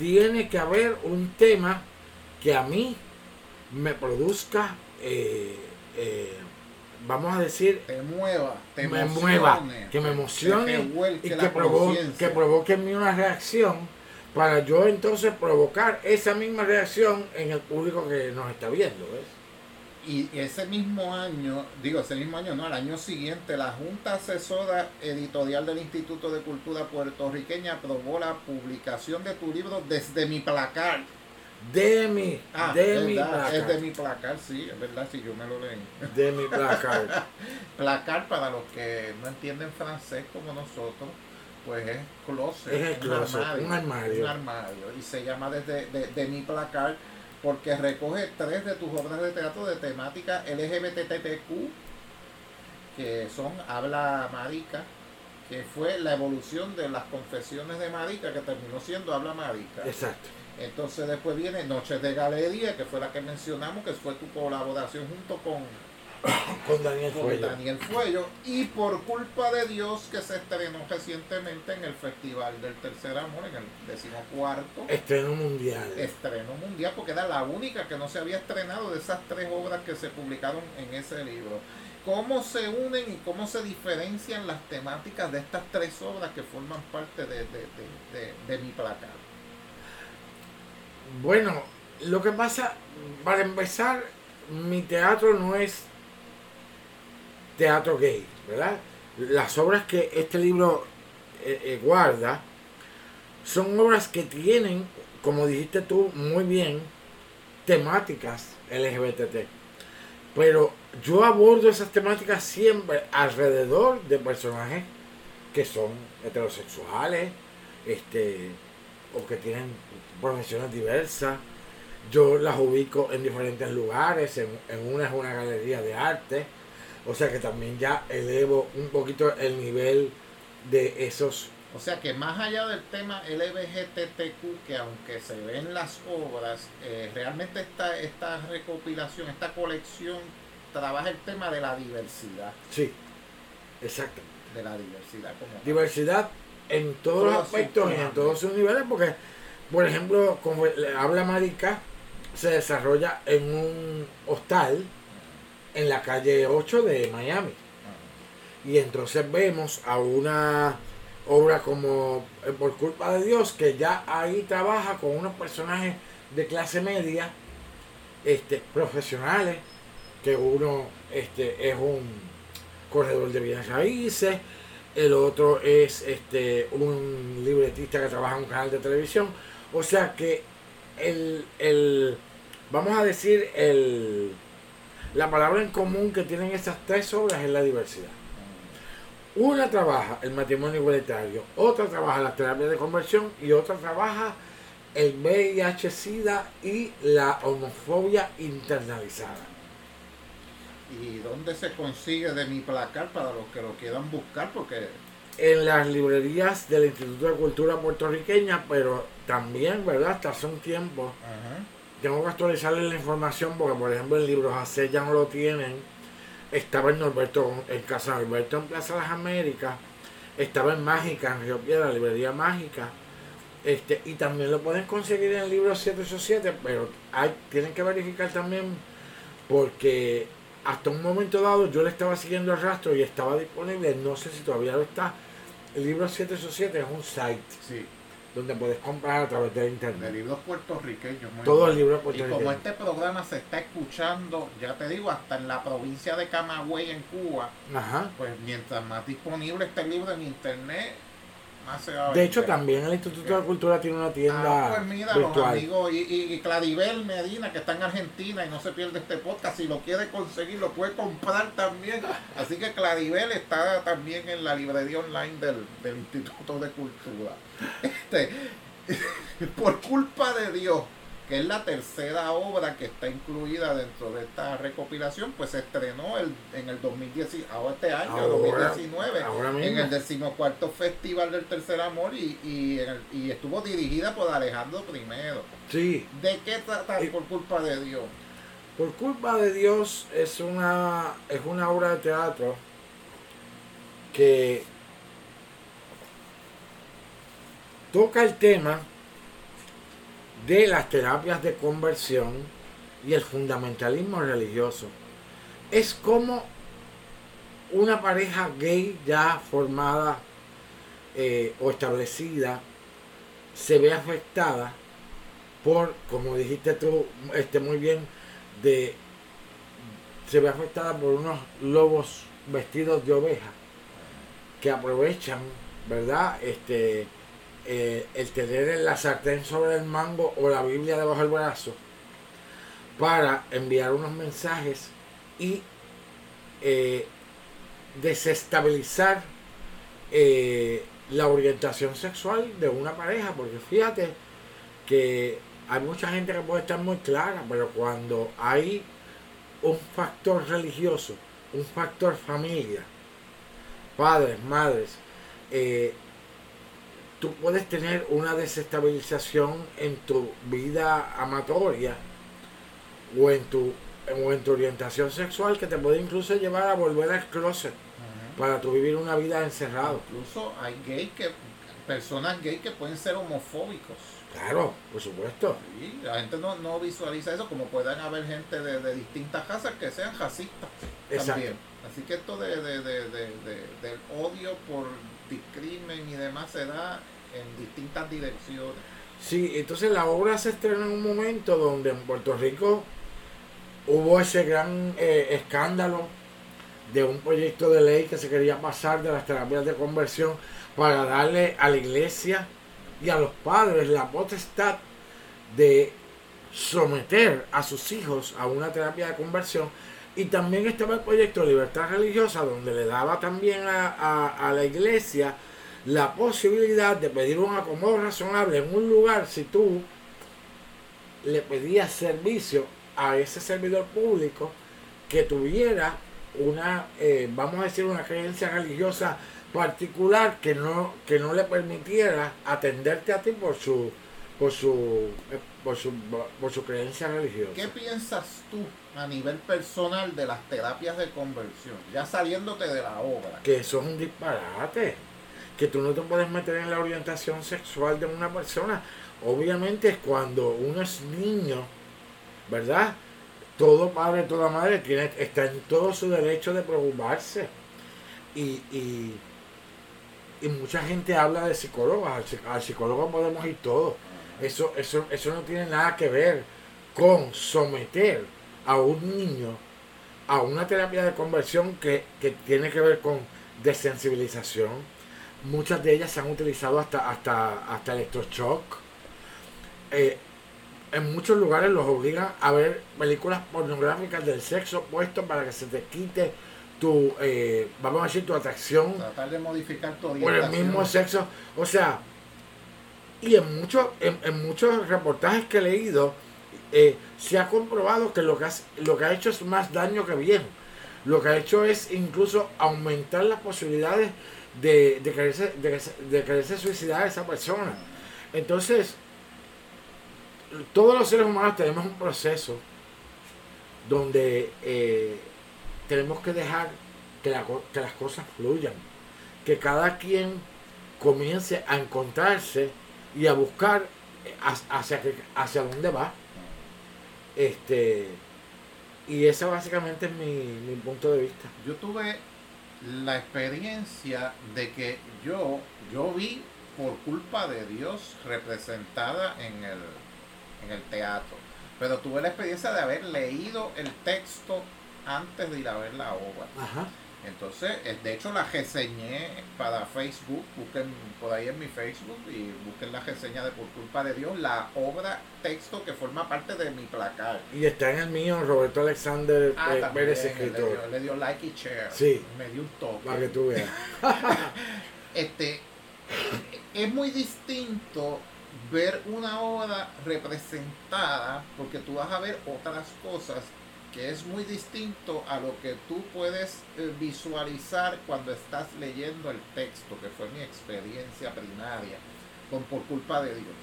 tiene que haber un tema que a mí me produzca, eh, eh, vamos a decir, te mueva, me mueva, que me emocione y que, provoque, que provoque en mí una reacción para yo entonces provocar esa misma reacción en el público que nos está viendo. Y ese mismo año, digo, ese mismo año, no, al año siguiente, la Junta Asesora Editorial del Instituto de Cultura Puertorriqueña aprobó la publicación de tu libro desde mi placar. De mi, ah, de mi placar. Es de mi placar, sí, es verdad, si yo me lo leí. De mi placar. placar, para los que no entienden francés como nosotros, pues es closet, es un, armario, un, armario, un armario. Y se llama desde de mi placar porque recoge tres de tus obras de teatro de temática LGBTTQ, que son Habla Marica, que fue la evolución de las confesiones de Marica, que terminó siendo Habla Marica. Exacto. Entonces después viene Noches de Galería, que fue la que mencionamos, que fue tu colaboración junto con con Daniel con Fuello. Daniel Fuello y por culpa de Dios que se estrenó recientemente en el Festival del Tercer Amor, en el decimocuarto Estreno mundial. estreno mundial, porque era la única que no se había estrenado de esas tres obras que se publicaron en ese libro. ¿Cómo se unen y cómo se diferencian las temáticas de estas tres obras que forman parte de, de- de- de- de mi placar? Bueno, lo que pasa, para empezar, mi teatro no es teatro gay, ¿verdad? Las obras que este libro eh, eh, guarda son obras que tienen, como dijiste tú muy bien, temáticas LGBT. Pero yo abordo esas temáticas siempre alrededor de personajes que son heterosexuales, este, o que tienen profesiones diversas. Yo las ubico en diferentes lugares, en, en una es una galería de arte, o sea que también ya elevo un poquito el nivel de esos O sea que más allá del tema LBGTQ, que aunque se ven las obras, eh, realmente esta, esta recopilación, esta colección, trabaja el tema de la diversidad, Sí, exacto. de la diversidad como. Diversidad en todos los aspectos y en todos sus niveles, porque, por ejemplo, como le habla Marica, se desarrolla en un hostal en la calle 8 de Miami. Y entonces vemos a una obra como eh, Por culpa de Dios, que ya ahí trabaja con unos personajes de clase media, este, profesionales, que uno este, es un corredor de bienes raíces, el otro es este, un libretista que trabaja en un canal de televisión. O sea que el, el vamos a decir, el, la palabra en común que tienen esas tres obras es la diversidad. Una trabaja el matrimonio igualitario, otra trabaja la terapia de conversión y otra trabaja el VIH-Sida y la homofobia internalizada. ¿Y dónde se consigue de mi placar para los que lo quieran buscar? Porque En las librerías del Instituto de Cultura puertorriqueña, pero también, ¿verdad? Hasta hace un tiempo tengo que actualizarle la información porque, por ejemplo, en Libros AC ya no lo tienen. Estaba en Norberto, en Casa Norberto, en Plaza Las Américas. Estaba en Mágica, en Río Piedra, librería Mágica. Este, y también lo pueden conseguir en el libro 787, pero hay, tienen que verificar también porque hasta un momento dado yo le estaba siguiendo el rastro y estaba disponible, no sé si todavía lo está. El libro 787 es un site sí, donde puedes comprar a través de de internet. libros puertorriqueños. muy Todo el bueno. libro Y como este programa se está escuchando, ya te digo, hasta en la provincia de Camagüey, en Cuba, Ajá. pues mientras más disponible este libro en internet, más se va a De hecho, también el Instituto de Cultura tiene una tienda Ah, pues mira, los virtual. amigos y, y, y Claribel Medina, que está en Argentina y no se pierde este podcast, si lo quiere conseguir, lo puede comprar también. Así que Claribel está también en la librería online del, del Instituto de Cultura. Este, por culpa de Dios, que es la tercera obra que está incluida dentro de esta recopilación, pues se estrenó el, en el 2010, ahora este año, Ahora, 2019, ahora en el decimocuarto Festival del Tercer Amor y, y, estuvo dirigida por Alejandro I. Sí, ¿De qué trata Y- por culpa de Dios? por culpa de Dios es una es una obra de teatro que toca el tema de las terapias de conversión y el fundamentalismo religioso. Es como una pareja gay ya formada eh, o establecida se ve afectada por, como dijiste tú este, muy bien, de se ve afectada por unos lobos vestidos de oveja que aprovechan, ¿verdad? Este eh, el tener la sartén sobre el mango o la Biblia debajo del brazo para enviar unos mensajes y eh, desestabilizar eh, la orientación sexual de una pareja, porque fíjate que hay mucha gente que puede estar muy clara, pero cuando hay un factor religioso, un factor familia, padres, madres, tú puedes tener una desestabilización en tu vida amatoria o en tu o en tu orientación sexual que te puede incluso llevar a volver al closet para tu vivir una vida encerrado. Incluso hay gay que, personas gay que pueden ser homofóbicos. Claro, por supuesto. Y la gente no, no visualiza eso como puedan haber gente de, de distintas razas que sean racistas también. Así que esto de, de, de, del odio por discrimen y demás se da en distintas direcciones. Sí, entonces la obra se estrena en un momento donde en Puerto Rico hubo ese gran eh, escándalo de un proyecto de ley que se quería pasar de las terapias de conversión para darle a la iglesia y a los padres la potestad de someter a sus hijos a una terapia de conversión y también estaba el proyecto de libertad religiosa donde le daba también a, la iglesia la posibilidad de pedir un acomodo razonable en un lugar si tú le pedías servicio a ese servidor público que tuviera una, eh, vamos a decir, una creencia religiosa particular que no, que no le permitiera atenderte a ti por su, por su, eh, por su, por su creencia religiosa. ¿Qué piensas tú a nivel personal de las terapias de conversión? Ya saliéndote de la obra. Que eso es un disparate. Que tú no te puedes meter en la orientación sexual de una persona. Obviamente cuando uno es niño, ¿verdad? Todo padre, toda madre tiene, está en todo su derecho de preocuparse. Y, y, y mucha gente habla de psicólogos. Al, psicólogo podemos ir todos. Eso, eso, eso no tiene nada que ver con someter a un niño a una terapia de conversión que, tiene que ver con desensibilización. Muchas de ellas se han utilizado hasta, hasta, hasta electroshock. Eh, en muchos lugares los obligan a ver películas pornográficas del sexo opuesto para que se te quite tu, eh, vamos a decir, tu atracción. Tratar de modificar tu Por el mismo sexo. O sea, y en muchos, en, muchos reportajes que he leído, eh, se ha comprobado que lo que, lo que ha hecho es más daño que bien. Lo que ha hecho es incluso aumentar las posibilidades de, de, quererse, de, quererse suicidar a esa persona. Entonces, todos los seres humanos tenemos un proceso donde eh, tenemos que dejar que, que, las cosas fluyan, que cada quien comience a encontrarse y a buscar hacia, hacia dónde va. Este, y ese básicamente es mi, mi punto de vista. Yo tuve la experiencia de que yo, yo vi por culpa de Dios representada en el, en el teatro. Pero tuve la experiencia de haber leído el texto antes de ir a ver la obra. Ajá. Entonces, eh, de hecho la reseñé para Facebook, busquen por ahí en mi Facebook y busquen la reseña de Por culpa de Dios, la obra texto que forma parte de mi placar. Y está en el mío, Roberto Alexander ah, eh, Pérez, escritor. Le dio, like y share. Sí. Me dio un toque. Para que tú veas. este, es muy distinto ver una obra representada porque tú vas a ver otras cosas que es muy distinto a lo que tú puedes eh, visualizar cuando estás leyendo el texto, que fue mi experiencia primaria, con por culpa de Dios.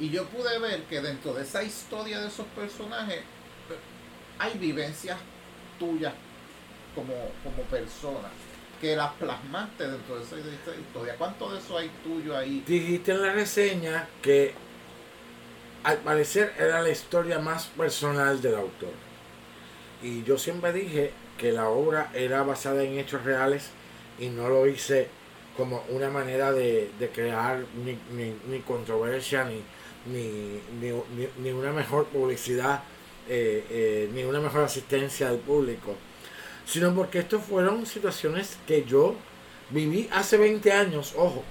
Y yo pude ver que dentro de esa historia de esos personajes eh, hay vivencias tuyas como, como persona, que las plasmaste dentro de esa, de esa historia. ¿Cuánto de eso hay tuyo ahí? Dijiste en la reseña que al parecer era la historia más personal del autor. Y yo siempre dije que la obra era basada en hechos reales y no lo hice como una manera de, crear ni, ni, controversia, ni, ni, una mejor publicidad, eh, eh, ni una mejor asistencia del público, sino porque estas fueron situaciones que yo viví hace 20 años, ojo,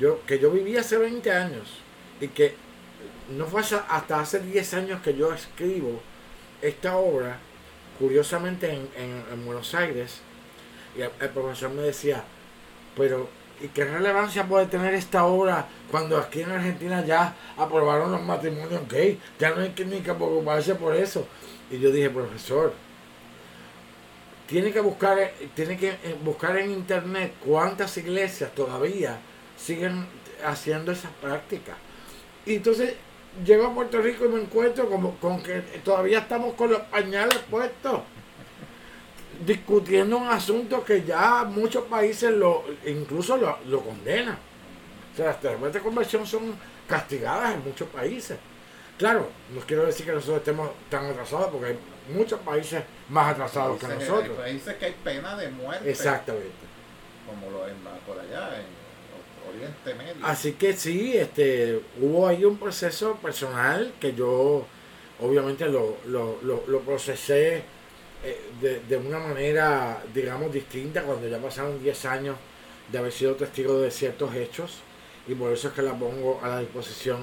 yo, que yo viví hace 20 años y que no fue hasta hace 10 años que yo escribo esta obra, curiosamente en, Buenos Aires, y el, profesor me decía, pero ¿y qué relevancia puede tener esta obra cuando aquí en Argentina ya aprobaron los matrimonios gay? Ya no hay que ni que preocuparse por eso. Y yo dije, profesor, tiene que buscar, tiene que eh, buscar en internet cuántas iglesias todavía siguen haciendo esas prácticas. Y entonces llego a Puerto Rico y me encuentro como con que todavía estamos con los pañales puestos discutiendo un asunto que ya muchos países lo incluso lo, lo condenan. O sea, las terapias de conversión son castigadas en muchos países. Claro, no quiero decir que nosotros estemos tan atrasados porque hay muchos países más atrasados que nosotros. Hay países que hay pena de muerte. Exactamente. Como lo en, por allá, en Así que sí, este, hubo ahí un proceso personal que yo obviamente lo, lo, lo, lo procesé eh, de, de una manera, digamos, distinta cuando ya pasaron 10 años de haber sido testigo de ciertos hechos y por eso es que la pongo a la disposición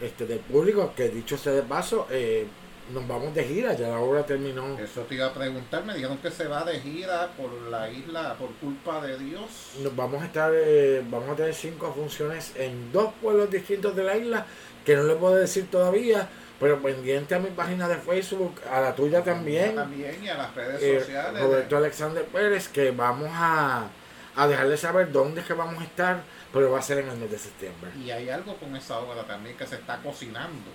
este, del público, que dicho sea de paso, eh, nos vamos de gira, ya la obra terminó. Eso te iba a preguntar, me dijeron que se va de gira por la isla por culpa de Dios. Nos vamos a estar, eh, vamos a tener cinco funciones en dos pueblos distintos de la isla, que no le puedo decir todavía, pero pendiente a mi página de Facebook, a la tuya también, También y a las redes eh, sociales. Roberto Alexander Pérez, que vamos a, a dejarle saber dónde es que vamos a estar, pero va a ser en el mes de septiembre. Y hay algo con esa obra también que se está cocinando.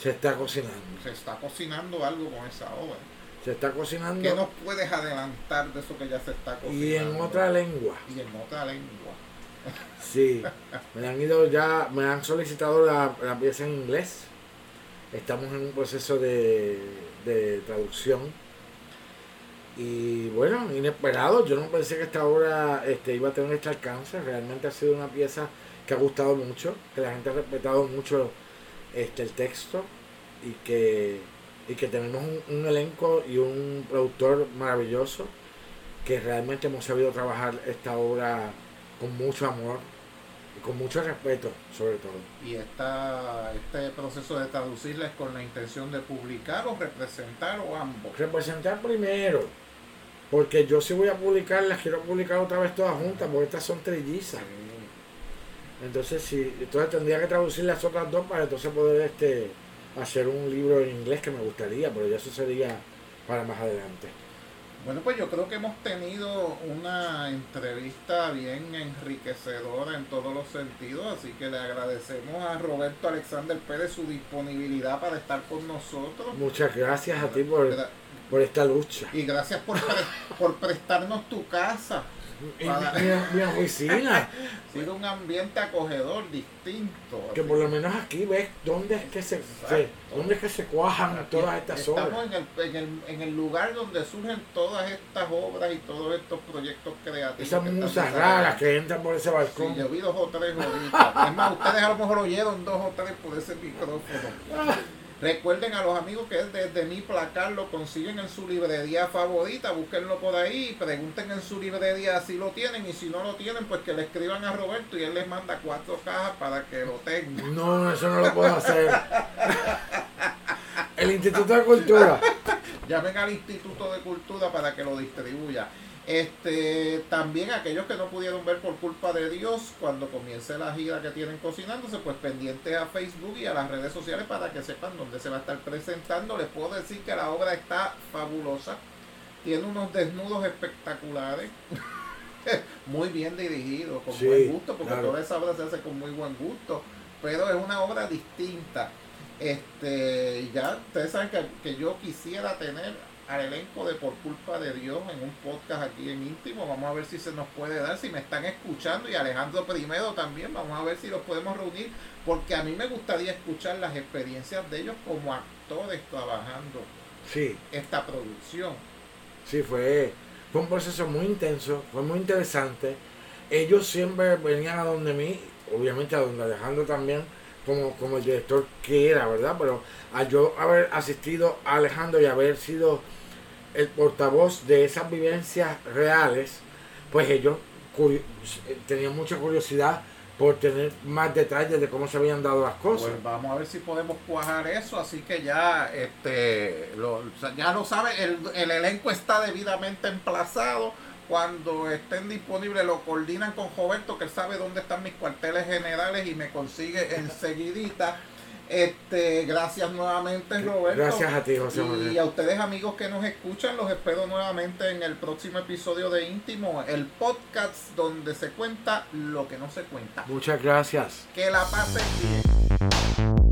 Se está cocinando, Se está cocinando algo con esa obra. se está cocinando ¿Qué nos puedes adelantar de eso que ya se está cocinando? y en otra lengua. Y en otra lengua. Sí, me han ido ya, me han solicitado la, la pieza en inglés. Estamos en un proceso de, de traducción. Y bueno, inesperado. Yo no pensé que esta obra este, iba a tener este alcance. Realmente ha sido una pieza que ha gustado mucho, que la gente ha respetado mucho este, el texto y que, y que tenemos un, un elenco y un productor maravilloso que realmente hemos sabido trabajar esta obra con mucho amor y con mucho respeto, sobre todo. Y esta, este proceso de traducirla es con la intención de publicar o representar o ambos. Representar primero, porque yo si voy a publicarlas, quiero publicar otra vez todas juntas, porque estas son trillizas. Entonces, sí, entonces tendría que traducir las otras dos para entonces poder este hacer un libro en inglés que me gustaría, pero ya eso sería para más adelante. Bueno, pues yo creo que hemos tenido una entrevista bien enriquecedora en todos los sentidos, así que le agradecemos a Roberto Alexander Pérez su disponibilidad para estar con nosotros. Muchas gracias a ti por, por esta lucha. Y gracias por, pre- por prestarnos tu casa. Y mi, mi- oficina, sido un ambiente acogedor, distinto. que así por lo menos aquí ves dónde es que se, se- dónde es que se cuajan Aquí todas estas Estamos obras. en el, en, el, en el lugar donde surgen todas estas obras y todos estos proyectos creativos. Esas musas estamos raras que entran por ese Sí, balcón. yo vi dos o tres ahorita. Es más, ustedes a lo mejor oyeron dos o tres por ese micrófono. Recuerden a los amigos que desde mi placar lo consiguen en su librería favorita, búsquenlo por ahí, pregunten en su librería si lo tienen y si no lo tienen, pues que le escriban a Roberto y él les manda cuatro cajas para que lo tengan. No, eso no lo puedo hacer. El Instituto de Cultura. Llamen al Instituto de Cultura para que lo distribuya. Este, también aquellos que no pudieron ver por culpa de Dios, cuando comience la gira que tienen cocinándose, pues pendientes a Facebook y a las redes sociales para que sepan dónde se va a estar presentando. Les puedo decir que la obra está fabulosa. Tiene unos desnudos espectaculares. muy bien dirigido, con Sí, buen gusto, porque claro. toda esa obra se hace con muy buen gusto. Pero es una obra distinta. Este, ya ustedes saben que, que yo quisiera tener al elenco de Por Culpa de Dios en un podcast aquí en íntimo. Vamos a ver si se nos puede dar, si me están escuchando. Y Alejandro primero también, vamos a ver si los podemos reunir. Porque a mí me gustaría escuchar las experiencias de ellos como actores trabajando Sí, esta producción. sí, fue, fue un proceso muy intenso, fue muy interesante. Ellos siempre venían a donde mí, obviamente a donde Alejandro también, como, como el director que era, ¿verdad? Pero al yo haber asistido a Alejandro y haber sido el portavoz de esas vivencias reales, pues ellos tenían mucha curiosidad por tener más detalles de cómo se habían dado las cosas. Pues vamos a ver si podemos cuajar eso, así que ya este lo, ya lo sabe, el, el elenco está debidamente emplazado. Cuando estén disponibles lo coordinan con Roberto, que él sabe dónde están mis cuarteles generales y me consigue enseguidita. Este, gracias nuevamente Roberto. Gracias a ti, José Y Manuel. a ustedes amigos que nos escuchan, los espero nuevamente en el próximo episodio de Íntimo, el podcast donde se cuenta lo que no se cuenta. Muchas gracias. Que la pasen bien.